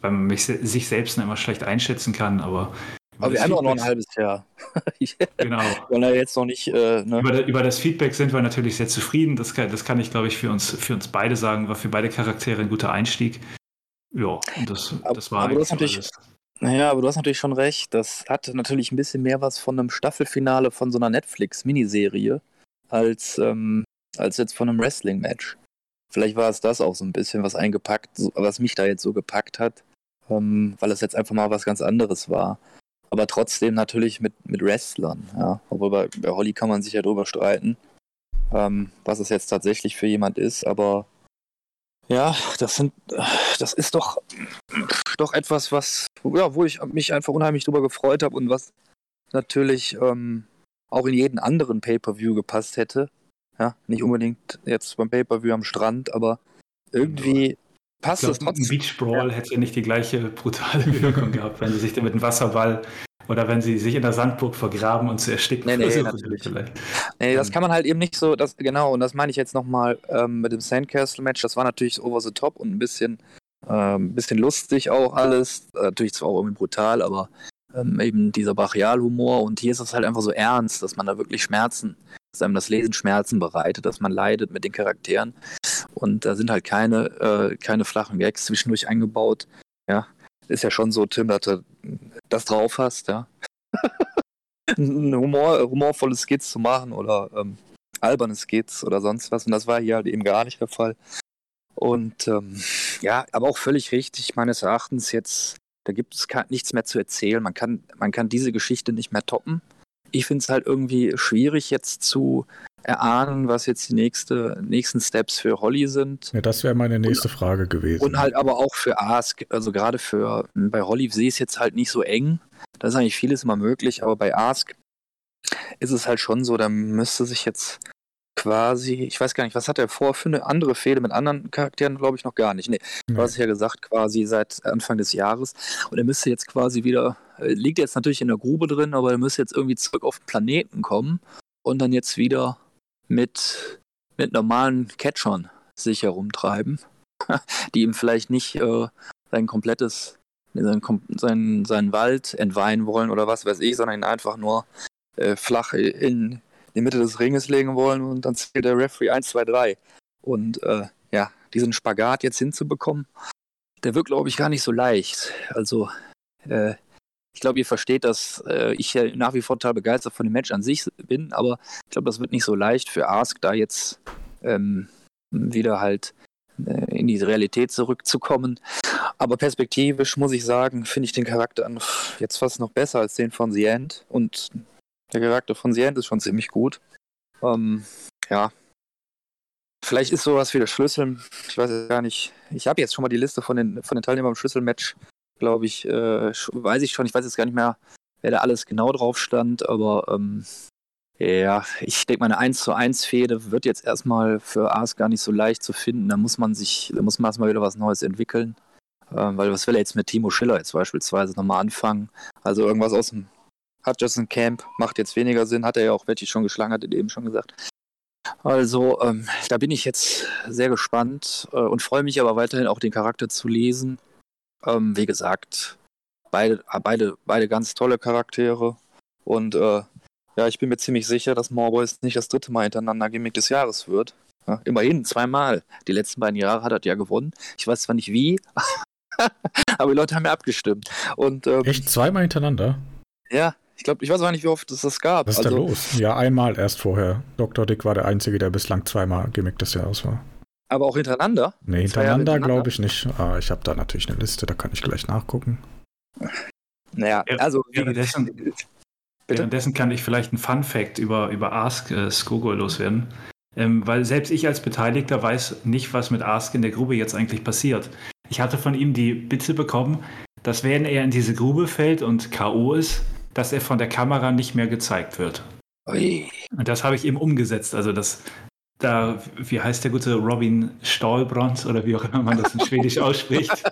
weil man mich, sich selbst immer schlecht einschätzen kann. Aber aber wir haben auch noch ein halbes Jahr. genau. Weil er jetzt noch nicht. Äh, ne? über, über, das Feedback sind wir natürlich sehr zufrieden. Das kann, das kann ich, glaube ich, für uns, für uns beide sagen. War für beide Charaktere ein guter Einstieg. Ja, und das, das war aber du hast natürlich. Naja, aber du hast natürlich schon recht. Das hat natürlich ein bisschen mehr was von einem Staffelfinale von so einer Netflix-Miniserie als, ähm, als jetzt von einem Wrestling-Match. Vielleicht war es das auch so ein bisschen, was eingepackt, was mich da jetzt so gepackt hat, ähm, weil es jetzt einfach mal was ganz anderes war aber trotzdem natürlich mit, mit Wrestlern. Ja. Obwohl bei, bei Holly kann man sich ja drüber streiten, ähm, was es jetzt tatsächlich für jemand ist, aber ja, das sind, das ist doch, doch etwas, was, ja, wo ich mich einfach unheimlich drüber gefreut habe und was natürlich ähm, auch in jeden anderen Pay-Per-View gepasst hätte. Ja, nicht unbedingt jetzt beim Pay-Per-View am Strand, aber irgendwie passt glaub, es trotzdem. Ein Beach Brawl ja. hätte nicht die gleiche brutale Wirkung gehabt, wenn sie sich mit dem Wasserball oder wenn sie sich in der Sandburg vergraben und zu ersticken nee, nee, natürlich. Vielleicht. Nee, das kann man halt eben nicht so, das, genau, und das meine ich jetzt nochmal ähm, mit dem Sandcastle-Match, das war natürlich over the top und ein bisschen, ähm, bisschen lustig auch alles, natürlich zwar auch irgendwie brutal, aber ähm, eben dieser Brachialhumor und hier ist es halt einfach so ernst, dass man da wirklich Schmerzen, dass einem das Lesen Schmerzen bereitet, dass man leidet mit den Charakteren und da sind halt keine, äh, keine flachen Gags zwischendurch eingebaut, ja, ist ja schon so, Tim, dass du das drauf hast, ja. ein Humor, humorvolle Skits zu machen oder ähm, alberne Skits oder sonst was. Und das war hier halt eben gar nicht der Fall. Und ähm, ja, aber auch völlig richtig, meines Erachtens jetzt, da gibt es nichts mehr zu erzählen. Man kann, man kann diese Geschichte nicht mehr toppen. Ich finde es halt irgendwie schwierig jetzt zu erahnen, was jetzt die nächste, nächsten Steps für Holly sind. Ja, das wäre meine nächste und, Frage gewesen. Und halt aber auch für Ask. Also gerade für bei Holly sehe ich es jetzt halt nicht so eng. Da ist eigentlich vieles immer möglich, aber bei Ask ist es halt schon so, da müsste sich jetzt quasi, ich weiß gar nicht, was hat er vor für eine andere Fehde mit anderen Charakteren, glaube ich noch gar nicht. Nee, nee. du hast ja gesagt, quasi seit Anfang des Jahres. Und er müsste jetzt quasi wieder, äh, liegt jetzt natürlich in der Grube drin, aber er müsste jetzt irgendwie zurück auf den Planeten kommen und dann jetzt wieder mit, mit normalen Catchern sich herumtreiben, die ihm vielleicht nicht äh, sein komplettes, sein, sein, seinen Wald entweihen wollen oder was weiß ich, sondern ihn einfach nur äh, flach in die Mitte des Ringes legen wollen und dann zählt der Referee 1, 2, 3. Und äh, ja, diesen Spagat jetzt hinzubekommen, der wird, glaube ich, gar nicht so leicht. Also, äh, ich glaube, ihr versteht, dass äh, ich nach wie vor total begeistert von dem Match an sich bin, aber ich glaube, das wird nicht so leicht für Ask, da jetzt ähm, wieder halt äh, in die Realität zurückzukommen. Aber perspektivisch muss ich sagen, finde ich den Charakter jetzt fast noch besser als den von The End. Und der Charakter von End ist schon ziemlich gut. Ähm, ja. Vielleicht ist sowas wie der Schlüssel, ich weiß es gar nicht. Ich habe jetzt schon mal die Liste von den, von den Teilnehmern im Schlüsselmatch glaube ich, äh, weiß ich schon, ich weiß jetzt gar nicht mehr, wer da alles genau drauf stand, aber ähm, ja, ich denke, meine 1 zu 1 Fehde wird jetzt erstmal für Ars gar nicht so leicht zu finden. Da muss man sich, da muss man erstmal wieder was Neues entwickeln. Ähm, weil was will er jetzt mit Timo Schiller jetzt beispielsweise nochmal anfangen? Also irgendwas aus dem Hutchison Camp macht jetzt weniger Sinn, hat er ja auch welche schon geschlagen, hat er eben schon gesagt. Also, ähm, da bin ich jetzt sehr gespannt äh, und freue mich aber weiterhin auch den Charakter zu lesen. Ähm, wie gesagt, beide, beide, beide ganz tolle Charaktere. Und äh, ja, ich bin mir ziemlich sicher, dass Morboys nicht das dritte Mal hintereinander Gimmick des Jahres wird. Ja, immerhin zweimal. Die letzten beiden Jahre hat er ja gewonnen. Ich weiß zwar nicht wie, aber die Leute haben ja abgestimmt. Und, ähm, Echt zweimal hintereinander? Ja, Ich glaube, ich weiß auch nicht, wie oft es das gab. Was ist also, da los? Ja, einmal erst vorher. Dr. Dick war der Einzige, der bislang zweimal gemicktes Jahr aus war. Aber auch hintereinander? Nee, hintereinander, hintereinander? glaube ich nicht. Ah, ich habe da natürlich eine Liste, da kann ich gleich nachgucken. Naja, also. Währenddessen, währenddessen kann ich vielleicht einen Fun-Fact über, über Ask äh, Skogo loswerden. Ähm, weil selbst ich als Beteiligter weiß nicht, was mit Ask in der Grube jetzt eigentlich passiert. Ich hatte von ihm die Bitte bekommen, dass wenn er in diese Grube fällt und K.O. ist, dass er von der Kamera nicht mehr gezeigt wird. Ui. Und das habe ich eben umgesetzt. Also das, da, wie heißt der gute Robin Stahlbrand oder wie auch immer man das in Schwedisch ausspricht.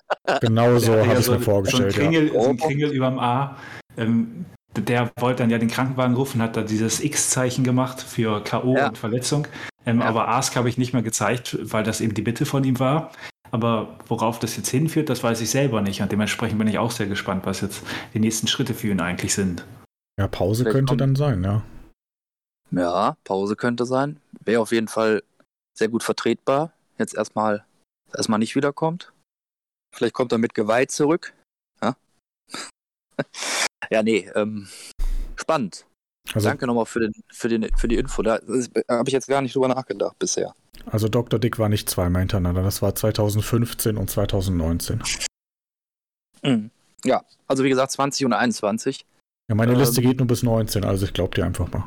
Genau so habe ich so, mir vorgestellt. So ein Kringel, ja. so ein Kringel überm A. Ähm, der wollte dann ja den Krankenwagen rufen, hat da dieses X-Zeichen gemacht für K.O. Ja. und Verletzung. Ähm, ja. Aber Ask habe ich nicht mehr gezeigt, weil das eben die Bitte von ihm war. Aber worauf das jetzt hinführt, das weiß ich selber nicht. Und dementsprechend bin ich auch sehr gespannt, was jetzt die nächsten Schritte für ihn eigentlich sind. Ja, Pause Vielleicht könnte dann sein, ja. Ja, Pause könnte sein. Wäre auf jeden Fall sehr gut vertretbar. Jetzt erstmal, erstmal nicht wiederkommt. Vielleicht kommt er mit Gewalt zurück. Ja, ja nee, ähm, spannend. Also, Danke nochmal für, den, für, den, für die Info. Da habe ich jetzt gar nicht drüber nachgedacht bisher. Also Dr. Dick war nicht zweimal hintereinander, das war 2015 und 2019. Mhm. Ja, also wie gesagt 20 und 21. Ja, meine ähm, Liste geht nur bis 19, also ich glaube dir einfach mal.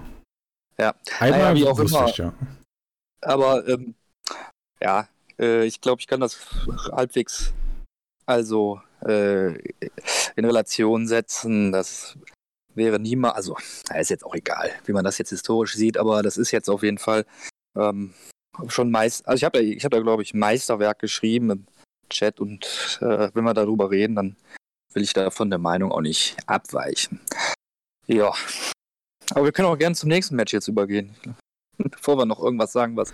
Ja, einmal naja, wie auch immer. Ich, ja. Aber ähm, ja, äh, ich glaube, ich kann das halbwegs also äh, in Relation setzen. Das wäre niemals, also ist jetzt auch egal, wie man das jetzt historisch sieht, aber das ist jetzt auf jeden Fall ähm, schon meist, also ich habe ich hab da glaube ich Meisterwerk geschrieben im Chat und äh, wenn wir darüber reden, dann will ich da von der Meinung auch nicht abweichen. Ja. Aber wir können auch gerne zum nächsten Match jetzt übergehen. Bevor wir noch irgendwas sagen, was,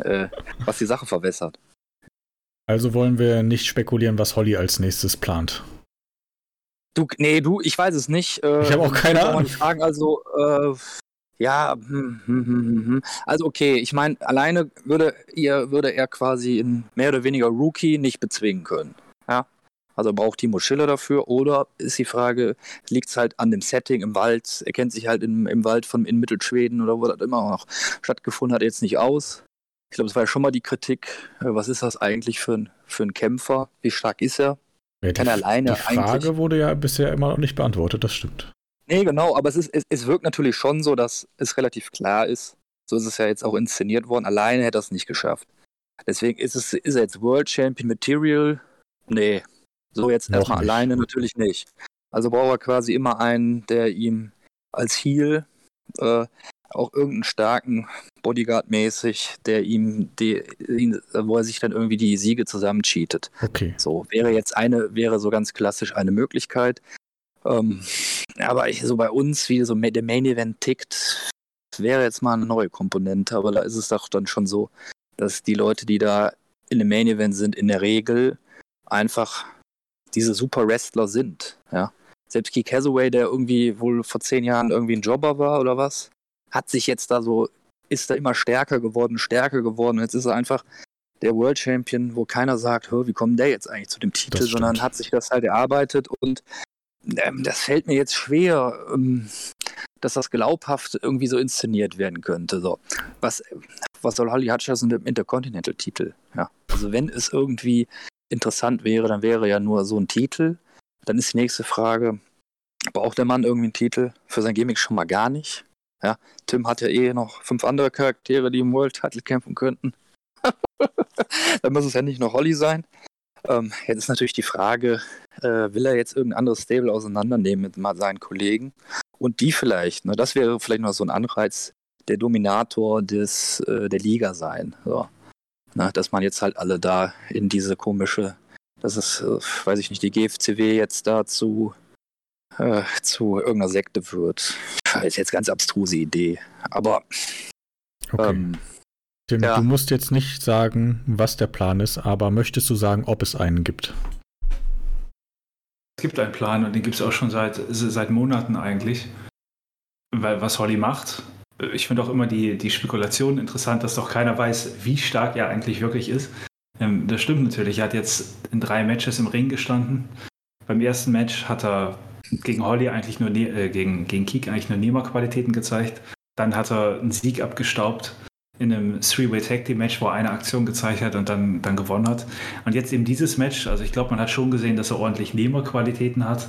äh, was die Sache verwässert. Also wollen wir nicht spekulieren, was Holly als nächstes plant. Du, nee, du, ich weiß es nicht. Äh, ich habe auch keine Ahnung. Fragen, also, äh, ja, hm, hm, hm, also okay, ich meine, alleine würde, ihr, würde er quasi in mehr oder weniger Rookie nicht bezwingen können. Ja. Also braucht Timo Schiller dafür oder ist die Frage, liegt es halt an dem Setting im Wald? Er kennt sich halt im, im Wald von in Mittelschweden oder wo das immer noch stattgefunden hat, jetzt nicht aus. Ich glaube, es war ja schon mal die Kritik, äh, was ist das eigentlich für ein, für ein Kämpfer? Wie stark ist er? Ja, die, alleine die Frage eigentlich... wurde ja bisher immer noch nicht beantwortet, das stimmt. Nee, genau, aber es, ist, es, es wirkt natürlich schon so, dass es relativ klar ist. So ist es ja jetzt auch inszeniert worden. Alleine hätte er es nicht geschafft. Deswegen ist, es, ist er jetzt World Champion Material? Nee. So jetzt noch erstmal nicht. alleine natürlich nicht. Also braucht er quasi immer einen, der ihm als Heal äh, auch irgendeinen starken Bodyguard-mäßig, der ihm, die, wo er sich dann irgendwie die Siege zusammencheatet. Okay. So wäre jetzt eine, wäre so ganz klassisch eine Möglichkeit. Ähm, aber ich, so bei uns, wie so der Main Event tickt, wäre jetzt mal eine neue Komponente, aber da ist es doch dann schon so, dass die Leute, die da in dem Main Event sind, in der Regel einfach diese super Wrestler sind. Ja. Selbst Keith Hathaway, der irgendwie wohl vor zehn Jahren irgendwie ein Jobber war oder was, hat sich jetzt da so, ist da immer stärker geworden, stärker geworden. Jetzt ist er einfach der World Champion, wo keiner sagt, wie kommt der jetzt eigentlich zu dem Titel, sondern hat sich das halt erarbeitet und das fällt mir jetzt schwer, ähm, dass das glaubhaft irgendwie so inszeniert werden könnte. So. Was, was soll Holly Hutcherson mit dem Intercontinental-Titel? Ja. Also wenn es irgendwie interessant wäre, dann wäre ja nur so ein Titel. Dann ist die nächste Frage, braucht der Mann irgendwie einen Titel? Für sein Gimmick schon mal gar nicht. Ja, Tim hat ja eh noch fünf andere Charaktere, die im World Title kämpfen könnten. Dann muss es ja nicht noch Holly sein. Ähm, jetzt ist natürlich die Frage, äh, will er jetzt irgendein anderes Stable auseinandernehmen mit mal seinen Kollegen? Und die vielleicht, ne, das wäre vielleicht noch so ein Anreiz, der Dominator des, äh, der Liga sein. So. Na, dass man jetzt halt alle da in diese komische, das ist, äh, weiß ich nicht, die GFCW jetzt dazu äh, zu irgendeiner Sekte wird. Das ist jetzt ganz abstruse Idee. Aber okay. ähm, Tim, ja. du musst jetzt nicht sagen, was der Plan ist, aber möchtest du sagen, ob es einen gibt? Es gibt einen Plan und den gibt es auch schon seit, seit Monaten eigentlich. Weil was Holly macht, ich finde auch immer die, die Spekulation interessant, dass doch keiner weiß, wie stark er eigentlich wirklich ist. Ähm, das stimmt natürlich. Er hat jetzt in drei Matches im Ring gestanden. Beim ersten Match hat er gegen Holly eigentlich nur, ne äh, gegen, gegen Keek eigentlich nur Nehmerqualitäten gezeigt. Dann hat er einen Sieg abgestaubt in einem Three-Way Tag Team Match, wo er eine Aktion gezeigt hat und dann, dann gewonnen hat. Und jetzt eben dieses Match, also ich glaube, man hat schon gesehen, dass er ordentlich Nehmerqualitäten hat.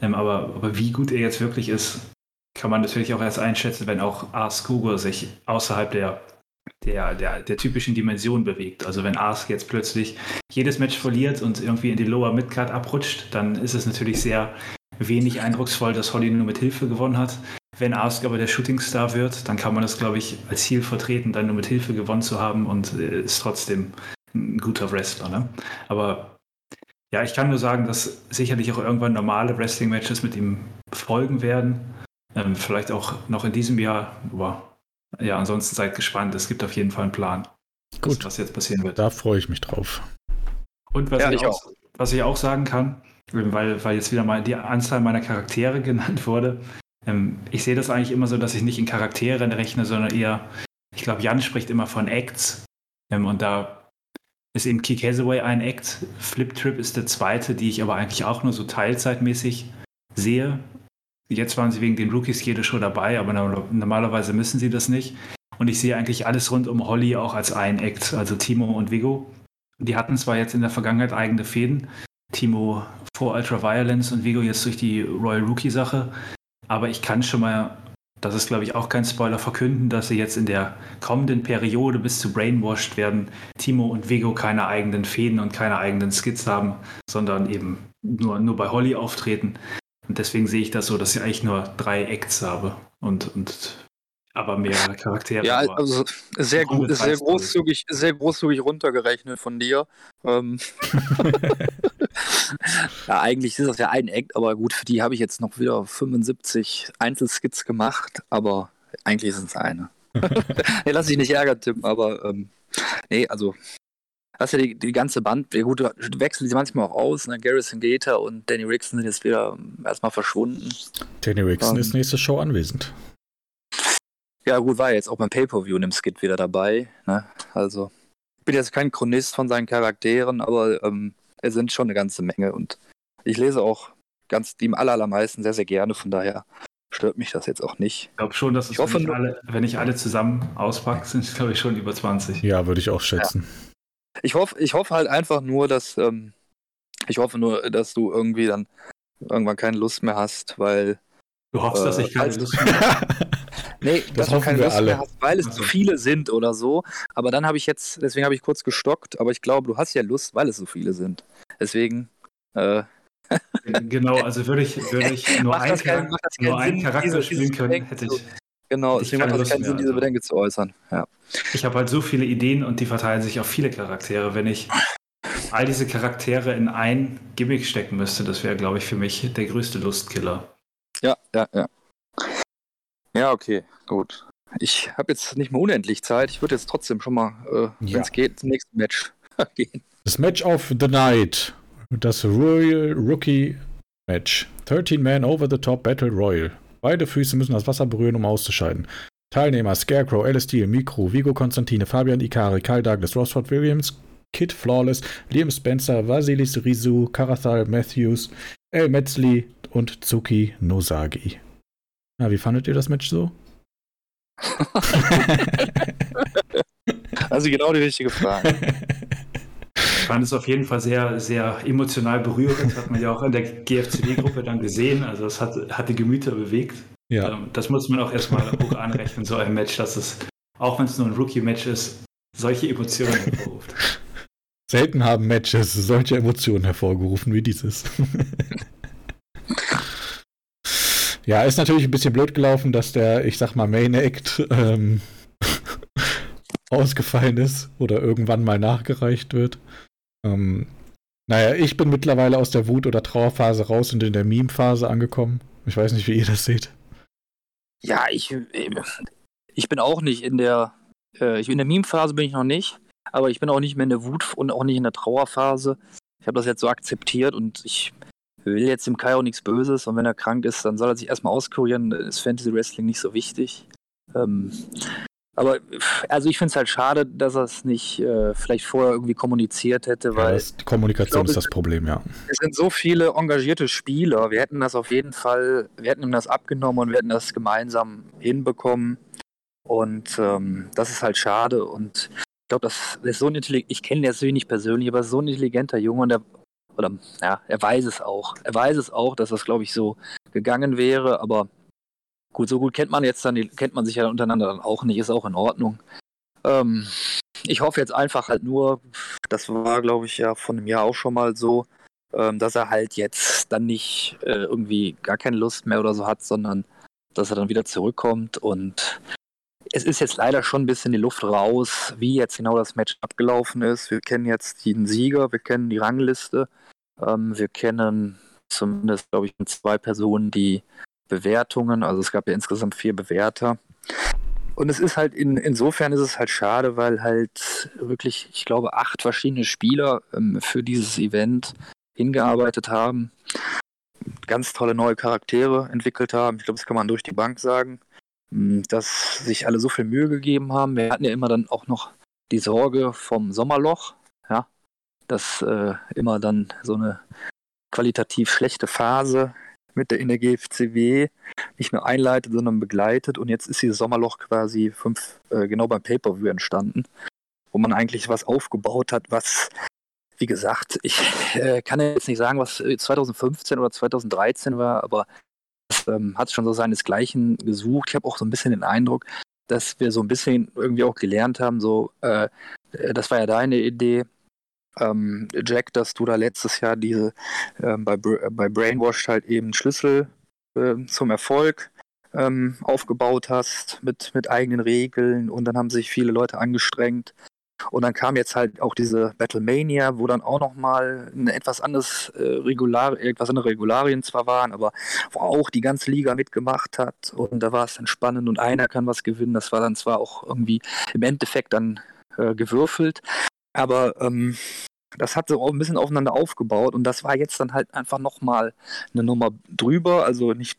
Ähm, aber, aber wie gut er jetzt wirklich ist, kann man natürlich auch erst einschätzen, wenn auch Ars Cougar sich außerhalb der, der, der, der typischen Dimension bewegt. Also wenn Ars jetzt plötzlich jedes Match verliert und irgendwie in die Lower Midcard abrutscht, dann ist es natürlich sehr wenig eindrucksvoll, dass Holly nur mit Hilfe gewonnen hat. Wenn Asuka aber der Shootingstar wird, dann kann man das, glaube ich, als Ziel vertreten, dann nur mit Hilfe gewonnen zu haben und äh, ist trotzdem ein guter Wrestler. Ne? Aber ja, ich kann nur sagen, dass sicherlich auch irgendwann normale Wrestling-Matches mit ihm folgen werden. Ähm, vielleicht auch noch in diesem Jahr. Aber ja, ansonsten seid gespannt. Es gibt auf jeden Fall einen Plan, Gut. Was, was jetzt passieren wird. Da freue ich mich drauf. Und was, ja, ich, auch, was ich auch sagen kann, weil, weil jetzt wieder mal die Anzahl meiner Charaktere genannt wurde. Ähm, ich sehe das eigentlich immer so, dass ich nicht in Charakteren rechne, sondern eher, ich glaube, Jan spricht immer von Acts. Ähm, und da ist eben Keith Hathaway ein Act. Flip Trip ist der zweite, die ich aber eigentlich auch nur so teilzeitmäßig sehe. Jetzt waren sie wegen den Rookies jede Show dabei, aber normalerweise müssen sie das nicht. Und ich sehe eigentlich alles rund um Holly auch als ein Act, also Timo und Vigo. Die hatten zwar jetzt in der Vergangenheit eigene Fäden, Timo vor Ultra Violence und Vigo jetzt durch die Royal Rookie Sache, aber ich kann schon mal, das ist glaube ich auch kein Spoiler, verkünden, dass sie jetzt in der kommenden Periode bis zu Brainwashed werden, Timo und Vigo keine eigenen Fäden und keine eigenen Skits haben, sondern eben nur, nur bei Holly auftreten. Und deswegen sehe ich das so, dass ich eigentlich nur drei Acts habe und, und aber mehr Charaktere. Ja, also sehr gut, sehr großzügig, sehr großzügig runtergerechnet von dir. Ähm ja, eigentlich ist das ja ein Act, aber gut, für die habe ich jetzt noch wieder 75 Einzelskits gemacht, aber eigentlich sind es eine. nee, lass dich nicht ärgern, Tim, aber ähm, nee, also hast ja die, die ganze Band, ja gut, wechseln sie manchmal auch aus, ne? Garrison Gator und Danny Rickson sind jetzt wieder erstmal verschwunden. Danny Rickson ähm, ist nächste Show anwesend. Ja, gut, war jetzt auch beim Pay-Per-View in dem Skit wieder dabei. Ne? Also, ich bin jetzt kein Chronist von seinen Charakteren, aber ähm, es sind schon eine ganze Menge und ich lese auch ganz die im allermeisten sehr, sehr gerne, von daher stört mich das jetzt auch nicht. Ich glaube schon, dass es, ich hoffe, wenn, ich alle, wenn ich alle zusammen auspacke, sind es, glaube ich, schon über 20. Ja, würde ich auch schätzen. Ja. Ich hoffe, ich hoffe halt einfach nur, dass ähm, ich hoffe nur, dass du irgendwie dann irgendwann keine Lust mehr hast, weil Du hoffst, äh, dass ich keine Lust mehr habe. Nee, das dass du keine Lust alle. mehr hast, weil es also. zu viele sind oder so. Aber dann habe ich jetzt, deswegen habe ich kurz gestockt, aber ich glaube, du hast ja Lust, weil es so viele sind. Deswegen. Äh, genau, also würde ich, würde ich nur, ein kein, nur einen Charakter spielen können, hätte ich. Genau, deswegen macht es keinen Sinn, diese Bedenken zu äußern. Ja. Ich habe halt so viele Ideen und die verteilen sich auf viele Charaktere. Wenn ich all diese Charaktere in ein Gimmick stecken müsste, das wäre, glaube ich, für mich der größte Lustkiller. Ja, ja, ja. Ja, okay, gut. Ich habe jetzt nicht mehr unendlich Zeit. Ich würde jetzt trotzdem schon mal, äh, ja. wenn es geht, zum nächsten Match gehen. Das Match of the Night. Das Royal Rookie Match. 13 Man Over the Top Battle Royal. Beide Füße müssen das Wasser berühren, um auszuscheiden. Teilnehmer Scarecrow, Alice Steel, Mikro, Vigo Konstantine, Fabian Ikari, Kyle Douglas, Rosford Williams, Kid Flawless, Liam Spencer, Vasilis Rizu, Karathal Matthews, El Metzli und Tsuki Nozagi. Na, wie fandet ihr das Match so? also genau die richtige Frage. Ich fand es auf jeden Fall sehr, sehr emotional berührend. Hat man ja auch in der GFCD-Gruppe dann gesehen. Also es hat, hat die Gemüter bewegt. Ja. Ähm, das muss man auch erstmal hoch anrechnen, so ein Match, dass es, auch wenn es nur ein Rookie-Match ist, solche Emotionen hervorruft. Selten haben Matches solche Emotionen hervorgerufen wie dieses. ja, ist natürlich ein bisschen blöd gelaufen, dass der, ich sag mal, Main Act ähm, ausgefallen ist oder irgendwann mal nachgereicht wird. Ähm, naja, ich bin mittlerweile aus der Wut- oder Trauerphase raus und in der Meme-Phase angekommen. Ich weiß nicht, wie ihr das seht. Ja, ich, ich bin auch nicht in der, äh, in der Meme-Phase bin ich noch nicht. Aber ich bin auch nicht mehr in der Wut und auch nicht in der Trauerphase. Ich habe das jetzt so akzeptiert und ich will jetzt dem Kai auch nichts Böses. Und wenn er krank ist, dann soll er sich erstmal auskurieren. Ist Fantasy Wrestling nicht so wichtig. Ähm, Aber also ich finde es halt schade, dass er es nicht äh, vielleicht vorher irgendwie kommuniziert hätte, weil. Ja, die Kommunikation glaub, ist das Problem, ja. Es sind so viele engagierte Spieler. Wir hätten das auf jeden Fall, wir hätten ihm das abgenommen und wir hätten das gemeinsam hinbekommen. Und ähm, das ist halt schade. Und ich glaube, das ist so ein intelligent, ich kenne jetzt wenig persönlich, aber so ein intelligenter Junge und der, oder ja, er weiß es auch. Er weiß es auch, dass das, glaube ich, so gegangen wäre, aber Gut, so gut kennt man jetzt dann, kennt man sich ja untereinander dann auch nicht, ist auch in Ordnung. Ähm, ich hoffe jetzt einfach halt nur, das war glaube ich ja von einem Jahr auch schon mal so, ähm, dass er halt jetzt dann nicht äh, irgendwie gar keine Lust mehr oder so hat, sondern dass er dann wieder zurückkommt und es ist jetzt leider schon ein bisschen die Luft raus, wie jetzt genau das Match abgelaufen ist. Wir kennen jetzt den Sieger, wir kennen die Rangliste, ähm, wir kennen zumindest, glaube ich, zwei Personen, die Bewertungen. Also es gab ja insgesamt vier Bewerter. Und es ist halt in, insofern ist es halt schade, weil halt wirklich, ich glaube, acht verschiedene Spieler ähm, für dieses Event hingearbeitet haben, ganz tolle neue Charaktere entwickelt haben. Ich glaube, das kann man durch die Bank sagen, hm, dass sich alle so viel Mühe gegeben haben. Wir hatten ja immer dann auch noch die Sorge vom Sommerloch, dass äh, immer dann so eine qualitativ schlechte Phase mit der GFCW nicht nur einleitet, sondern begleitet. Und jetzt ist dieses Sommerloch quasi fünf, äh, genau beim Pay-Per-View entstanden, wo man eigentlich was aufgebaut hat, was, wie gesagt, ich äh, kann jetzt nicht sagen, was 2015 oder 2013 war, aber es ähm, hat schon so seinesgleichen gesucht. Ich habe auch so ein bisschen den Eindruck, dass wir so ein bisschen irgendwie auch gelernt haben, so, äh, das war ja deine Idee, ähm, Jack, dass du da letztes Jahr diese ähm, bei, bei Brainwashed halt eben Schlüssel äh, zum Erfolg ähm, aufgebaut hast mit, mit eigenen Regeln und dann haben sich viele Leute angestrengt. Und dann kam jetzt halt auch diese Battlemania, wo dann auch nochmal etwas anderes äh, Regular, etwas andere Regularien zwar waren, aber wo auch die ganze Liga mitgemacht hat. Und da war es dann spannend und einer kann was gewinnen. Das war dann zwar auch irgendwie im Endeffekt dann äh, gewürfelt, aber ähm, das hat so ein bisschen aufeinander aufgebaut und das war jetzt dann halt einfach nochmal eine Nummer drüber, also nicht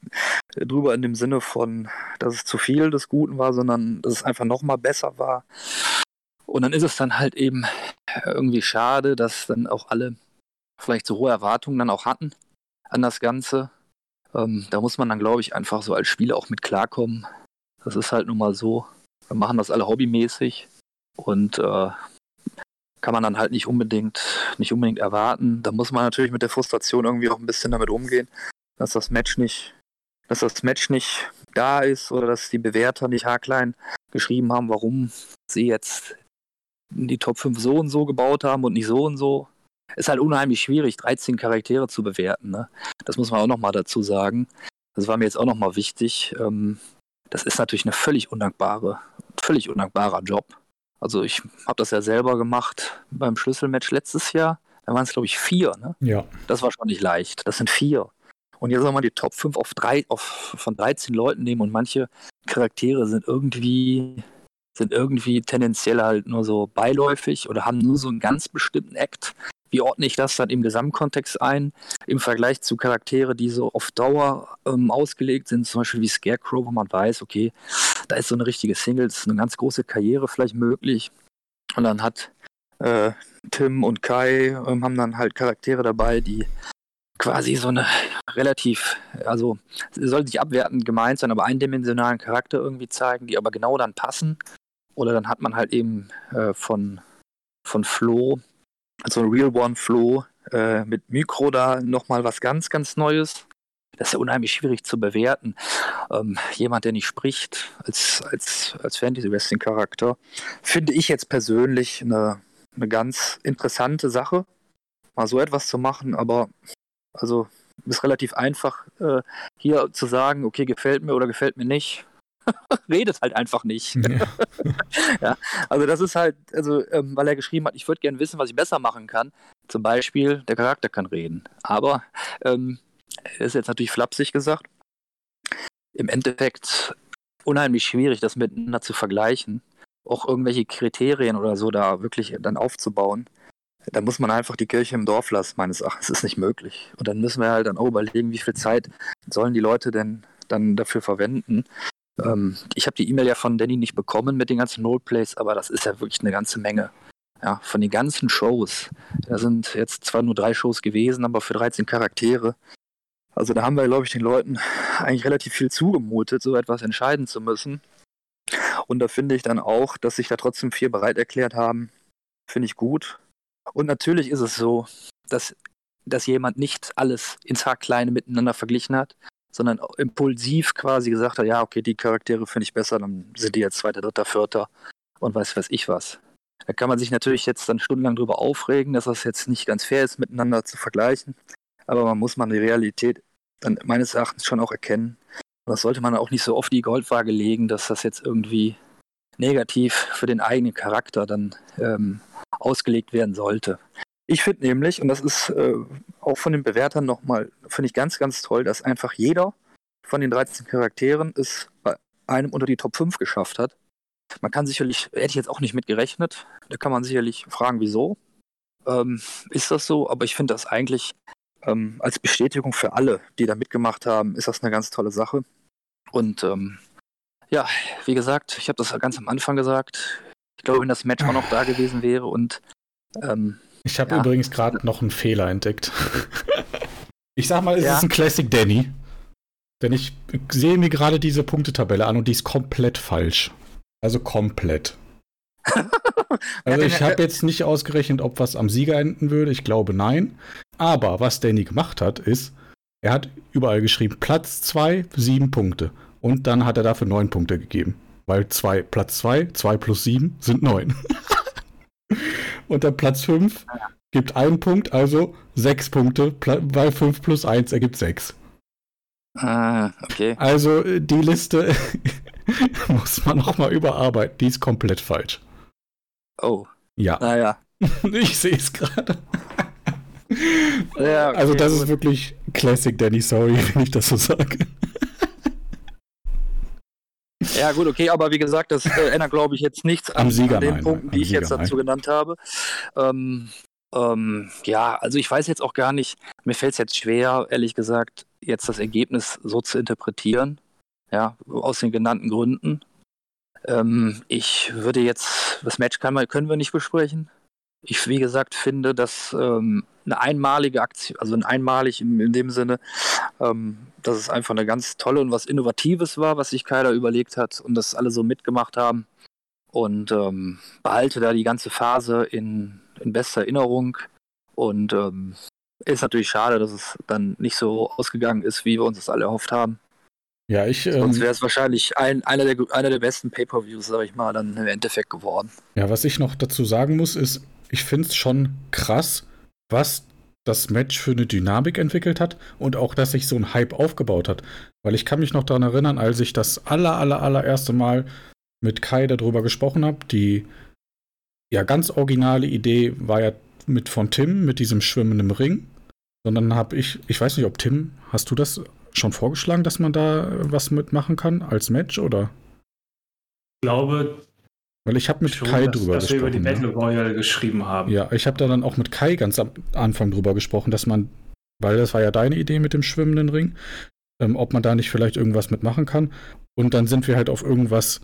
drüber in dem Sinne von, dass es zu viel des Guten war, sondern dass es einfach nochmal besser war. Und dann ist es dann halt eben irgendwie schade, dass dann auch alle vielleicht so hohe Erwartungen dann auch hatten an das Ganze. Ähm, da muss man dann, glaube ich, einfach so als Spieler auch mit klarkommen. Das ist halt nun mal so. Wir machen das alle hobbymäßig und äh, kann man dann halt nicht unbedingt, nicht unbedingt erwarten. Da muss man natürlich mit der Frustration irgendwie auch ein bisschen damit umgehen, dass das Match nicht, dass das Match nicht da ist oder dass die Bewerter nicht haarklein geschrieben haben, warum sie jetzt die Top 5 so und so gebaut haben und nicht so und so. Ist halt unheimlich schwierig, 13 Charaktere zu bewerten. Ne? Das muss man auch nochmal dazu sagen. Das war mir jetzt auch nochmal wichtig. Ähm, das ist natürlich eine völlig undankbare, völlig undankbarer Job. Also ich habe das ja selber gemacht beim Schlüsselmatch letztes Jahr. Da waren es, glaube ich, vier. Ne? Ja. Das war schon nicht leicht. Das sind vier. Und jetzt soll man die Top 5 auf drei, auf, von 13 Leuten nehmen und manche Charaktere sind irgendwie, sind irgendwie tendenziell halt nur so beiläufig oder haben nur so einen ganz bestimmten Act. Wie ordne ich das dann im Gesamtkontext ein, im Vergleich zu Charaktere, die so auf Dauer ähm, ausgelegt sind, zum Beispiel wie Scarecrow, wo man weiß, okay, da ist so eine richtige Single, ist eine ganz große Karriere vielleicht möglich. Und dann hat äh, Tim und Kai ähm, haben dann halt Charaktere dabei, die quasi so eine relativ, also soll nicht abwertend gemeint sein, aber eindimensionalen Charakter irgendwie zeigen, die aber genau dann passen. Oder dann hat man halt eben äh, von, von Flo also Real One Flow äh, mit Mikro da nochmal was ganz, ganz Neues. Das ist ja unheimlich schwierig zu bewerten. Ähm, jemand, der nicht spricht als, als, als Fantasy-Wrestling-Charakter, finde ich jetzt persönlich eine, eine ganz interessante Sache, mal so etwas zu machen, aber also ist relativ einfach, äh, hier zu sagen, okay, gefällt mir oder gefällt mir nicht. redet halt einfach nicht. Ja. ja. also das ist halt, also ähm, weil er geschrieben hat, ich würde gerne wissen, was ich besser machen kann. Zum Beispiel, der Charakter kann reden. Aber ähm, ist jetzt natürlich flapsig gesagt. Im Endeffekt unheimlich schwierig, das miteinander zu vergleichen. Auch irgendwelche Kriterien oder so da wirklich dann aufzubauen. Da muss man einfach die Kirche im Dorf lassen, meines Erachtens. Das ist nicht möglich. Und dann müssen wir halt dann auch überlegen, wie viel Zeit sollen die Leute denn dann dafür verwenden. Ähm, ich habe die E-Mail ja von Danny nicht bekommen mit den ganzen Roleplays, aber das ist ja wirklich eine ganze Menge. Ja, von den ganzen Shows. Da sind jetzt zwar nur drei Shows gewesen, aber für 13 Charaktere. Also da haben wir, glaube ich, den Leuten eigentlich relativ viel zugemutet, so etwas entscheiden zu müssen. Und da finde ich dann auch, dass sich da trotzdem vier bereit erklärt haben, finde ich gut. Und natürlich ist es so, dass, dass jemand nicht alles ins Haarkleine miteinander verglichen hat, sondern impulsiv quasi gesagt hat, ja, okay, die Charaktere finde ich besser, dann sind die jetzt zweiter, dritter, vierter und weiß weiß ich was. Da kann man sich natürlich jetzt dann stundenlang drüber aufregen, dass das jetzt nicht ganz fair ist, miteinander zu vergleichen. Aber man muss man die Realität dann meines Erachtens schon auch erkennen. Und das sollte man auch nicht so oft die Goldwaage legen, dass das jetzt irgendwie negativ für den eigenen Charakter dann ähm, ausgelegt werden sollte. Ich finde nämlich, und das ist äh, auch von den Bewertern nochmal, finde ich ganz, ganz toll, dass einfach jeder von den 13 Charakteren es bei einem unter die Top 5 geschafft hat. Man kann sicherlich, hätte ich jetzt auch nicht mit gerechnet, da kann man sicherlich fragen, wieso. Ähm, ist das so? Aber ich finde das eigentlich ähm, als Bestätigung für alle, die da mitgemacht haben, ist das eine ganz tolle Sache. Und ähm, ja, wie gesagt, ich habe das ganz am Anfang gesagt. Ich glaube, wenn das Match auch noch da gewesen wäre und ähm, ich habe ja. übrigens gerade noch einen Fehler entdeckt. ich sag mal, es ja. ist ein Classic Danny. Denn ich sehe mir gerade diese Punktetabelle an und die ist komplett falsch. Also komplett. also ich habe jetzt nicht ausgerechnet, ob was am Sieger enden würde. Ich glaube nein. Aber was Danny gemacht hat, ist, er hat überall geschrieben Platz 2, 7 Punkte. Und dann hat er dafür 9 Punkte gegeben. Weil zwei, Platz 2, 2 plus 7 sind 9. Und der Platz 5 gibt einen Punkt, also 6 Punkte, weil 5 plus 1 ergibt 6. Ah, okay. Also äh, die Liste muss man nochmal überarbeiten. Die ist komplett falsch. Oh. Ja. Naja. ich sehe es gerade. Ja, okay, also das gut. ist wirklich Classic Danny, sorry, wenn ich das so sage. Ja, gut, okay, aber wie gesagt, das äh, ändert, glaube ich, jetzt nichts an, Sieger, an den nein, Punkten, nein, die ich Sieger, jetzt dazu nein. genannt habe. Ähm, ähm, ja, also ich weiß jetzt auch gar nicht, mir fällt es jetzt schwer, ehrlich gesagt, jetzt das Ergebnis so zu interpretieren. Ja, aus den genannten Gründen. Ähm, ich würde jetzt, das Match kann man, können wir nicht besprechen. Ich, wie gesagt, finde, dass ähm, eine einmalige Aktion, also ein einmalig in, in dem Sinne, ähm, dass es einfach eine ganz tolle und was Innovatives war, was sich Kyler überlegt hat und das alle so mitgemacht haben. Und ähm, behalte da die ganze Phase in, in bester Erinnerung. Und ähm, ist natürlich schade, dass es dann nicht so ausgegangen ist, wie wir uns das alle erhofft haben. Ja, ich. Sonst Ähm, wäre es wahrscheinlich ein, einer, der, einer der besten Pay-Per-Views, sag ich mal, dann im Endeffekt geworden. ja, was ich noch dazu sagen muss, ist, ich finde es schon krass, was das Match für eine Dynamik entwickelt hat und auch, dass sich so ein Hype aufgebaut hat. Weil ich kann mich noch daran erinnern, als ich das aller, aller, allererste Mal mit Kai darüber gesprochen habe, die ja ganz originale Idee war ja mit von Tim, mit diesem Schwimmen im Ring. Sondern habe ich, ich weiß nicht, ob Tim, hast du das schon vorgeschlagen, dass man da was mitmachen kann als Match oder? Ich glaube, Weil ich habe mit schon, Kai dass, drüber dass wir über die gesprochen. Battle Royale geschrieben haben. ne? Ja, ich habe da dann auch mit Kai ganz am Anfang drüber gesprochen, dass man, weil das war ja deine Idee mit dem schwimmenden Ring, ähm, ob man da nicht vielleicht irgendwas mitmachen kann. Und dann sind wir halt auf irgendwas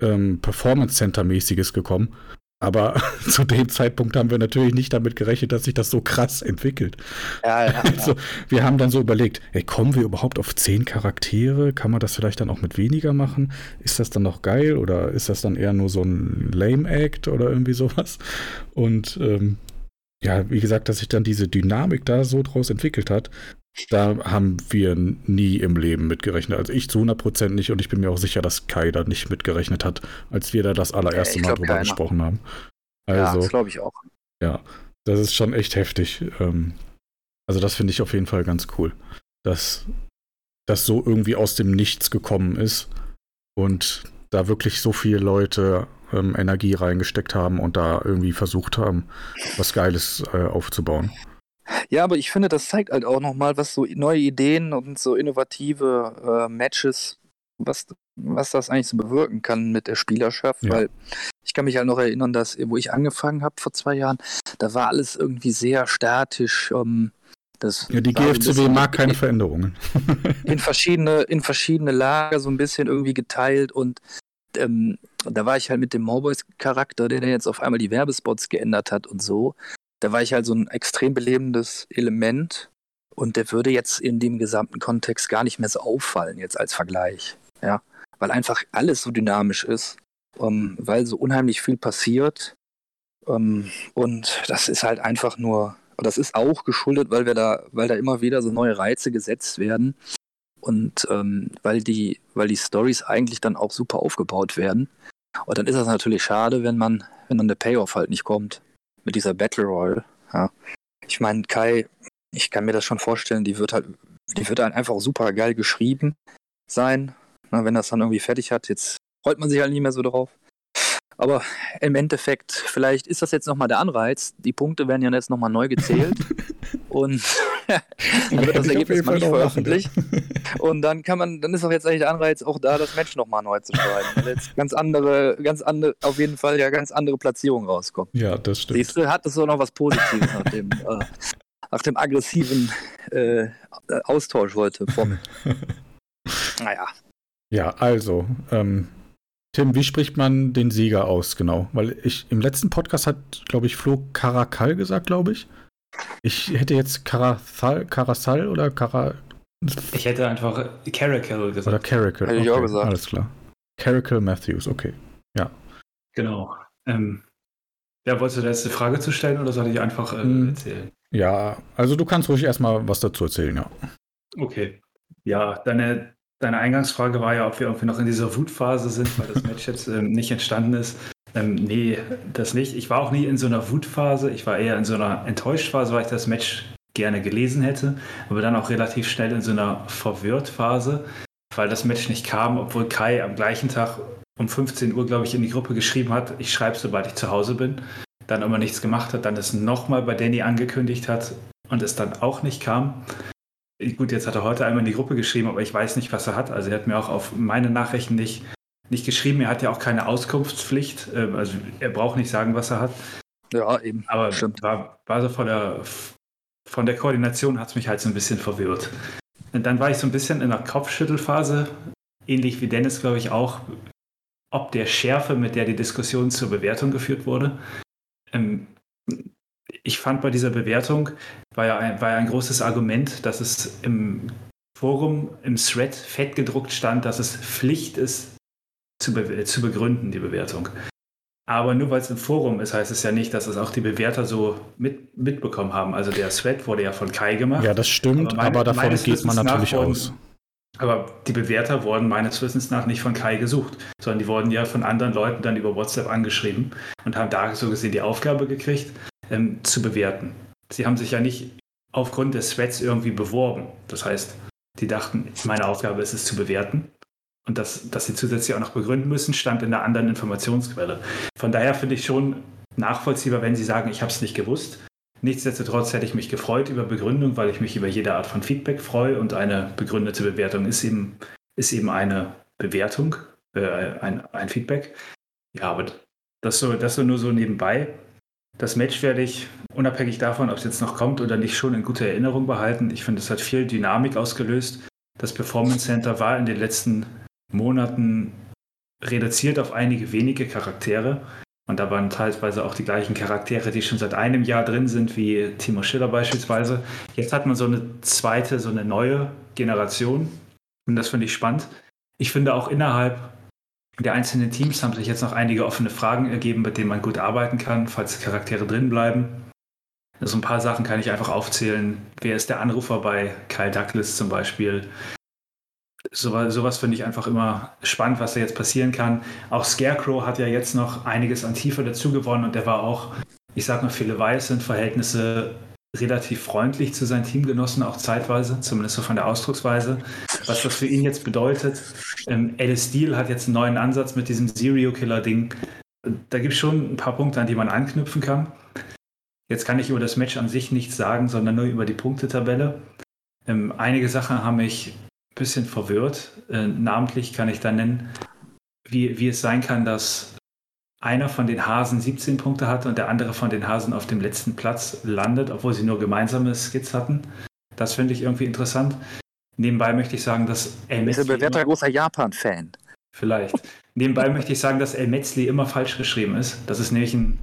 ähm, Performance Center mäßiges gekommen. Aber zu dem Zeitpunkt haben wir natürlich nicht damit gerechnet, dass sich das so krass entwickelt. Ja, ja. Also, wir haben dann so überlegt, ey, kommen wir überhaupt auf zehn Charaktere? Kann man das vielleicht dann auch mit weniger machen? Ist das dann noch geil oder ist das dann eher nur so ein Lame-Act oder irgendwie sowas? Und ähm, ja, wie gesagt, dass sich dann diese Dynamik da so draus entwickelt hat, da haben wir nie im Leben mitgerechnet. Also ich zu 100% nicht und ich bin mir auch sicher, dass Kai da nicht mitgerechnet hat, als wir da das allererste Mal drüber keiner. gesprochen haben. ja, Also, das glaube ich auch. ja, das ist schon echt heftig. Ähm, also das finde ich auf jeden Fall ganz cool, dass das so irgendwie aus dem Nichts gekommen ist und da wirklich so viele Leute ähm, Energie reingesteckt haben und da irgendwie versucht haben, was Geiles äh, aufzubauen. Ja, aber ich finde, das zeigt halt auch nochmal, was so neue Ideen und so innovative äh, Matches, was, was das eigentlich so bewirken kann mit der Spielerschaft. Ja. Weil ich kann mich halt noch erinnern, dass, wo ich angefangen habe vor zwei Jahren, da war alles irgendwie sehr statisch. Ähm, Das ja, die GFCW mag keine Veränderungen. in verschiedene, in verschiedene Lager so ein bisschen irgendwie geteilt und ähm, da war ich halt mit dem Mowboys-Charakter, der jetzt auf einmal die Werbespots geändert hat und so. Da war ich halt so ein extrem belebendes Element und der würde jetzt in dem gesamten Kontext gar nicht mehr so auffallen, jetzt als Vergleich. Ja, weil einfach alles so dynamisch ist, um, weil so unheimlich viel passiert. Um, und das ist halt einfach nur, das ist auch geschuldet, weil wir da, weil da immer wieder so neue Reize gesetzt werden. Und ähm, weil die, weil die Stories eigentlich dann auch super aufgebaut werden. Und dann ist das natürlich schade, wenn man, wenn dann der Payoff halt nicht kommt. Mit dieser Battle Royale. Ja. Ich meine, Kai, ich kann mir das schon vorstellen, die wird halt, die wird halt einfach super geil geschrieben sein. Na, wenn das dann irgendwie fertig hat, jetzt freut man sich halt nicht mehr so drauf. Aber im Endeffekt, vielleicht ist das jetzt nochmal der Anreiz. Die Punkte werden ja jetzt nochmal neu gezählt. und dann wird das Ergebnis mal nicht veröffentlicht. und dann kann man, dann ist auch jetzt eigentlich der Anreiz, auch da das Match nochmal neu zu schreiben. Jetzt ganz andere, ganz andere, auf jeden Fall ja ganz andere Platzierungen rauskommen. Ja, das stimmt. Siehst du, hat das auch noch was Positives nach dem, äh, nach dem aggressiven äh, Austausch heute vom. naja. Ja, also, ähm, Tim, wie spricht man den Sieger aus, genau? Weil ich im letzten Podcast hat, glaube ich, Flo Karakal gesagt, glaube ich. Ich hätte jetzt Karasal, Karasal oder Kara. Ich hätte einfach Caracal gesagt. Oder Caracal. Hätte okay, ich auch gesagt. Alles klar. Caracal Matthews, okay. Ja. Genau. Ähm, ja, wolltest du da jetzt eine Frage zu stellen oder soll ich einfach äh, hm. erzählen? Ja, also du kannst ruhig erstmal was dazu erzählen, ja. Okay. Ja, deine Deine Eingangsfrage war ja, ob wir irgendwie noch in dieser Wutphase sind, weil das Match jetzt ähm, nicht entstanden ist. Ähm, nee, das nicht. Ich war auch nie in so einer Wutphase. Ich war eher in so einer Enttäuschtphase, weil ich das Match gerne gelesen hätte, aber dann auch relativ schnell in so einer Verwirrtphase, weil das Match nicht kam, obwohl Kai am gleichen Tag um 15 Uhr, glaube ich, in die Gruppe geschrieben hat, ich schreibe, sobald ich zu Hause bin, dann aber nichts gemacht hat, dann es nochmal bei Danny angekündigt hat und es dann auch nicht kam. Gut, jetzt hat er heute einmal in die Gruppe geschrieben, aber ich weiß nicht, was er hat. Also er hat mir auch auf meine Nachrichten nicht, nicht geschrieben. Er hat ja auch keine Auskunftspflicht. Ähm, also er braucht nicht sagen, was er hat. Ja, eben. Aber Stimmt. War, war so von der, von der Koordination hat es mich halt so ein bisschen verwirrt. Und dann war ich so ein bisschen in der Kopfschüttelphase, ähnlich wie Dennis, glaube ich, auch, ob der Schärfe, mit der die Diskussion zur Bewertung geführt wurde. Ähm, ich fand bei dieser Bewertung, war ja, ein, war ja ein großes Argument, dass es im Forum, im Thread fett gedruckt stand, dass es Pflicht ist, zu, be zu begründen, die Bewertung. Aber nur weil es im Forum ist, heißt es ja nicht, dass es auch die Bewerter so mit, mitbekommen haben. Also der Thread wurde ja von Kai gemacht. Ja, das stimmt, aber, mein, aber davon geht man natürlich wurden, aus. Aber die Bewerter wurden meines Wissens nach nicht von Kai gesucht, sondern die wurden ja von anderen Leuten dann über WhatsApp angeschrieben und haben da so gesehen die Aufgabe gekriegt, ähm, zu bewerten. Sie haben sich ja nicht aufgrund des Threads irgendwie beworben. Das heißt, die dachten, meine Aufgabe ist es zu bewerten. Und das, dass sie zusätzlich auch noch begründen müssen, stand in einer anderen Informationsquelle. Von daher finde ich schon nachvollziehbar, wenn Sie sagen, ich habe es nicht gewusst. Nichtsdestotrotz hätte ich mich gefreut über Begründung, weil ich mich über jede Art von Feedback freue und eine begründete Bewertung ist eben, ist eben eine Bewertung, äh, ein, ein Feedback. Ja, aber das so, das so nur so nebenbei. Das Match werde ich, unabhängig davon, ob es jetzt noch kommt oder nicht, schon in guter Erinnerung behalten. Ich finde, es hat viel Dynamik ausgelöst. Das Performance Center war in den letzten Monaten reduziert auf einige wenige Charaktere. Und da waren teilweise auch die gleichen Charaktere, die schon seit einem Jahr drin sind, wie Timo Schiller beispielsweise. Jetzt hat man so eine zweite, so eine neue Generation. Und das finde ich spannend. Ich finde auch innerhalb der einzelnen Teams haben sich jetzt noch einige offene Fragen ergeben, mit denen man gut arbeiten kann, falls Charaktere drin bleiben. So also ein paar Sachen kann ich einfach aufzählen. Wer ist der Anrufer bei Kyle Douglas zum Beispiel? So, sowas finde ich einfach immer spannend, was da jetzt passieren kann. Auch Scarecrow hat ja jetzt noch einiges an Tiefe dazu gewonnen und der war auch, ich sag mal, viele weiße Verhältnisse relativ freundlich zu seinen Teamgenossen, auch zeitweise, zumindest so von der Ausdrucksweise. Was das für ihn jetzt bedeutet. Ähm, Alice Steele hat jetzt einen neuen Ansatz mit diesem Serial Killer-Ding. Da gibt es schon ein paar Punkte, an die man anknüpfen kann. Jetzt kann ich über das Match an sich nichts sagen, sondern nur über die Punktetabelle. Ähm, einige Sachen haben mich bisschen verwirrt. Äh, namentlich kann ich da nennen, wie, wie es sein kann, dass einer von den Hasen 17 Punkte hatte und der andere von den Hasen auf dem letzten Platz landet, obwohl sie nur gemeinsame Skits hatten. Das finde ich irgendwie interessant. Nebenbei möchte ich sagen, dass El Metzli. Ist ein bewährter großer Japan-Fan. Vielleicht. Nebenbei möchte ich sagen, dass El Metzli immer falsch geschrieben ist. Das ist nämlich ein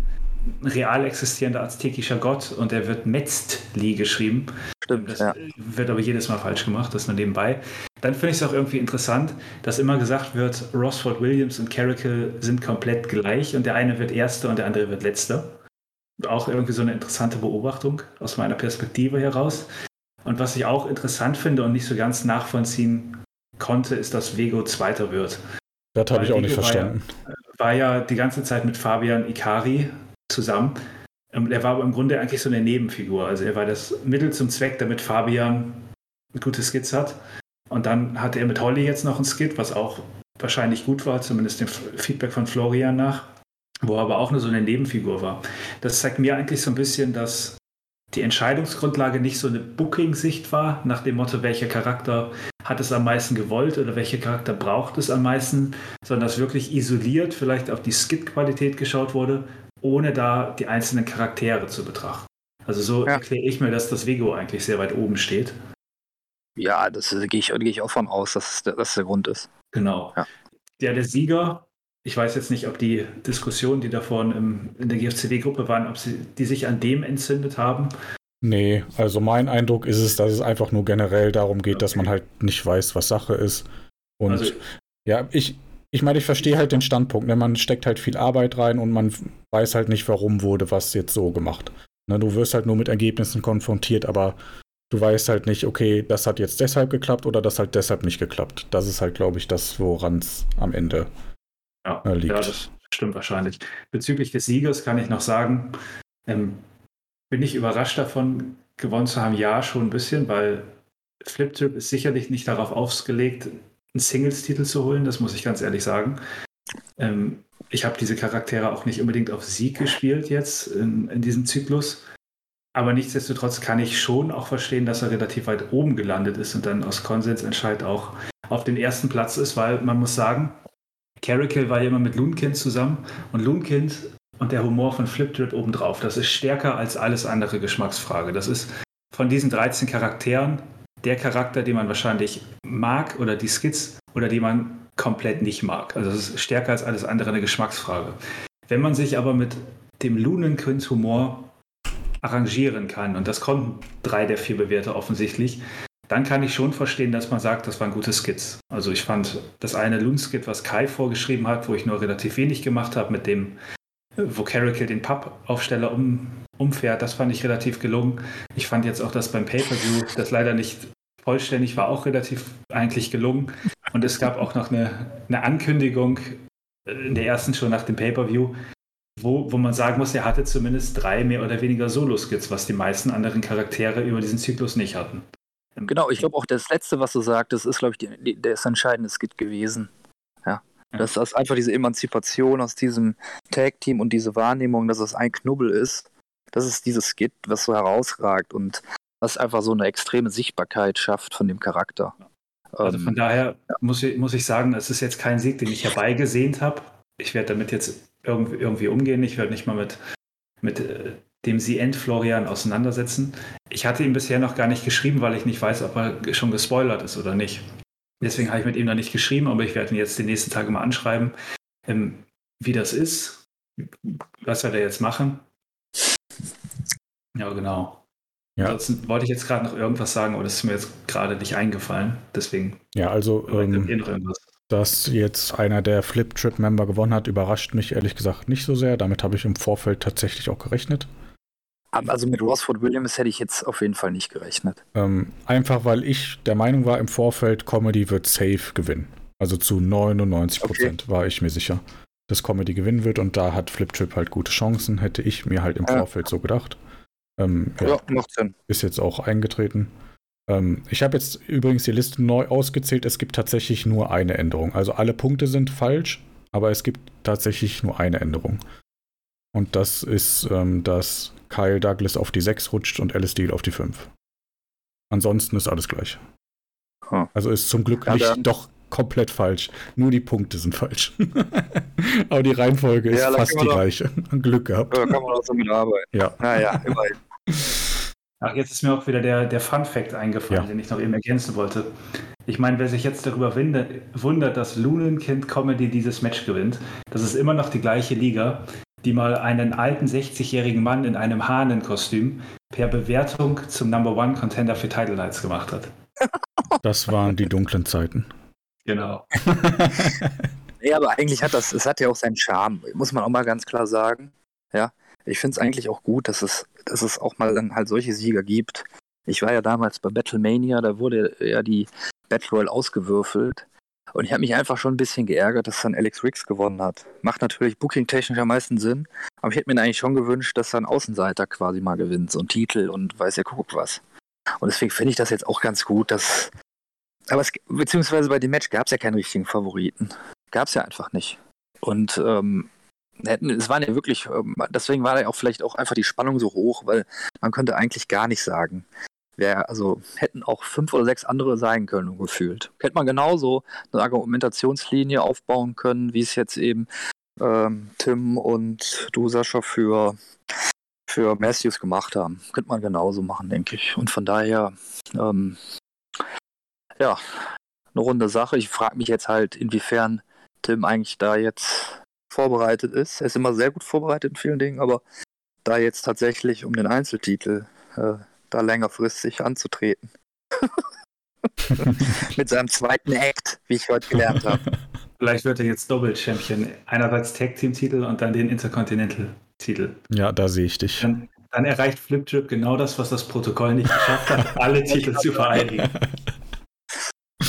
real existierender aztekischer Gott und der wird Metzli geschrieben. Stimmt. Das ja. wird aber jedes Mal falsch gemacht, das nur nebenbei. Dann finde ich es auch irgendwie interessant, dass immer gesagt wird, Rosford Williams und Carrickle sind komplett gleich und der eine wird Erster und der andere wird Letzter. Auch irgendwie so eine interessante Beobachtung aus meiner Perspektive heraus. Und was ich auch interessant finde und nicht so ganz nachvollziehen konnte, ist, dass Vego Zweiter wird. Das habe ich auch nicht verstanden. War ja, war ja die ganze Zeit mit Fabian Ikari zusammen. Ähm, er war aber im Grunde eigentlich so eine Nebenfigur. Also er war das Mittel zum Zweck, damit Fabian gute Skits hat. Und dann hatte er mit Holly jetzt noch ein Skit, was auch wahrscheinlich gut war, zumindest dem Feedback von Florian nach, wo er aber auch nur so eine Nebenfigur war. Das zeigt mir eigentlich so ein bisschen, dass die Entscheidungsgrundlage nicht so eine Booking-Sicht war, nach dem Motto, welcher Charakter hat es am meisten gewollt oder welcher Charakter braucht es am meisten, sondern dass wirklich isoliert vielleicht auf die Skit-Qualität geschaut wurde ohne da die einzelnen Charaktere zu betrachten. Also so ja. erkläre ich mir, dass das Vego eigentlich sehr weit oben steht. Ja, das gehe ich, geh ich auch von aus, dass das der Grund ist. Genau. Ja. Der, der Sieger, ich weiß jetzt nicht, ob die Diskussionen, die davon im, in der GFCW-Gruppe waren, ob sie die sich an dem entzündet haben. Nee, also mein Eindruck ist es, dass es einfach nur generell darum geht, okay. dass man halt nicht weiß, was Sache ist. Und also, ja, ich, ich meine, ich verstehe halt den Standpunkt. Ne? Man steckt halt viel Arbeit rein und man weiß halt nicht, warum wurde was jetzt so gemacht. Ne? Du wirst halt nur mit Ergebnissen konfrontiert, aber du weißt halt nicht, okay, das hat jetzt deshalb geklappt oder das hat deshalb nicht geklappt. Das ist halt, glaube ich, das, woran es am Ende ja, äh, liegt. Ja, das stimmt wahrscheinlich. Bezüglich des Siegers kann ich noch sagen, ähm, bin ich überrascht davon, gewonnen zu haben? Ja, schon ein bisschen, weil Fliptrip ist sicherlich nicht darauf ausgelegt, einen Singles-Titel zu holen, das muss ich ganz ehrlich sagen. Ähm, ich habe diese Charaktere auch nicht unbedingt auf Sieg gespielt jetzt in, in, diesem Zyklus. Aber nichtsdestotrotz kann ich schon auch verstehen, dass er relativ weit oben gelandet ist und dann aus Konsensentscheid auch auf den ersten Platz ist, weil man muss sagen, Carrickle war ja immer mit Loonkind zusammen und Loonkind und der Humor von Fliptrip obendrauf, das ist stärker als alles andere Geschmacksfrage. Das ist von diesen 13 Charakteren der Charakter, den man wahrscheinlich mag oder die Skits oder die man komplett nicht mag. Also es ist stärker als alles andere eine Geschmacksfrage. Wenn man sich aber mit dem Lunenquint-Humor arrangieren kann, und das konnten drei der vier Bewerter offensichtlich, dann kann ich schon verstehen, dass man sagt, das waren gute Skits. Also ich fand das eine Loon-Skit, was Kai vorgeschrieben hat, wo ich nur relativ wenig gemacht habe, mit dem, wo Carrickle den Pappaufsteller um, umfährt, das fand ich relativ gelungen. Ich fand jetzt auch das beim Pay-Per-View, das leider nicht vollständig war, auch relativ eigentlich gelungen. Und es gab auch noch eine, eine Ankündigung in der ersten schon nach dem Pay-Per-View, wo, wo man sagen muss, er hatte zumindest drei mehr oder weniger Solo-Skits, was die meisten anderen Charaktere über diesen Zyklus nicht hatten. Genau, ich glaube auch das letzte, was du sagtest, ist, glaube ich, die, die, das entscheidende Skit gewesen. Ja. ja. Dass das einfach diese Emanzipation aus diesem Tag-Team und diese Wahrnehmung, dass es ein Knubbel ist, das ist dieses Skit, was so herausragt und was einfach so eine extreme Sichtbarkeit schafft von dem Charakter. Also von ähm, daher ja. muss, ich, muss ich sagen, es ist jetzt kein Sieg, den ich herbeigesehnt habe. Ich werde damit jetzt irgendwie, irgendwie umgehen. Ich werde mich mal mit, mit äh, dem Sie-End Florian auseinandersetzen. Ich hatte ihm bisher noch gar nicht geschrieben, weil ich nicht weiß, ob er schon gespoilert ist oder nicht. Deswegen habe ich mit ihm noch nicht geschrieben, aber ich werde ihn jetzt die nächsten Tage mal anschreiben, ähm, wie das ist, was wir da jetzt machen. Ja, genau. Ja. Ansonsten wollte ich jetzt gerade noch irgendwas sagen, aber das ist mir jetzt gerade nicht eingefallen. Deswegen. Ja, also, ähm, dass jetzt einer der Flip-Trip-Member gewonnen hat, überrascht mich ehrlich gesagt nicht so sehr. Damit habe ich im Vorfeld tatsächlich auch gerechnet. Also mit Rosford Williams hätte ich jetzt auf jeden Fall nicht gerechnet. Ähm, einfach weil ich der Meinung war, im Vorfeld Comedy wird safe gewinnen. Also zu 99 Prozent okay. war ich mir sicher, dass Comedy gewinnen wird und da hat Flip Trip halt gute Chancen, hätte ich mir halt im ja. Vorfeld so gedacht. Ähm, ja, ja, macht Sinn. Ist jetzt auch eingetreten. Ähm, ich habe jetzt übrigens die Liste neu ausgezählt. Es gibt tatsächlich nur eine Änderung. Also alle Punkte sind falsch, aber es gibt tatsächlich nur eine Änderung. Und das ist, ähm, dass Kyle Douglas auf die 6 rutscht und Alice Steele auf die 5. Ansonsten ist alles gleich. Huh. Also ist zum Glück ja, nicht doch komplett falsch. Nur die Punkte sind falsch. Aber die Reihenfolge ist ja, fast die gleiche. Glück gehabt. Ja, kann man auch so mit arbeiten. Ja. Naja, immerhin. Ach, jetzt ist mir auch wieder der, der Fun-Fact eingefallen, ja. den ich noch eben ergänzen wollte. Ich meine, wer sich jetzt darüber wundert, dass Lunenkind Comedy dieses Match gewinnt, das ist immer noch die gleiche Liga, die mal einen alten 60-jährigen Mann in einem Hahnenkostüm per Bewertung zum Number One Contender für Title Nights gemacht hat. Das waren die dunklen Zeiten. Genau. ja, aber eigentlich hat das, es hat ja auch seinen Charme, muss man auch mal ganz klar sagen. Ja, ich finde es eigentlich auch gut, dass es, dass es auch mal dann halt solche Sieger gibt. Ich war ja damals bei Battlemania, da wurde ja die Battle Royale ausgewürfelt. Und ich habe mich einfach schon ein bisschen geärgert, dass dann Alex Riggs gewonnen hat. Macht natürlich booking-technisch am meisten Sinn, aber ich hätte mir eigentlich schon gewünscht, dass dann Außenseiter quasi mal gewinnt, so ein Titel und weiß ja, guck was. Und deswegen finde ich das jetzt auch ganz gut, dass. Aber es, beziehungsweise bei dem Match gab es ja keinen richtigen Favoriten. Gab es ja einfach nicht. Und ähm, es waren ja wirklich, ähm, deswegen war ja auch vielleicht auch einfach die Spannung so hoch, weil man könnte eigentlich gar nicht sagen. Wer, also hätten auch fünf oder sechs andere sein können, gefühlt. Hätte man genauso eine Argumentationslinie aufbauen können, wie es jetzt eben ähm, Tim und du, Sascha, für, für Matthews gemacht haben. Könnte man genauso machen, denke ich. Und von daher, ähm, ja, eine runde Sache. Ich frage mich jetzt halt, inwiefern Tim eigentlich da jetzt vorbereitet ist. Er ist immer sehr gut vorbereitet in vielen Dingen, aber da jetzt tatsächlich um den Einzeltitel äh, da längerfristig anzutreten. Mit seinem zweiten Act, wie ich heute gelernt habe. Vielleicht wird er jetzt Doppel-Champion. Einerseits Tag-Team-Titel und dann den Intercontinental-Titel. Ja, da sehe ich dich. Dann, dann erreicht Fliptrip genau das, was das Protokoll nicht geschafft hat, alle Titel zu vereinigen.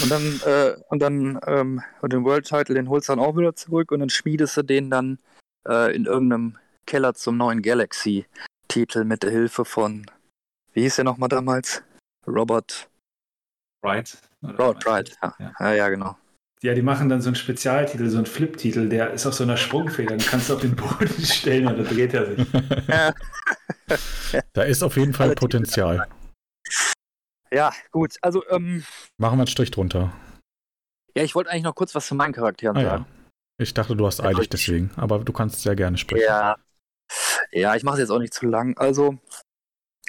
Und dann, äh, und dann ähm, und den World Title, den holst du dann auch wieder zurück und dann schmiedest du den dann äh, in irgendeinem Keller zum neuen Galaxy-Titel mit der Hilfe von, wie hieß der nochmal damals? Robert Wright. Robert Wright, ja. Ja. ja. ja, genau. Ja, die machen dann so einen Spezialtitel, so einen Flip-Titel, der ist auf so einer Sprungfeder, den kannst du auf den Boden stellen und dann dreht er sich. da ist auf jeden Fall Potenzial. Ja, gut. Also, ähm, Machen wir einen Strich drunter. Ja, ich wollte eigentlich noch kurz was zu meinen Charakteren ah, sagen. Ja. Ich dachte, du hast eilig also deswegen, aber du kannst sehr gerne sprechen. Ja, ja ich mache es jetzt auch nicht zu lang. Also,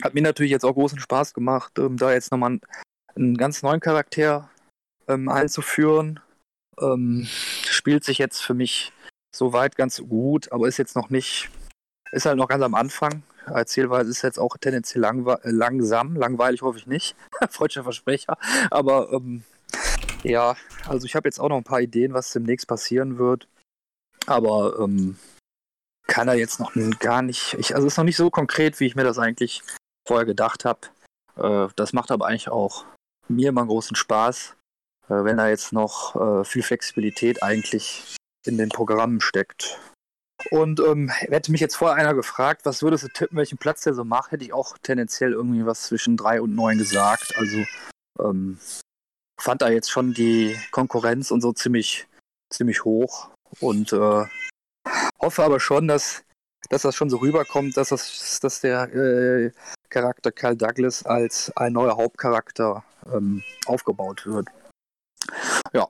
hat mir natürlich jetzt auch großen Spaß gemacht, ähm, da jetzt nochmal einen, einen ganz neuen Charakter ähm, einzuführen. Ähm, spielt sich jetzt für mich soweit ganz gut, aber ist jetzt noch nicht, ist halt noch ganz am Anfang. Erzählweise ist jetzt auch tendenziell langwe langsam, langweilig hoffe ich nicht. Freudscher Versprecher. Aber ähm, ja, also ich habe jetzt auch noch ein paar Ideen, was demnächst passieren wird. Aber ähm, kann er jetzt noch gar nicht. Ich, also ist noch nicht so konkret, wie ich mir das eigentlich vorher gedacht habe. Äh, das macht aber eigentlich auch mir immer einen großen Spaß, äh, wenn da jetzt noch äh, viel Flexibilität eigentlich in den Programmen steckt. Und ähm, hätte mich jetzt vorher einer gefragt, was würdest du tippen, welchen Platz der so macht, hätte ich auch tendenziell irgendwie was zwischen 3 und 9 gesagt. Also ähm, fand da jetzt schon die Konkurrenz und so ziemlich, ziemlich hoch. Und äh, hoffe aber schon, dass, dass das schon so rüberkommt, dass, das, dass der äh, Charakter Kyle Douglas als ein neuer Hauptcharakter ähm, aufgebaut wird. Ja.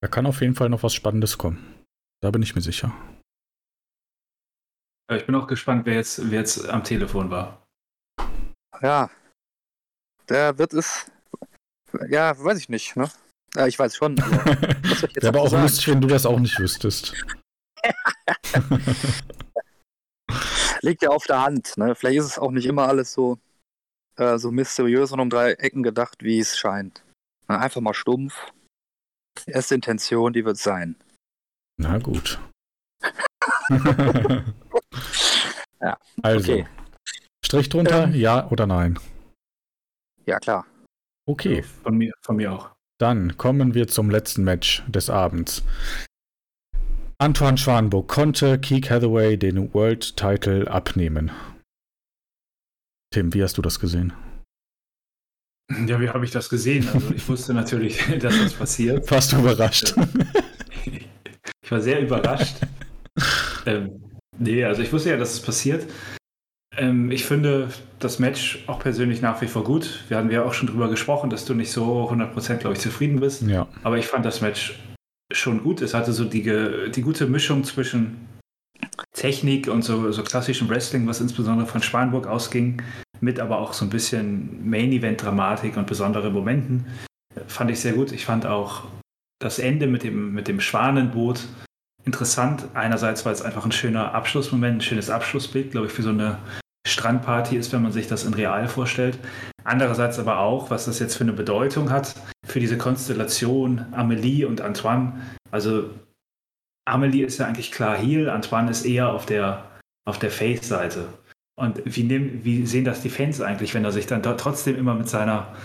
Da kann auf jeden Fall noch was Spannendes kommen. Da bin ich mir sicher. Ich bin auch gespannt, wer jetzt, wer jetzt am Telefon war. Ja. Der wird es. Ja, weiß ich nicht, ne? Ja, ich weiß schon. Wäre aber auch sagen? lustig, wenn du das auch nicht wüsstest. Liegt ja auf der Hand, ne? Vielleicht ist es auch nicht immer alles so, äh, so mysteriös und um drei Ecken gedacht, wie es scheint. Na, einfach mal stumpf. Erste Intention, die wird sein. Na gut. ja. Also, okay. Strich drunter, ähm, ja oder nein? Ja, klar. Okay. Von mir, von mir auch. Dann kommen wir zum letzten Match des Abends. Antoine Schwanburg konnte Keek Hathaway den World Title abnehmen. Tim, wie hast du das gesehen? Ja, wie habe ich das gesehen? Also ich wusste natürlich, dass das passiert. Warst du überrascht? Ich war sehr überrascht. ähm, nee, also ich wusste ja, dass es passiert. Ähm, ich finde das Match auch persönlich nach wie vor gut. Wir hatten ja auch schon drüber gesprochen, dass du nicht so 100% glaube ich zufrieden bist. Ja. Aber ich fand das Match schon gut. Es hatte so die, die gute Mischung zwischen Technik und so, so klassischem Wrestling, was insbesondere von Spanburg ausging, mit aber auch so ein bisschen Main-Event-Dramatik und besondere Momenten. Fand ich sehr gut. Ich fand auch das Ende mit dem, mit dem Schwanenboot interessant. Einerseits, weil es einfach ein schöner Abschlussmoment, ein schönes Abschlussbild, glaube ich, für so eine Strandparty ist, wenn man sich das in real vorstellt. Andererseits aber auch, was das jetzt für eine Bedeutung hat für diese Konstellation Amelie und Antoine. Also Amelie ist ja eigentlich klar Heel, Antoine ist eher auf der, auf der Face-Seite. Und wie, nehm, wie sehen das die Fans eigentlich, wenn er sich dann trotzdem immer mit seiner,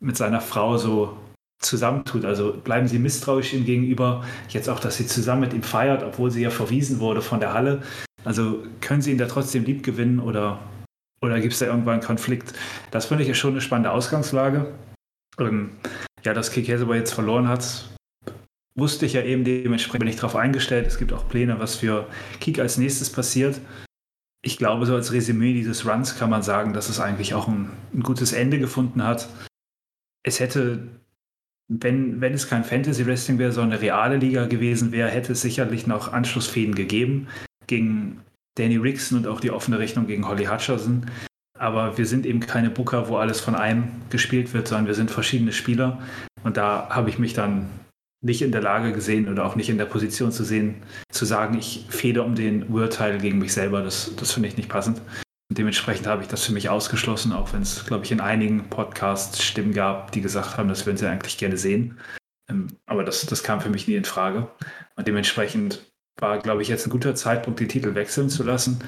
mit seiner Frau so zusammentut? Also bleiben sie misstrauisch ihm gegenüber, jetzt auch, dass sie zusammen mit ihm feiert, obwohl sie ja verwiesen wurde von der Halle. Also können sie ihn da trotzdem lieb gewinnen oder, oder gibt es da irgendwann einen Konflikt? Das finde ich schon eine spannende Ausgangslage. Ähm, ja, dass Kik aber jetzt verloren hat, wusste ich ja eben, dementsprechend bin ich darauf eingestellt. Es gibt auch Pläne, was für Kik als nächstes passiert. Ich glaube, so als Resümee dieses Runs kann man sagen, dass es eigentlich auch ein, ein gutes Ende gefunden hat. Es hätte, wenn, wenn es kein Fantasy Wrestling wäre, sondern eine reale Liga gewesen wäre, hätte es sicherlich noch Anschlussfäden gegeben gegen Danny Rickson und auch die offene Rechnung gegen Holly Hutcherson. Aber wir sind eben keine Booker, wo alles von einem gespielt wird, sondern wir sind verschiedene Spieler. Und da habe ich mich dann nicht in der Lage gesehen oder auch nicht in der Position zu sehen, zu sagen, ich fehde um den Urteil gegen mich selber. Das, das finde ich nicht passend. Dementsprechend habe ich das für mich ausgeschlossen, auch wenn es, glaube ich, in einigen Podcasts Stimmen gab, die gesagt haben, das würden sie eigentlich gerne sehen. Ähm, aber das, das kam für mich nie in Frage. Und dementsprechend war, glaube ich, jetzt ein guter Zeitpunkt, die Titel wechseln zu lassen.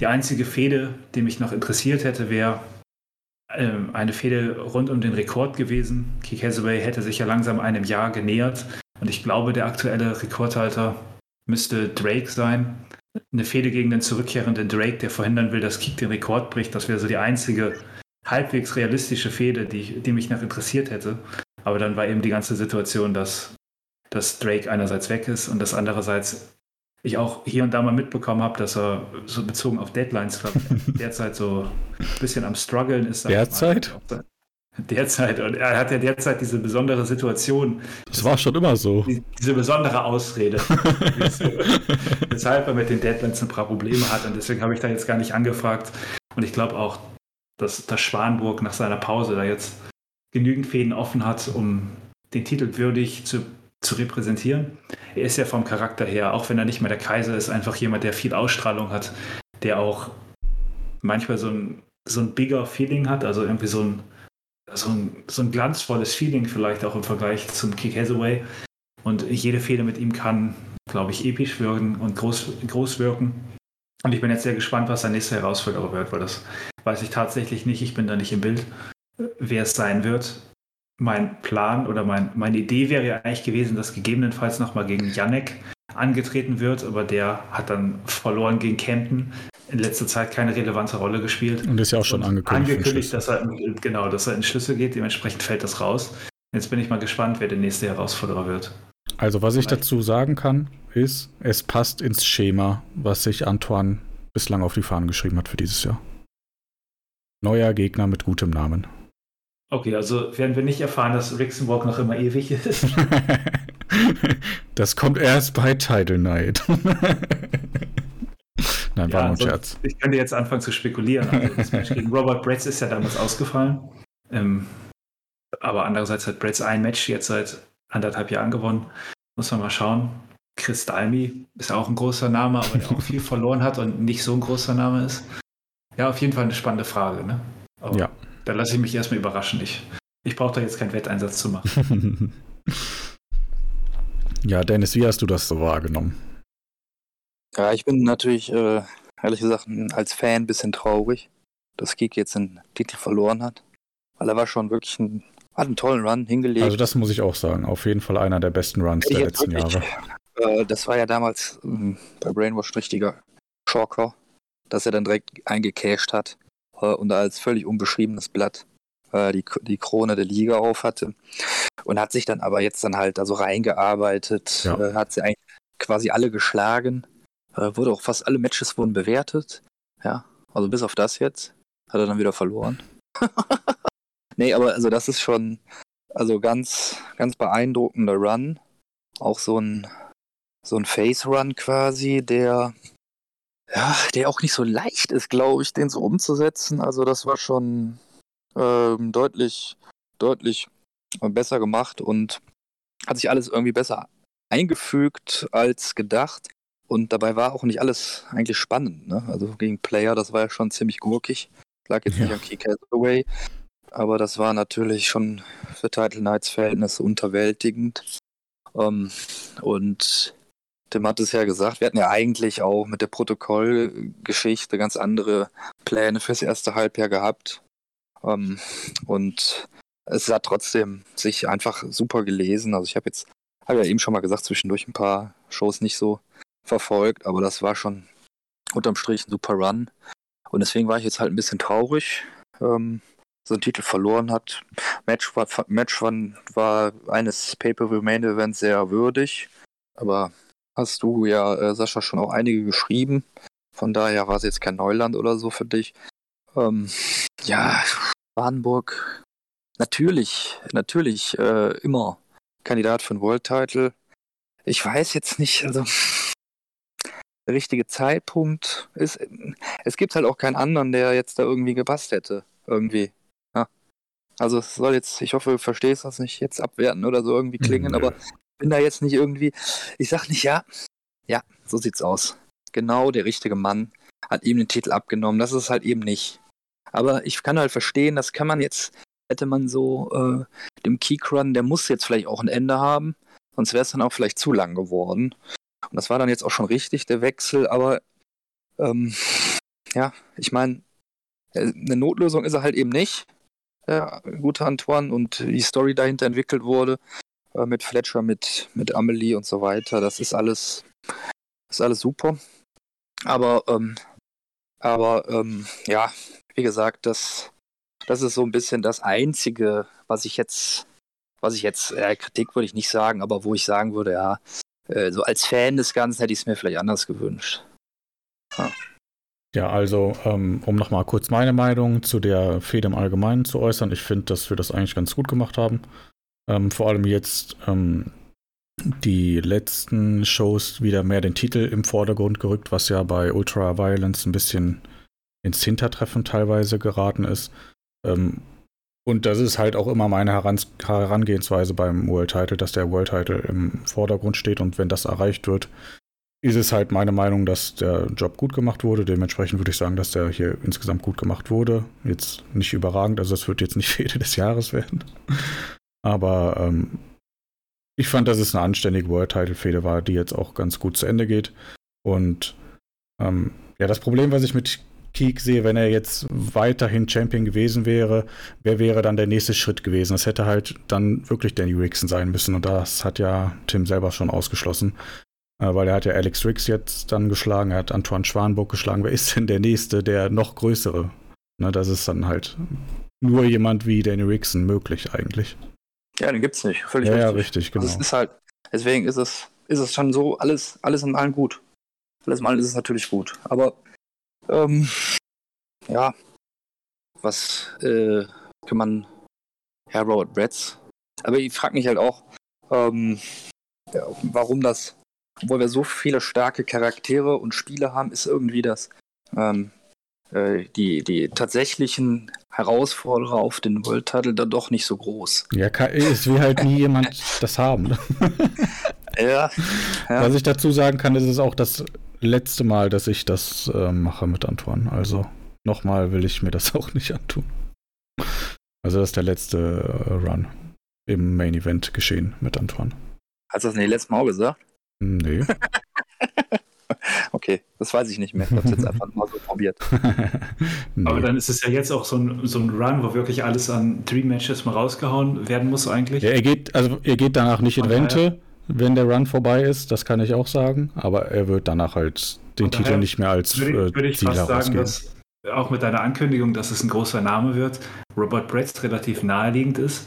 Die einzige Fehde, die mich noch interessiert hätte, wäre ähm, eine Fehde rund um den Rekord gewesen. Keith Hathaway hätte sich ja langsam einem Jahr genähert und ich glaube, der aktuelle Rekordhalter müsste Drake sein. Eine Fehde gegen den zurückkehrenden Drake, der verhindern will, dass Keith den Rekord bricht. Das wäre so die einzige halbwegs realistische Fehde, die, die mich noch interessiert hätte. Aber dann war eben die ganze Situation, dass, dass Drake einerseits weg ist und dass andererseits ich auch hier und da mal mitbekommen habe, dass er so bezogen auf Deadlines, derzeit so ein bisschen am struggeln ist. Derzeit? Derzeit. Und er hat ja derzeit diese besondere Situation. Das war schon immer so. Diese besondere Ausrede. weshalb er mit den Deadlines ein paar Probleme hat. Und deswegen habe ich da jetzt gar nicht angefragt. Und ich glaube auch, dass, dass Schwanburg nach seiner Pause da jetzt genügend Fäden offen hat, um den Titel würdig zu zu repräsentieren. Er ist ja vom Charakter her, auch wenn er nicht mehr der Kaiser ist, einfach jemand, der viel Ausstrahlung hat, der auch manchmal so ein, so ein bigger Feeling hat, also irgendwie so ein, so ein, so ein glanzvolles Feeling vielleicht auch im Vergleich zum Kick Hathaway. Und jede Fehde mit ihm kann, glaube ich, episch wirken und groß, groß wirken. Und ich bin jetzt sehr gespannt, was sein nächster Herausforderer wird, weil das weiß ich tatsächlich nicht. Ich bin da nicht im Bild, wer es sein wird mein Plan oder mein, meine Idee wäre ja eigentlich gewesen, dass gegebenenfalls nochmal gegen Janek angetreten wird, aber der hat dann verloren gegen Camden. In letzter Zeit keine relevante Rolle gespielt. Und ist ja auch schon angekündigt. Angekündigt, dass er, genau, dass er in Schlüssel geht, dementsprechend fällt das raus. Jetzt bin ich mal gespannt, wer der nächste Herausforderer wird. Also, was ich dazu sagen kann, ist, es passt ins Schema, was sich Antoine bislang auf die Fahnen geschrieben hat für dieses Jahr. Neuer Gegner mit gutem Namen. Okay, also werden wir nicht erfahren, dass Rixenwalk noch immer ewig ist. das kommt erst bei Title Night. Nein, war ja, nur ein Scherz. Ich könnte jetzt anfangen zu spekulieren. Also das Match gegen Robert Bretz ist ja damals ausgefallen. Ähm, aber andererseits hat Bretz ein Match jetzt seit anderthalb Jahren gewonnen. Muss man mal schauen. Chris Dalmy ist auch ein großer Name, aber der auch viel verloren hat und nicht so ein großer Name ist. Ja, auf jeden Fall eine spannende Frage. Ne? Aber ja. Da lasse ich mich erstmal überraschen. Ich, ich brauche da jetzt keinen Wetteinsatz zu machen. ja, Dennis, wie hast du das so wahrgenommen? Ja, ich bin natürlich, äh, ehrlich gesagt, als Fan ein bisschen traurig, dass Geek jetzt den Titel verloren hat. Weil er war schon wirklich ein, hat einen tollen Run hingelegt. Also das muss ich auch sagen. Auf jeden Fall einer der besten Runs der letzten wirklich, Jahre. Äh, das war ja damals äh, bei Brainwash ein richtiger Schocker, dass er dann direkt eingecashed hat und als völlig unbeschriebenes Blatt äh, die, die Krone der Liga auf hatte. Und hat sich dann aber jetzt dann halt also reingearbeitet, ja. äh, hat sie eigentlich quasi alle geschlagen, äh, wurde auch fast alle Matches wurden bewertet, ja. Also bis auf das jetzt hat er dann wieder verloren. nee, aber also das ist schon also ganz, ganz beeindruckender Run. Auch so ein, so ein Face-Run quasi, der ja, der auch nicht so leicht ist, glaube ich, den so umzusetzen. Also das war schon ähm, deutlich, deutlich besser gemacht und hat sich alles irgendwie besser eingefügt als gedacht. Und dabei war auch nicht alles eigentlich spannend. Ne? Also gegen Player, das war ja schon ziemlich gurkig. Lag jetzt ja. nicht an Key Away, aber das war natürlich schon für Title Knights Verhältnisse unterwältigend. Um, ähm, und Tim hat es ja gesagt, wir hatten ja eigentlich auch mit der Protokollgeschichte ganz andere Pläne fürs erste Halbjahr gehabt. Ähm, und es hat trotzdem sich einfach super gelesen. Also ich habe jetzt, habe ja eben schon mal gesagt, zwischendurch ein paar Shows nicht so verfolgt, aber das war schon unterm Strich ein super Run. Und deswegen war ich jetzt halt ein bisschen traurig, ähm, so einen Titel verloren hat. Match war, Match war, eines Pay-Per-View-Main-Events sehr würdig, aber hast du ja, äh, Sascha, schon auch einige geschrieben. Von daher war es jetzt kein Neuland oder so für dich. Ähm, ja, Warnburg, natürlich, natürlich äh, immer Kandidat für einen World Title. Ich weiß jetzt nicht, also der richtige Zeitpunkt ist. Es gibt halt auch keinen anderen, der jetzt da irgendwie gepasst hätte. Irgendwie. Ja. Also es soll jetzt, ich hoffe, du verstehst das nicht jetzt abwerten oder so irgendwie klingen, mhm. aber bin da jetzt nicht irgendwie. Ich sag nicht, ja, ja, so sieht's aus. Genau der richtige Mann hat ihm den Titel abgenommen. Das ist halt eben nicht. Aber ich kann halt verstehen, das kann man jetzt, hätte man so äh, dem Keycrun, der muss jetzt vielleicht auch ein Ende haben, sonst wäre es dann auch vielleicht zu lang geworden. Und das war dann jetzt auch schon richtig, der Wechsel, aber ähm, ja, ich meine, äh, eine Notlösung ist er halt eben nicht, der gute Antoine, und die Story dahinter entwickelt wurde, äh, mit Fletcher, mit, mit Amelie und so weiter, das ist alles, ist alles super. Aber, ähm, aber ähm, ja, wie gesagt, das, das ist so ein bisschen das Einzige, was ich jetzt, was ich jetzt, äh, Kritik würde ich nicht sagen, aber wo ich sagen würde, ja, äh, so als Fan des Ganzen hätte ich es mir vielleicht anders gewünscht. Ja. Ja, also ähm, um nochmal kurz meine Meinung zu der Fehde im Allgemeinen zu äußern. Ich finde, dass wir das eigentlich ganz gut gemacht haben. Ähm, vor allem jetzt ähm, die letzten Shows wieder mehr den Titel im Vordergrund gerückt, was ja bei Ultra Violence ein bisschen ins Hintertreffen teilweise geraten ist. Ähm, und das ist halt auch immer meine Herangehensweise beim World Title, dass der World Title im Vordergrund steht und wenn das erreicht wird, ist es halt meine Meinung, dass der Job gut gemacht wurde. Dementsprechend würde ich sagen, dass der hier insgesamt gut gemacht wurde. Jetzt nicht überragend, also es wird jetzt nicht Fehde des Jahres werden. Aber ähm, ich fand, dass es eine anständige World Title Fehde war, die jetzt auch ganz gut zu Ende geht. Und ähm, ja, das Problem, was ich mit Keek sehe, wenn er jetzt weiterhin Champion gewesen wäre, wer wäre dann der nächste Schritt gewesen? Das hätte halt dann wirklich Danny Rickson sein müssen und das hat ja Tim selber schon ausgeschlossen, äh, weil er hat ja Alex Riggs jetzt dann geschlagen, er hat Antoine Schwanburg geschlagen. Wer ist denn der nächste, der noch größere? Ne, das ist dann halt nur jemand wie Danny Rickson möglich eigentlich. Ja, den gibt's nicht. Völlig ja, richtig. Ja, richtig, genau. Also es ist halt, deswegen ist es, ist es schon so, alles, alles in allem gut. Alles in allem ist es natürlich gut. Aber ähm, ja, was äh, kann man Herr Robert Bretts? Aber ich frage mich halt auch, ähm, ja, warum das, obwohl wir so viele starke Charaktere und Spiele haben, ist irgendwie das ähm, äh, die, die tatsächlichen Herausforderer auf den World Title dann doch nicht so groß. Ja, es will halt nie jemand das haben. Ja, ja. Was ich dazu sagen kann, ist es auch das letzte Mal, dass ich das äh, mache mit Antoine. Also nochmal will ich mir das auch nicht antun. Also das ist der letzte äh, Run im Main Event geschehen mit Antoine. Hast du das nicht letztes Mal gesagt? Nee. Okay, das weiß ich nicht mehr. Ich habe es jetzt einfach mal so probiert. nee. Aber dann ist es ja jetzt auch so ein, so ein Run, wo wirklich alles an Dream Matches mal rausgehauen werden muss eigentlich. Ja, er geht, also er geht danach nicht in Rente wenn der Run vorbei ist, das kann ich auch sagen, aber er wird danach halt den Titel nicht mehr als würde, würde ich Ziel fast sagen, dass auch mit deiner Ankündigung, dass es ein großer Name wird, Robert Bretz relativ naheliegend ist,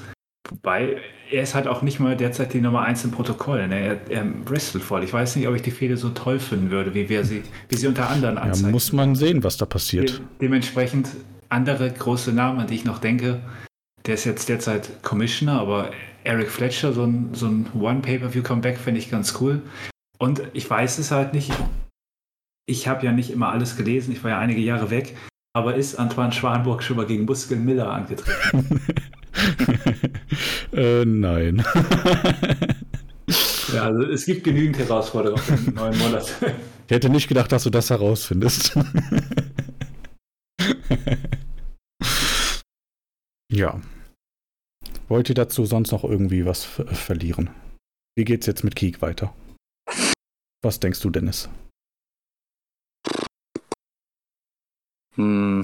Wobei, er ist halt auch nicht mal derzeit die Nummer 1 im Protokoll. Ne? Er, er wrestelt voll. Ich weiß nicht, ob ich die Fehde so toll finden würde, wie, wir sie, wie sie unter anderen anzeigen. Ja, muss man sehen, was da passiert. De dementsprechend andere große Namen, an die ich noch denke. Der ist jetzt derzeit Commissioner, aber Eric Fletcher, so ein, so ein One-Pay-Per-View-Comeback, finde ich ganz cool. Und ich weiß es halt nicht. Ich habe ja nicht immer alles gelesen. Ich war ja einige Jahre weg. Aber ist Antoine Schwanburg schon mal gegen Muskel Miller angetreten? äh, nein. ja, also es gibt genügend Herausforderungen im neuen Monat. Ich hätte nicht gedacht, dass du das herausfindest. ja. Wollt ihr dazu sonst noch irgendwie was verlieren? Wie geht's jetzt mit Kiek weiter? Was denkst du, Dennis? Hm.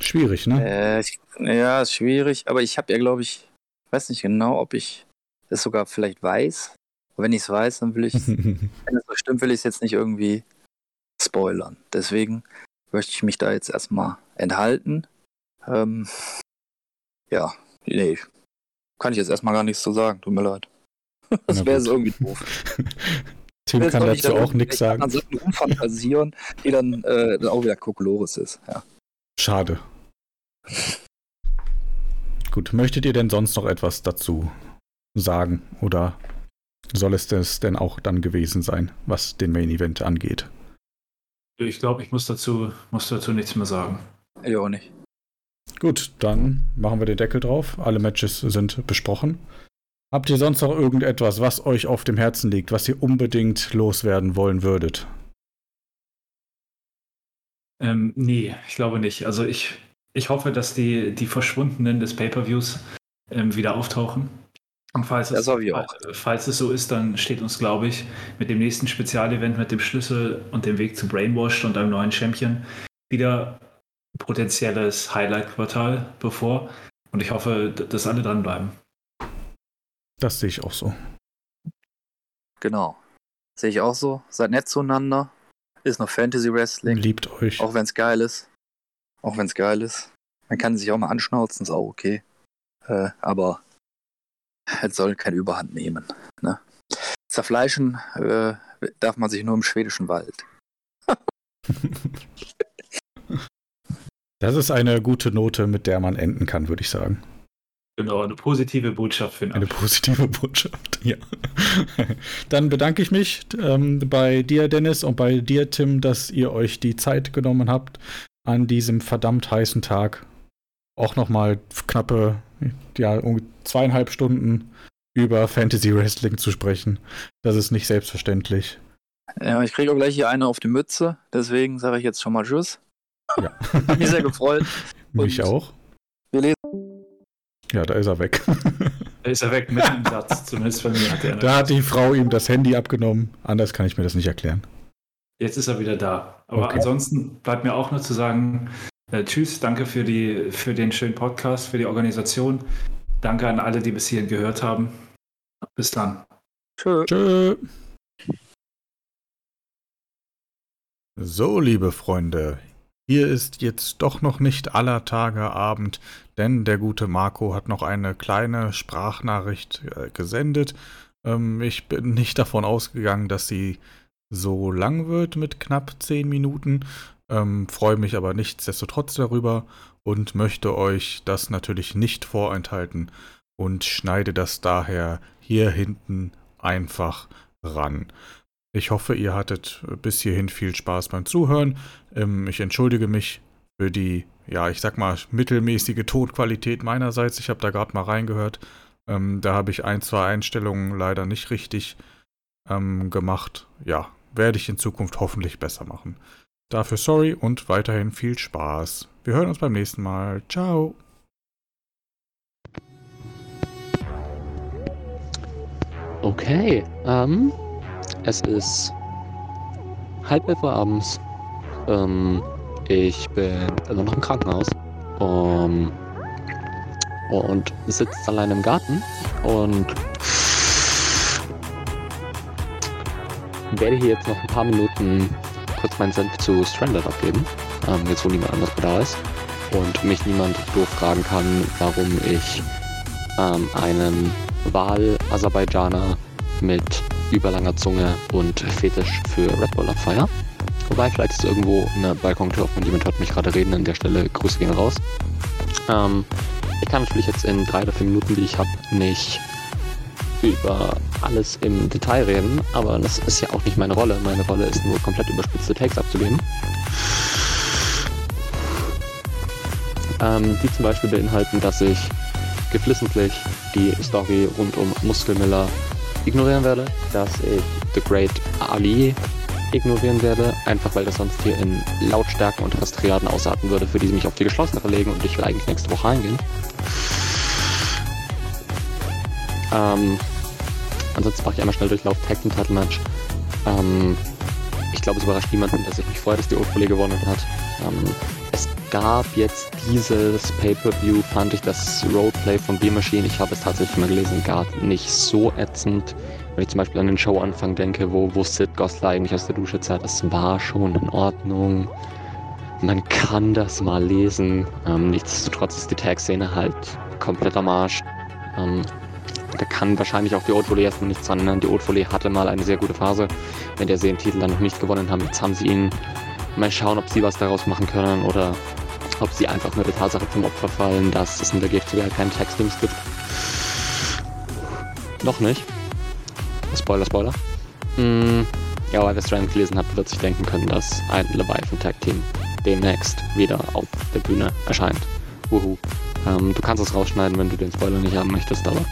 Schwierig, ne? Äh, ich, ja, ist schwierig, aber ich habe ja, glaube ich, weiß nicht genau, ob ich es sogar vielleicht weiß. Aber wenn ich es weiß, dann will ich wenn es so stimmt, will ich es jetzt nicht irgendwie spoilern. Deswegen möchte ich mich da jetzt erstmal enthalten. Ähm, ja, nee, kann ich jetzt erstmal gar nichts zu sagen, tut mir leid. Das wäre so irgendwie doof. Tim kann dazu auch nichts sagen. An Sachen rumfantasieren, die dann, äh, dann auch wieder Kokolores ist. Ja. Schade. Gut, möchtet ihr denn sonst noch etwas dazu sagen? Oder soll es das denn auch dann gewesen sein, was den Main Event angeht? Ich glaube, ich muss dazu, muss dazu nichts mehr sagen. Ich auch nicht. Gut, dann machen wir den Deckel drauf. Alle Matches sind besprochen. Habt ihr sonst noch irgendetwas, was euch auf dem Herzen liegt, was ihr unbedingt loswerden wollen würdet? Ähm, nee, ich glaube nicht. Also ich, ich hoffe, dass die, die Verschwundenen des Pay-Per-Views ähm, wieder auftauchen. Und falls es, falls es so ist, dann steht uns, glaube ich, mit dem nächsten Spezialevent mit dem Schlüssel und dem Weg zu Brainwashed und einem neuen Champion wieder potenzielles Highlight-Quartal bevor. Und ich hoffe, dass alle dranbleiben. Das sehe ich auch so. Genau. Sehe ich auch so. Seid nett zueinander. Ist noch Fantasy Wrestling. Liebt euch. Auch wenn es geil ist. Auch wenn es geil ist. Man kann sich auch mal anschnauzen, ist auch okay. Äh, aber es soll keine Überhand nehmen. Ne? Zerfleischen äh, darf man sich nur im schwedischen Wald. das ist eine gute Note, mit der man enden kann, würde ich sagen. Genau, eine positive Botschaft für den Eine positive Botschaft, ja. Dann bedanke ich mich ähm, bei dir, Dennis, und bei dir, Tim, dass ihr euch die Zeit genommen habt, an diesem verdammt heißen Tag auch nochmal knappe, ja, zweieinhalb Stunden über Fantasy Wrestling zu sprechen. Das ist nicht selbstverständlich. Ja, ich kriege auch gleich hier eine auf die Mütze, deswegen sage ich jetzt schon mal Tschüss. Ja. Hat mich sehr gefreut. mich auch. Ja, da ist er weg. Da ist er weg mit dem Satz. Zumindest von mir hat er. Da hat die Frau ihm das Handy abgenommen. Anders kann ich mir das nicht erklären. Jetzt ist er wieder da. Aber okay. ansonsten bleibt mir auch nur zu sagen: äh, Tschüss, danke für, die, für den schönen Podcast, für die Organisation. Danke an alle, die bis hierhin gehört haben. Bis dann. Tschö. Tschö. So, liebe Freunde, hier ist jetzt doch noch nicht aller Tage Abend, denn der gute Marco hat noch eine kleine Sprachnachricht äh, gesendet. Ähm, ich bin nicht davon ausgegangen, dass sie so lang wird mit knapp zehn Minuten. Ähm, Freue mich aber nichtsdestotrotz darüber und möchte euch das natürlich nicht vorenthalten und schneide das daher hier hinten einfach ran. Ich hoffe, ihr hattet bis hierhin viel Spaß beim Zuhören. Ähm, ich entschuldige mich für die, ja, ich sag mal, mittelmäßige Tonqualität meinerseits. Ich habe da gerade mal reingehört. Ähm, da habe ich ein, zwei Einstellungen leider nicht richtig ähm, gemacht. Ja, werde ich in Zukunft hoffentlich besser machen. Dafür sorry und weiterhin viel Spaß. Wir hören uns beim nächsten Mal. Ciao. Okay, ähm. Es ist halb elf Uhr abends. Ähm, ich bin immer noch im Krankenhaus. Um, und sitze allein im Garten und werde hier jetzt noch ein paar Minuten kurz meinen Senf zu Stranded abgeben. Ähm, jetzt wo niemand anders da ist. Und mich niemand doof fragen kann, warum ich ähm, einem Wahl-Aserbaidschaner mit überlanger Zunge und Fetisch für Red Bull Fire. Wobei, vielleicht ist irgendwo eine Balkontür offen und jemand hört mich gerade reden. An der Stelle Grüße gehen raus. Ähm, ich kann natürlich jetzt in drei oder vier Minuten, die ich habe, nicht über alles im Detail reden, aber das ist ja auch nicht meine Rolle. Meine Rolle ist nur komplett überspitzte Takes abzugeben. Ähm, die zum Beispiel beinhalten, dass ich geflissentlich die Story rund um Muskelmiller ignorieren werde, dass ich The Great Ali ignorieren werde, einfach weil das sonst hier in Lautstärken und Rastriaden ausarten würde, für die sie mich auf die geschlossene legen und ich will eigentlich nächste Woche eingehen. Ähm, ansonsten mache ich einmal schnell Durchlauf Tag Team Title Match. Ähm, ich glaube, es überrascht niemanden, dass ich mich freue, dass die Old gewonnen hat. Ähm, gab jetzt dieses Pay-Per-View, fand ich das Roleplay von Beer Machine, ich habe es tatsächlich mal gelesen, gar nicht so ätzend. Wenn ich zum Beispiel an den Showanfang denke, wo, wo Sid Goslar eigentlich aus der Dusche zahlt, das war schon in Ordnung. Man kann das mal lesen. Ähm, nichtsdestotrotz ist die Tag-Szene halt komplett am Arsch. Ähm, da kann wahrscheinlich auch die Haute Volée erstmal nichts dran ändern. Die Haute Volée hatte mal eine sehr gute Phase, wenn der sie den Titel dann noch nicht gewonnen haben. Jetzt haben sie ihn. Mal schauen, ob sie was daraus machen können oder ob sie einfach nur der Tatsache zum Opfer fallen, dass es in der GFC halt keinen Tag-Teams gibt. Noch nicht. Spoiler, Spoiler. Mm, ja, aber wer Strand gelesen hat, wird sich denken können, dass ein Leviathan Tag Team demnächst wieder auf der Bühne erscheint. Wuhu. Ähm, du kannst es rausschneiden, wenn du den Spoiler nicht haben möchtest, aber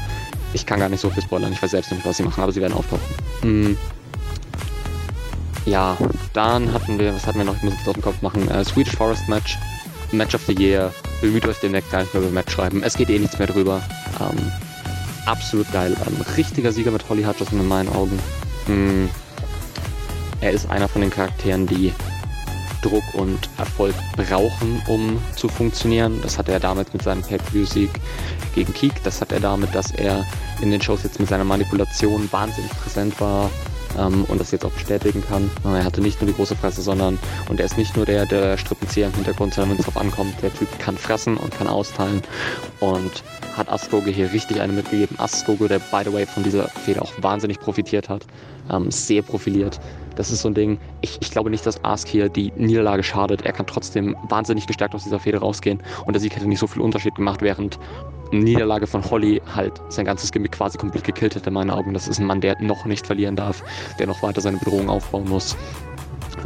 ich kann gar nicht so viel spoilern. Ich weiß selbst nicht, was sie machen, aber sie werden auftauchen. Mm. Ja, dann hatten wir, was hatten wir noch? Ich muss jetzt aus dem Kopf machen. Äh, Swedish Forest Match. Match of the Year. Bemüht euch demnächst gar nicht mehr über Match schreiben. Es geht eh nichts mehr drüber. Ähm, absolut geil. Ein richtiger Sieger mit Holly Hutchison in meinen Augen. Mm. Er ist einer von den Charakteren, die Druck und Erfolg brauchen, um zu funktionieren. Das hat er damit mit seinem Pay-Per-View-Sieg gegen Keek. Das hat er damit, dass er in den Shows jetzt mit seiner Manipulation wahnsinnig präsent war ähm, und das jetzt auch bestätigen kann. Er hatte nicht nur die große Fresse, sondern und er ist nicht nur der, der Strippenzieher im Hintergrund, sondern wenn es drauf ankommt, der Typ kann fressen und kann austeilen und hat Askoge hier richtig eine mitgegeben. Askoge, der by the way von dieser Feder auch wahnsinnig profitiert hat, ähm, sehr profiliert. Das ist so ein Ding, ich, ich glaube nicht, dass Ask hier die Niederlage schadet. Er kann trotzdem wahnsinnig gestärkt aus dieser Feder rausgehen und der Sieg hätte nicht so viel Unterschied gemacht, während Niederlage von Holly halt sein ganzes Gimmick quasi komplett gekillt hätte in meinen Augen. Das ist ein Mann, der noch nicht verlieren darf, der noch weiter seine Bedrohung aufbauen muss.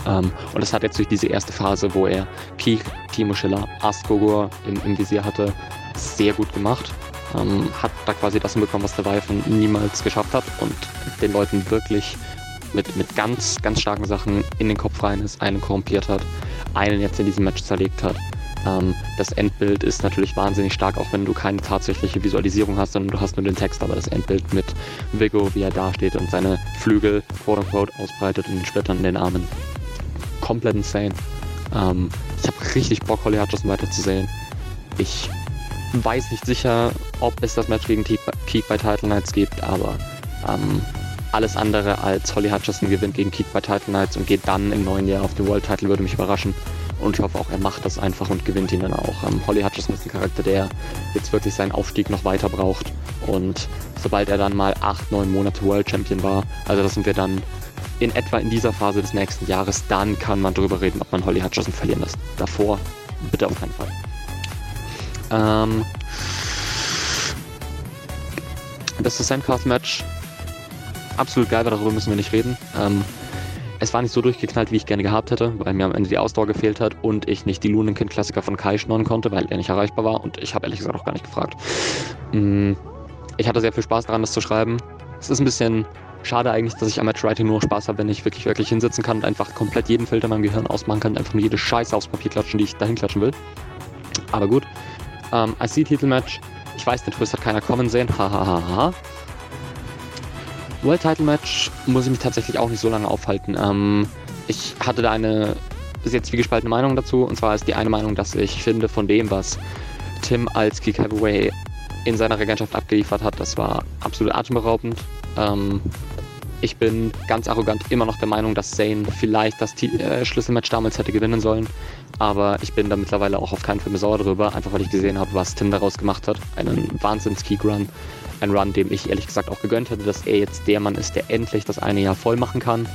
Ähm, und das hat jetzt durch diese erste Phase, wo er Keith, Timo Schiller, Asgogor im, im Visier hatte, sehr gut gemacht. Ähm, hat da quasi das hinbekommen, was der Weifen niemals geschafft hat und den Leuten wirklich mit, mit ganz, ganz starken Sachen in den Kopf rein ist, einen korrumpiert hat, einen jetzt in diesem Match zerlegt hat. Ähm, das Endbild ist natürlich wahnsinnig stark, auch wenn du keine tatsächliche Visualisierung hast, sondern du hast nur den Text, aber das Endbild mit Vigo, wie er dasteht und seine Flügel, quote unquote, ausbreitet und den Splittern in den Armen. Komplett insane. Ähm, ich habe richtig Bock, Holly Hutchison weiterzusehen. Ich weiß nicht sicher, ob es das Match gegen Keek bei Title Nights gibt, aber ähm, alles andere als Holly Hutchison gewinnt gegen Keek bei Title Nights und geht dann im neuen Jahr auf den World Title würde mich überraschen. Und ich hoffe auch, er macht das einfach und gewinnt ihn dann auch. Ähm, Holly Hutchison ist ein Charakter, der jetzt wirklich seinen Aufstieg noch weiter braucht. Und sobald er dann mal acht, neun Monate World Champion war, also das sind wir dann in etwa in dieser Phase des nächsten Jahres, dann kann man darüber reden, ob man Holly Hutchison verlieren lässt. Davor bitte auf keinen Fall. Ähm, das Sandcast-Match, absolut geil, aber darüber müssen wir nicht reden. Ähm, es war nicht so durchgeknallt, wie ich gerne gehabt hätte, weil mir am Ende die Ausdauer gefehlt hat und ich nicht die Lunenkind-Klassiker von Kai schnorren konnte, weil er nicht erreichbar war und ich habe ehrlich gesagt auch gar nicht gefragt. Mm, ich hatte sehr viel Spaß daran, das zu schreiben. Es ist ein bisschen schade eigentlich, dass ich am Matchwriting nur Spaß habe, wenn ich wirklich, wirklich hinsitzen kann und einfach komplett jeden Filter in meinem Gehirn ausmachen kann, einfach nur jede Scheiße aufs Papier klatschen, die ich dahin klatschen will. Aber gut. Ähm, IC-Titelmatch. Ich weiß, den Twist hat keiner kommen sehen. Hahaha. Ha, ha, ha. World Title Match muss ich mich tatsächlich auch nicht so lange aufhalten. Ähm, ich hatte da eine sehr zwiegespaltene Meinung dazu. Und zwar ist die eine Meinung, dass ich finde, von dem, was Tim als Kick Heavyway in seiner Regentschaft abgeliefert hat, das war absolut atemberaubend. Ähm, Ich bin ganz arrogant immer noch der Meinung, dass Zane vielleicht das äh, Schlüsselmatch damals hätte gewinnen sollen. Aber ich bin da mittlerweile auch auf keinen Fall mehr sauer drüber, einfach weil ich gesehen habe, was Tim daraus gemacht hat. Einen Wahnsinns-Keek-Run. Ein Run, dem ich ehrlich gesagt auch gegönnt hätte, dass er jetzt der Mann ist, der endlich das eine Jahr voll machen kann.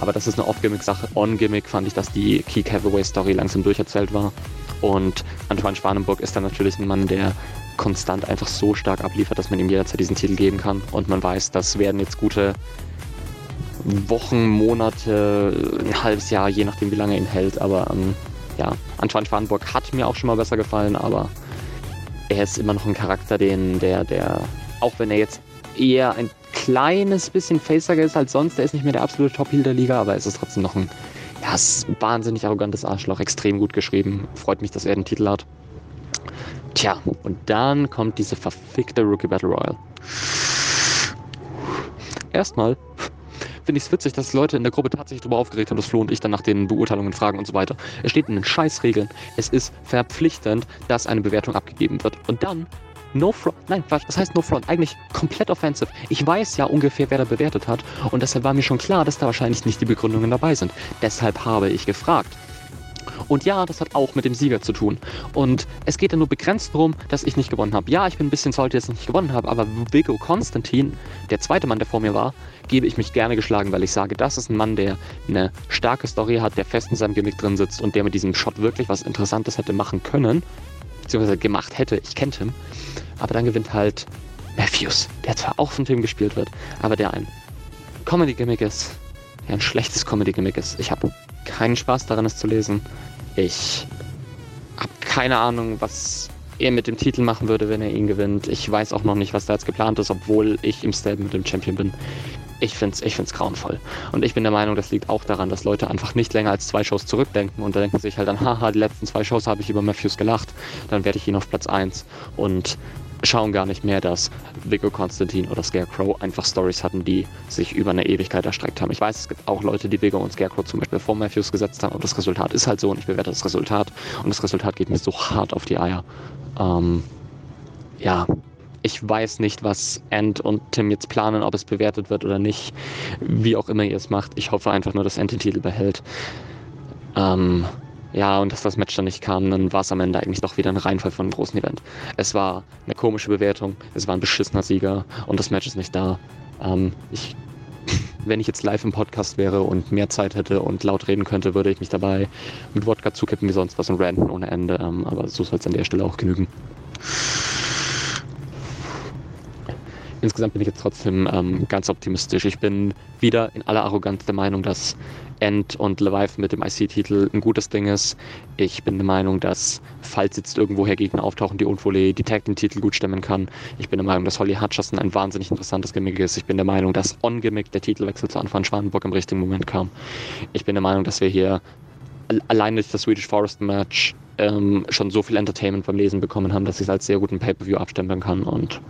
Aber das ist eine Off-Gimmick-Sache. On-Gimmick fand ich, dass die Keek Hathaway-Story langsam durcherzählt war. Und Antoine Spanenburg ist dann natürlich ein Mann, der konstant einfach so stark abliefert, dass man ihm jederzeit diesen Titel geben kann. Und man weiß, das werden jetzt gute Wochen, Monate, ein halbes Jahr, je nachdem, wie lange ihn hält. Aber ähm, ja, Antoine Spanenburg hat mir auch schon mal besser gefallen, aber er ist immer noch ein Charakter, den, der, der, auch wenn er jetzt eher ein kleines bisschen facer ist als sonst, der ist nicht mehr der absolute Top-Heel der Liga, aber es ist trotzdem noch ein, ja, ist wahnsinnig arrogantes Arschloch, extrem gut geschrieben. Freut mich, dass er den Titel hat. Tja, und dann kommt diese verfickte Rookie Battle Royale. Erstmal finde ich es witzig, dass Leute in der Gruppe tatsächlich darüber aufgeregt haben, dass Flo und ich dann nach den Beurteilungen fragen und so weiter. Es steht in den Scheißregeln. Es ist verpflichtend, dass eine Bewertung abgegeben wird. Und dann No Front, nein, das heißt No Front, eigentlich komplett offensive. Ich weiß ja ungefähr, wer da bewertet hat und deshalb war mir schon klar, dass da wahrscheinlich nicht die Begründungen dabei sind. Deshalb habe ich gefragt. Und ja, das hat auch mit dem Sieger zu tun. Und es geht ja nur begrenzt darum, dass ich nicht gewonnen habe. Ja, ich bin ein bisschen salty, dass ich nicht gewonnen habe, aber Vigo Konstantin, der zweite Mann, der vor mir war, gebe ich mich gerne geschlagen, weil ich sage, das ist ein Mann, der eine starke Story hat, der fest in seinem Gimmick drin sitzt und der mit diesem Shot wirklich was Interessantes hätte machen können, beziehungsweise gemacht hätte. Ich kennt ihn. Aber dann gewinnt halt Matthews, der zwar auch von Tim gespielt wird, aber der ein Comedy-Gimmick ist, der ein schlechtes Comedy-Gimmick ist. Ich habe keinen Spaß daran, es zu lesen. Ich habe keine Ahnung, was er mit dem Titel machen würde, wenn er ihn gewinnt. Ich weiß auch noch nicht, was da jetzt geplant ist, obwohl ich im Stable mit dem Champion bin. Ich finde es ich find's grauenvoll. Und ich bin der Meinung, das liegt auch daran, dass Leute einfach nicht länger als zwei Shows zurückdenken und da denken sich halt dann, haha, die letzten zwei Shows habe ich über Matthews gelacht, dann werde ich ihn auf Platz 1. Und schauen gar nicht mehr, dass Vigo Konstantin oder Scarecrow einfach Stories hatten, die sich über eine Ewigkeit erstreckt haben. Ich weiß, es gibt auch Leute, die Vigo und Scarecrow zum Beispiel vor Matthews gesetzt haben, aber das Resultat ist halt so und ich bewerte das Resultat und das Resultat geht mir so hart auf die Eier. Ähm, ja, ich weiß nicht, was Ant und Tim jetzt planen, ob es bewertet wird oder nicht. Wie auch immer ihr es macht. Ich hoffe einfach nur, dass Ant den Titel behält. Ähm, ja, und dass das Match dann nicht kam, dann war es am Ende eigentlich doch wieder ein Reinfall von einem großen Event. Es war eine komische Bewertung, es war ein beschissener Sieger und das Match ist nicht da. Ähm, ich, wenn ich jetzt live im Podcast wäre und mehr Zeit hätte und laut reden könnte, würde ich mich dabei mit Wodka zukippen wie sonst was und ranten ohne Ende. Ähm, aber so soll es an der Stelle auch genügen. Insgesamt bin ich jetzt trotzdem ähm, ganz optimistisch. Ich bin wieder in aller Arroganz der Meinung, dass End und Leviathan mit dem IC-Titel ein gutes Ding ist. Ich bin der Meinung, dass falls jetzt irgendwoher Gegner auftauchen, die Unfolie die Tag den Titel gut stemmen kann. Ich bin der Meinung, dass Holly Hutcherson ein wahnsinnig interessantes Gimmick ist. Ich bin der Meinung, dass On-Gimmick der Titelwechsel zu Anfang Schwanenburg im richtigen Moment kam. Ich bin der Meinung, dass wir hier allein durch das Swedish Forest Match ähm, schon so viel Entertainment beim Lesen bekommen haben, dass ich es als sehr guten Pay-Per-View abstempeln kann und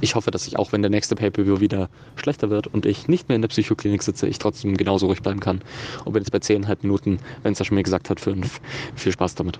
ich hoffe, dass ich auch, wenn der nächste Pay-Per-View wieder schlechter wird und ich nicht mehr in der Psychoklinik sitze, ich trotzdem genauso ruhig bleiben kann. Und wenn es bei 10,5 Minuten, wenn es da schon mir gesagt hat, 5, viel Spaß damit.